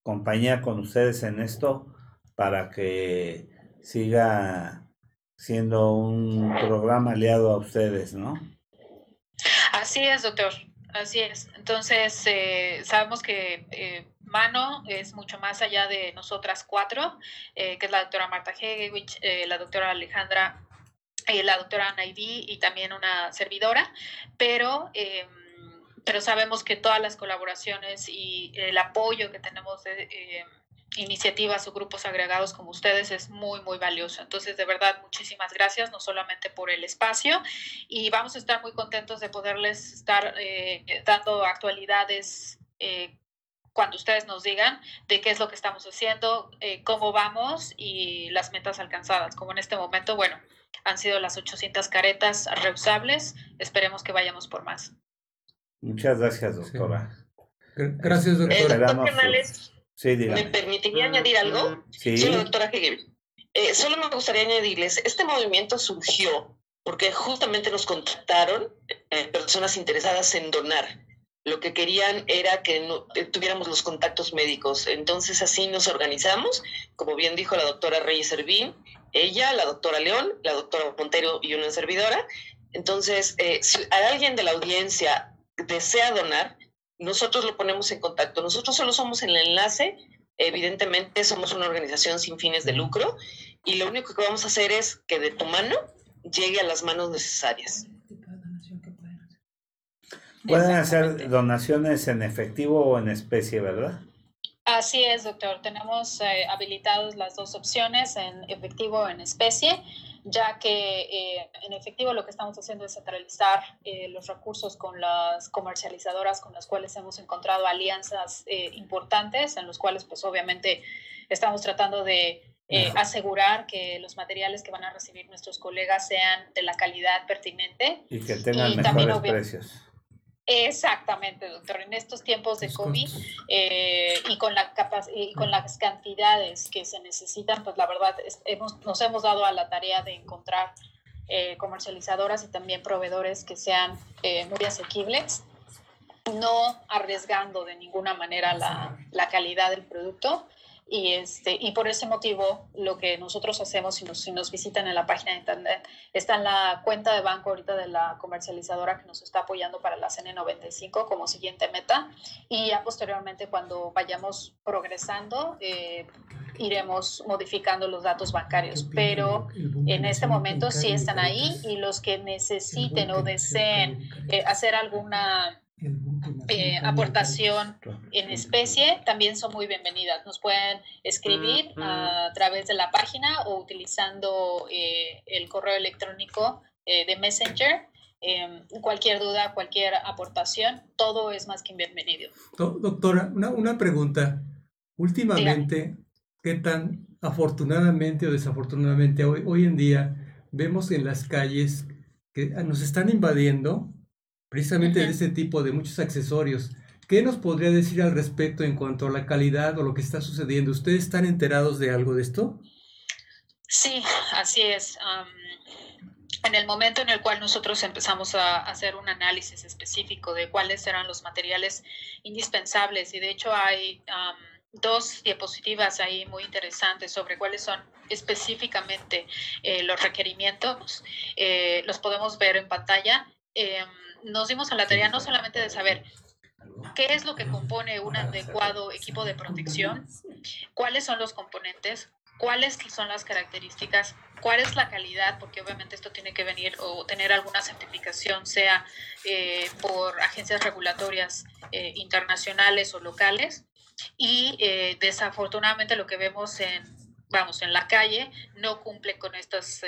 compañía con ustedes en esto, para que siga siendo un programa aliado a ustedes, ¿no? Así es, doctor. Así es. Entonces, eh, sabemos que eh, Mano es mucho más allá de nosotras cuatro, eh, que es la doctora Marta Hegewich, eh, la doctora Alejandra, eh, la doctora Naidi y también una servidora, pero, pero sabemos que todas las colaboraciones y el apoyo que tenemos de iniciativas o grupos agregados como ustedes es muy, muy valioso. Entonces, de verdad, muchísimas gracias, no solamente por el espacio, y vamos a estar muy contentos de poderles estar eh, dando actualidades. Eh, cuando ustedes nos digan de qué es lo que estamos haciendo, eh, cómo vamos y las metas alcanzadas. Como en este momento, bueno, han sido las 800 caretas reusables, esperemos que vayamos por más. Muchas gracias, doctora. Gracias, doctora. Eh, doctor Sí, ¿me permitiría añadir algo? Sí, Soy la doctora Hegel. Eh, solo me gustaría añadirles, este movimiento surgió porque justamente nos contactaron eh, personas interesadas en donar. Lo que querían era que no- eh, tuviéramos los contactos médicos. Entonces así nos organizamos, como bien dijo la doctora Reyes Servín, ella, la doctora León, la doctora Montero y una servidora. Entonces, eh, si alguien de la audiencia desea donar, nosotros lo ponemos en contacto. Nosotros solo somos el enlace Evidentemente somos una organización sin fines de lucro y lo único que vamos a hacer es que de tu mano llegue a las manos necesarias. pueden hacer donaciones en efectivo o en especie, ¿verdad? Así es, doctor. Tenemos eh, habilitados las dos opciones en efectivo o en especie, ya que eh, en efectivo lo que estamos haciendo es centralizar eh, los recursos con las comercializadoras con las cuales hemos encontrado alianzas eh, importantes, en los cuales pues obviamente estamos tratando de eh, asegurar que los materiales que van a recibir nuestros colegas sean de la calidad pertinente Y que tengan Y también mejores obvia- precios. Exactamente, doctor. En estos tiempos de COVID eh, y, con la y con las cantidades que se necesitan, pues la verdad es- hemos, nos hemos dado a la tarea de encontrar eh, comercializadoras y también proveedores que sean eh, muy asequibles, no arriesgando de ninguna manera la, la calidad del producto. Y, este, y por ese motivo, lo que nosotros hacemos, si nos, si nos visitan en la página de internet, está en la cuenta de banco ahorita de la comercializadora que nos está apoyando para la CN95 como siguiente meta. Y ya posteriormente, cuando vayamos progresando, eh, iremos modificando los datos bancarios. Pero en este momento sí están ahí y los que necesiten o deseen eh, hacer alguna eh, aportación en especie también son muy bienvenidas. Nos pueden escribir a través de la página o utilizando eh, el correo electrónico eh, de Messenger. Em, cualquier duda, cualquier aportación, todo es más que bienvenido. Doctora, una, una pregunta. Últimamente, ¿qué tan afortunadamente o desafortunadamente hoy, hoy en día vemos en las calles que nos están invadiendo precisamente de ese tipo de muchos accesorios. ¿Qué nos podría decir al respecto en cuanto a la calidad o lo que está sucediendo? ¿Ustedes están enterados de algo de esto? Sí, así es. en el momento en el cual nosotros empezamos a hacer un análisis específico de cuáles eran los materiales indispensables, y de hecho hay dos diapositivas ahí muy interesantes sobre cuáles son específicamente eh, los requerimientos, eh, los podemos ver en pantalla. Em, nos dimos a la tarea no solamente de saber qué es lo que compone un adecuado equipo de protección, cuáles son los componentes, cuáles son las características, cuál es la calidad, porque obviamente esto tiene que venir o tener alguna certificación, sea eh, por agencias regulatorias eh, internacionales o locales. Y eh, desafortunadamente lo que vemos en, vamos, en la calle no cumple con estos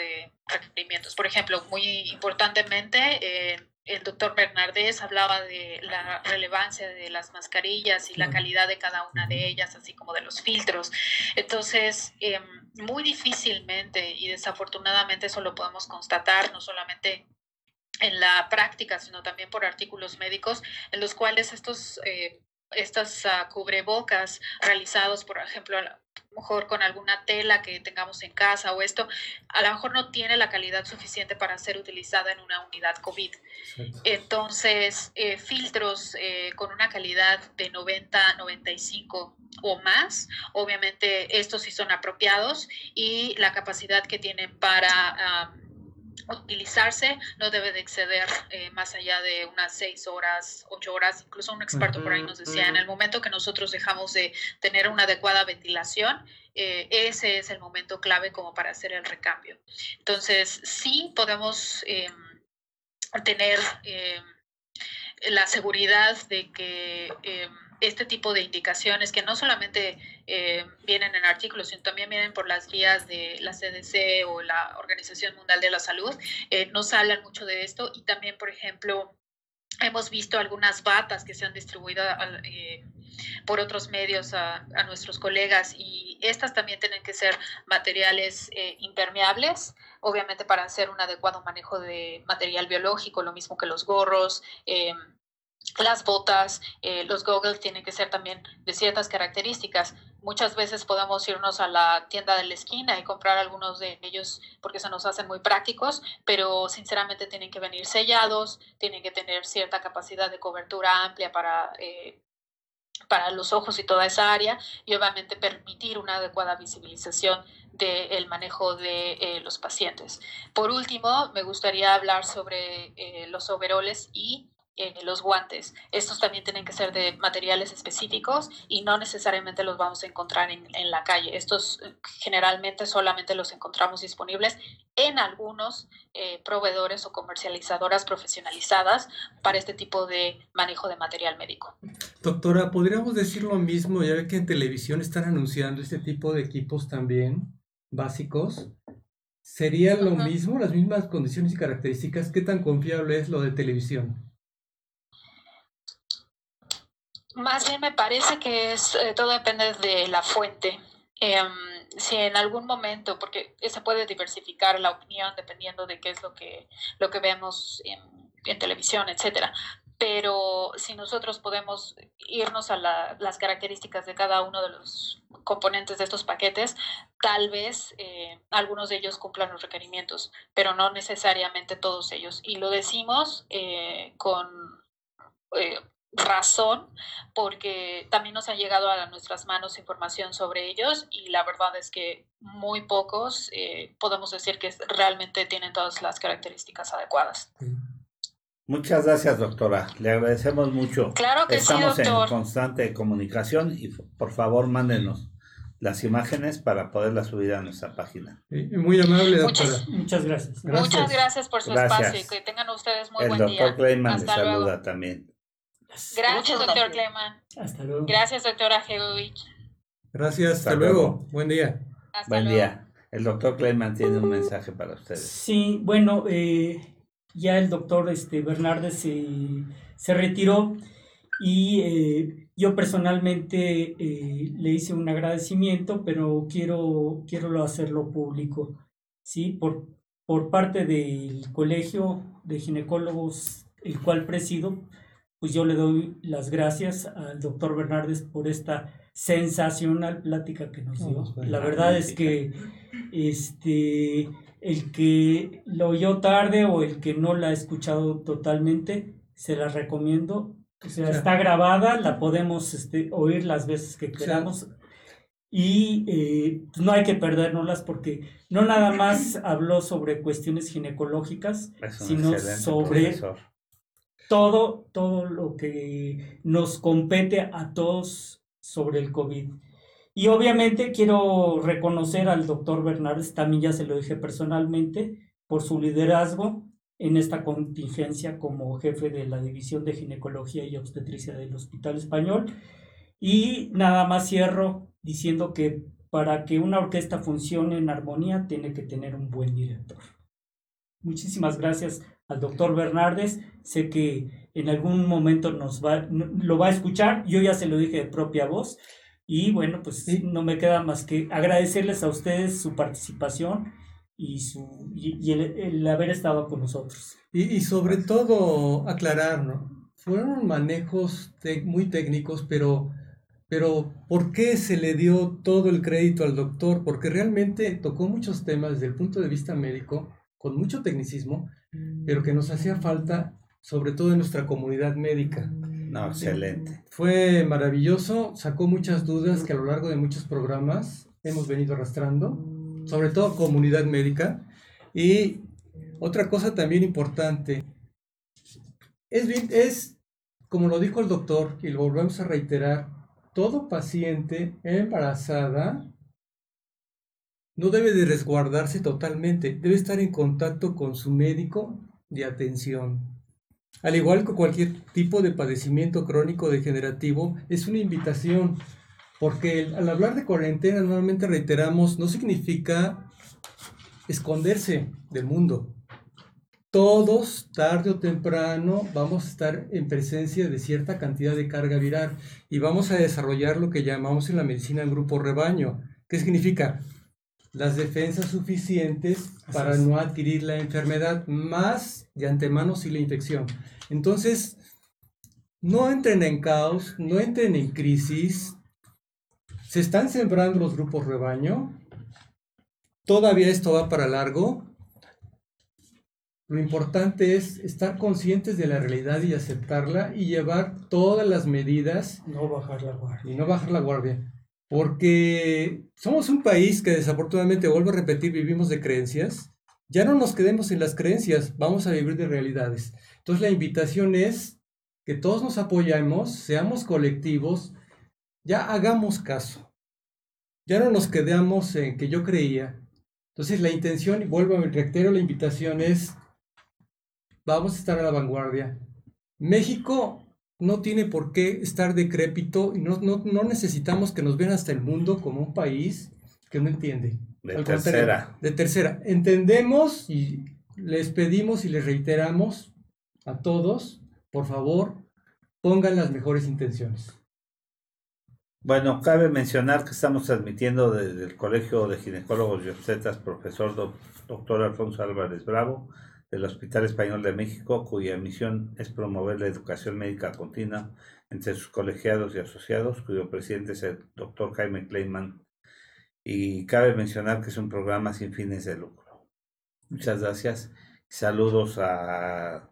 requerimientos. Por ejemplo, muy importantemente, el doctor Bernardés hablaba de la relevancia de las mascarillas y la calidad de cada una de ellas, así como de los filtros. Entonces, em, muy difícilmente y desafortunadamente eso lo podemos constatar, no solamente en la práctica, sino también por artículos médicos, en los cuales estos eh, estas uh, cubrebocas realizados, por ejemplo, a lo mejor con alguna tela que tengamos en casa o esto, a lo mejor no tiene la calidad suficiente para ser utilizada en una unidad COVID. Entonces, eh, filtros eh, con una calidad de 90, 95 o más, obviamente estos sí son apropiados y la capacidad que tienen para utilizarse no debe de exceder eh, más allá de unas seis horas, ocho horas. Incluso un experto por ahí nos decía, en el momento que nosotros dejamos de tener una adecuada ventilación, eh, ese es el momento clave como para hacer el recambio. Entonces, sí podemos em, tener em, la seguridad de que em, este tipo de indicaciones que no solamente eh, vienen en artículos, sino también vienen por las guías de la CDC o la Organización Mundial de la Salud, eh, nos hablan mucho de esto. Y también, por ejemplo, hemos visto algunas batas que se han distribuido eh, por otros medios a, a, nuestros colegas y estas también tienen que ser materiales impermeables, obviamente para hacer un adecuado manejo de material biológico, lo mismo que los gorros las botas, eh, los goggles tienen que ser también de ciertas características. Muchas veces podemos irnos a la tienda de la esquina y comprar algunos de ellos porque se nos hacen muy prácticos, pero sinceramente tienen que venir sellados, tienen que tener cierta capacidad de cobertura amplia para, eh, para los ojos y toda esa área y obviamente permitir una adecuada visibilización del manejo de eh, los pacientes. Por último, me gustaría hablar sobre los overoles y eh, los guantes. Estos también tienen que ser de materiales específicos y no necesariamente los vamos a encontrar en, en, la calle. Estos eh, generalmente solamente los encontramos disponibles en algunos eh, proveedores o comercializadoras profesionalizadas para este tipo de manejo de material médico. Doctora, ¿podríamos decir lo mismo? Ya que en televisión están anunciando este tipo de equipos también básicos. ¿Sería lo uh -huh. mismo, las mismas condiciones y características? ¿Qué tan confiable es lo de televisión? Más bien me parece que es, eh, todo depende de la fuente. Eh, si en algún momento, porque se puede diversificar la opinión dependiendo de qué es lo que, lo que vemos en, televisión, etcétera. Pero si nosotros podemos irnos a la, las características de cada uno de los componentes de estos paquetes, tal vez eh, algunos de ellos cumplan los requerimientos, pero no necesariamente todos ellos. Y lo decimos eh, con razón porque también nos ha llegado a nuestras manos información sobre ellos y la verdad es que muy pocos eh, podemos decir que realmente tienen todas las características adecuadas. Muchas gracias, doctora. Le agradecemos mucho. Claro que Estamos sí, doctor. en constante comunicación y por favor mándenos las imágenes para poderlas subir a nuestra página. Muy amable, doctora. Muchas, muchas gracias. Gracias. Muchas gracias por su Gracias. espacio y que tengan ustedes muy El buen doctor día. Kleiman le Hasta saluda luego. también. Gracias, doctor. Kleiman. Hasta luego. Gracias, doctora Jevovich. Gracias, hasta, Hasta luego. luego. Buen día. Hasta Buen luego. día. El doctor Kleiman tiene un mensaje para ustedes. Sí, bueno, eh, ya el doctor este, Bernardes se, se retiró y eh, yo personalmente eh, le hice un agradecimiento, pero quiero, quiero hacerlo público, ¿sí? Por, por parte del Colegio de Ginecólogos, el cual presido, pues yo le doy las gracias al doctor Bernardes por esta sensacional plática que nos dio. Pues, La verdad es que este el que lo oyó tarde o el que no la ha escuchado totalmente, se la recomiendo. O sea, está grabada, la podemos este, oír las veces que queramos. Y eh, pues, no hay que perdérnoslas porque no nada más habló sobre cuestiones ginecológicas, sino sobre profesor. Todo, todo lo que nos compete a todos sobre el COVID. Y obviamente quiero reconocer al doctor Bernardes, también ya se lo dije personalmente, por su liderazgo en esta contingencia como jefe de la División de Ginecología y Obstetricia del Hospital Español. Y nada más cierro diciendo que para que una orquesta funcione en armonía tiene que tener un buen director. Muchísimas gracias al doctor Bernardes. Sé que en algún momento nos va, lo va a escuchar. Yo ya se lo dije de propia voz. Y bueno, pues Sí. no me queda más que agradecerles a ustedes su participación y, su, y, y el, el haber estado con nosotros. Y, y sobre todo aclarar, ¿no? Fueron manejos muy técnicos, pero, pero ¿por qué se le dio todo el crédito al doctor? Porque realmente tocó muchos temas desde el punto de vista médico, con mucho tecnicismo, pero que nos hacía falta, sobre todo en nuestra comunidad médica. No, excelente. Fue maravilloso, sacó muchas dudas que a lo largo de muchos programas hemos venido arrastrando, sobre todo comunidad médica. Y otra cosa también importante, es, bien- es como lo dijo el doctor, y lo volvemos a reiterar, todo paciente embarazada no debe de resguardarse totalmente, debe estar en contacto con su médico de atención. Al igual que cualquier tipo de padecimiento crónico degenerativo, es una invitación, porque al hablar de cuarentena normalmente reiteramos, no significa esconderse del mundo. Todos, tarde o temprano, vamos a estar en presencia de cierta cantidad de carga viral y vamos a desarrollar lo que llamamos en la medicina en grupo rebaño. ¿Qué significa? Las defensas suficientes para es. no adquirir la enfermedad, más de antemano si la infección. Entonces, no entren en caos, no entren en crisis. Se están sembrando los grupos rebaño. Todavía esto va para largo. Lo importante es estar conscientes de la realidad y aceptarla y llevar todas las medidas No bajar la guardia. y no bajar la guardia. Porque somos un país que desafortunadamente, vuelvo a repetir, vivimos de creencias. Ya no nos quedemos en las creencias, vamos a vivir de realidades. Entonces la invitación es que todos nos apoyemos, seamos colectivos, ya hagamos caso. Ya no nos quedamos en que yo creía. Entonces la intención, y vuelvo a reitero, la invitación es, vamos a estar a la vanguardia. México no tiene por qué estar decrépito y no, no, no necesitamos que nos vean hasta el mundo como un país que no entiende. De Al tercera. de tercera. Entendemos y les pedimos y les reiteramos a todos, por favor, pongan las mejores intenciones. Bueno, cabe mencionar que estamos transmitiendo desde el Colegio de Ginecólogos y Obstetras, profesor doc- doctor Alfonso Álvarez Bravo, del Hospital Español de México, cuya misión es promover la educación médica continua entre sus colegiados y asociados, cuyo presidente es el doctor Jaime Kleiman. Y cabe mencionar que es un programa sin fines de lucro. Muchas gracias. Saludos a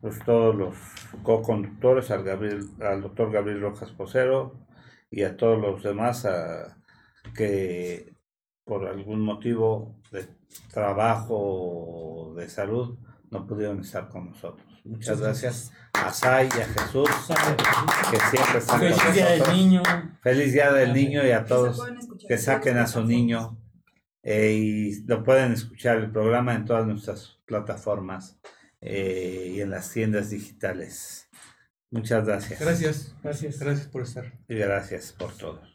pues todos los co-conductores, al, doctor Gabriel Rojas Posero y a todos los demás a, que por algún motivo de trabajo o de salud no pudieron estar con nosotros. Muchas gracias a Sai y a Jesús, que siempre están con Feliz día del niño. Feliz día del niño y a todos que en saquen a su niño eh, y lo pueden escuchar el programa en todas nuestras plataformas eh, y en las tiendas digitales. Muchas gracias. Gracias. Gracias. Gracias por estar. Y gracias por todo.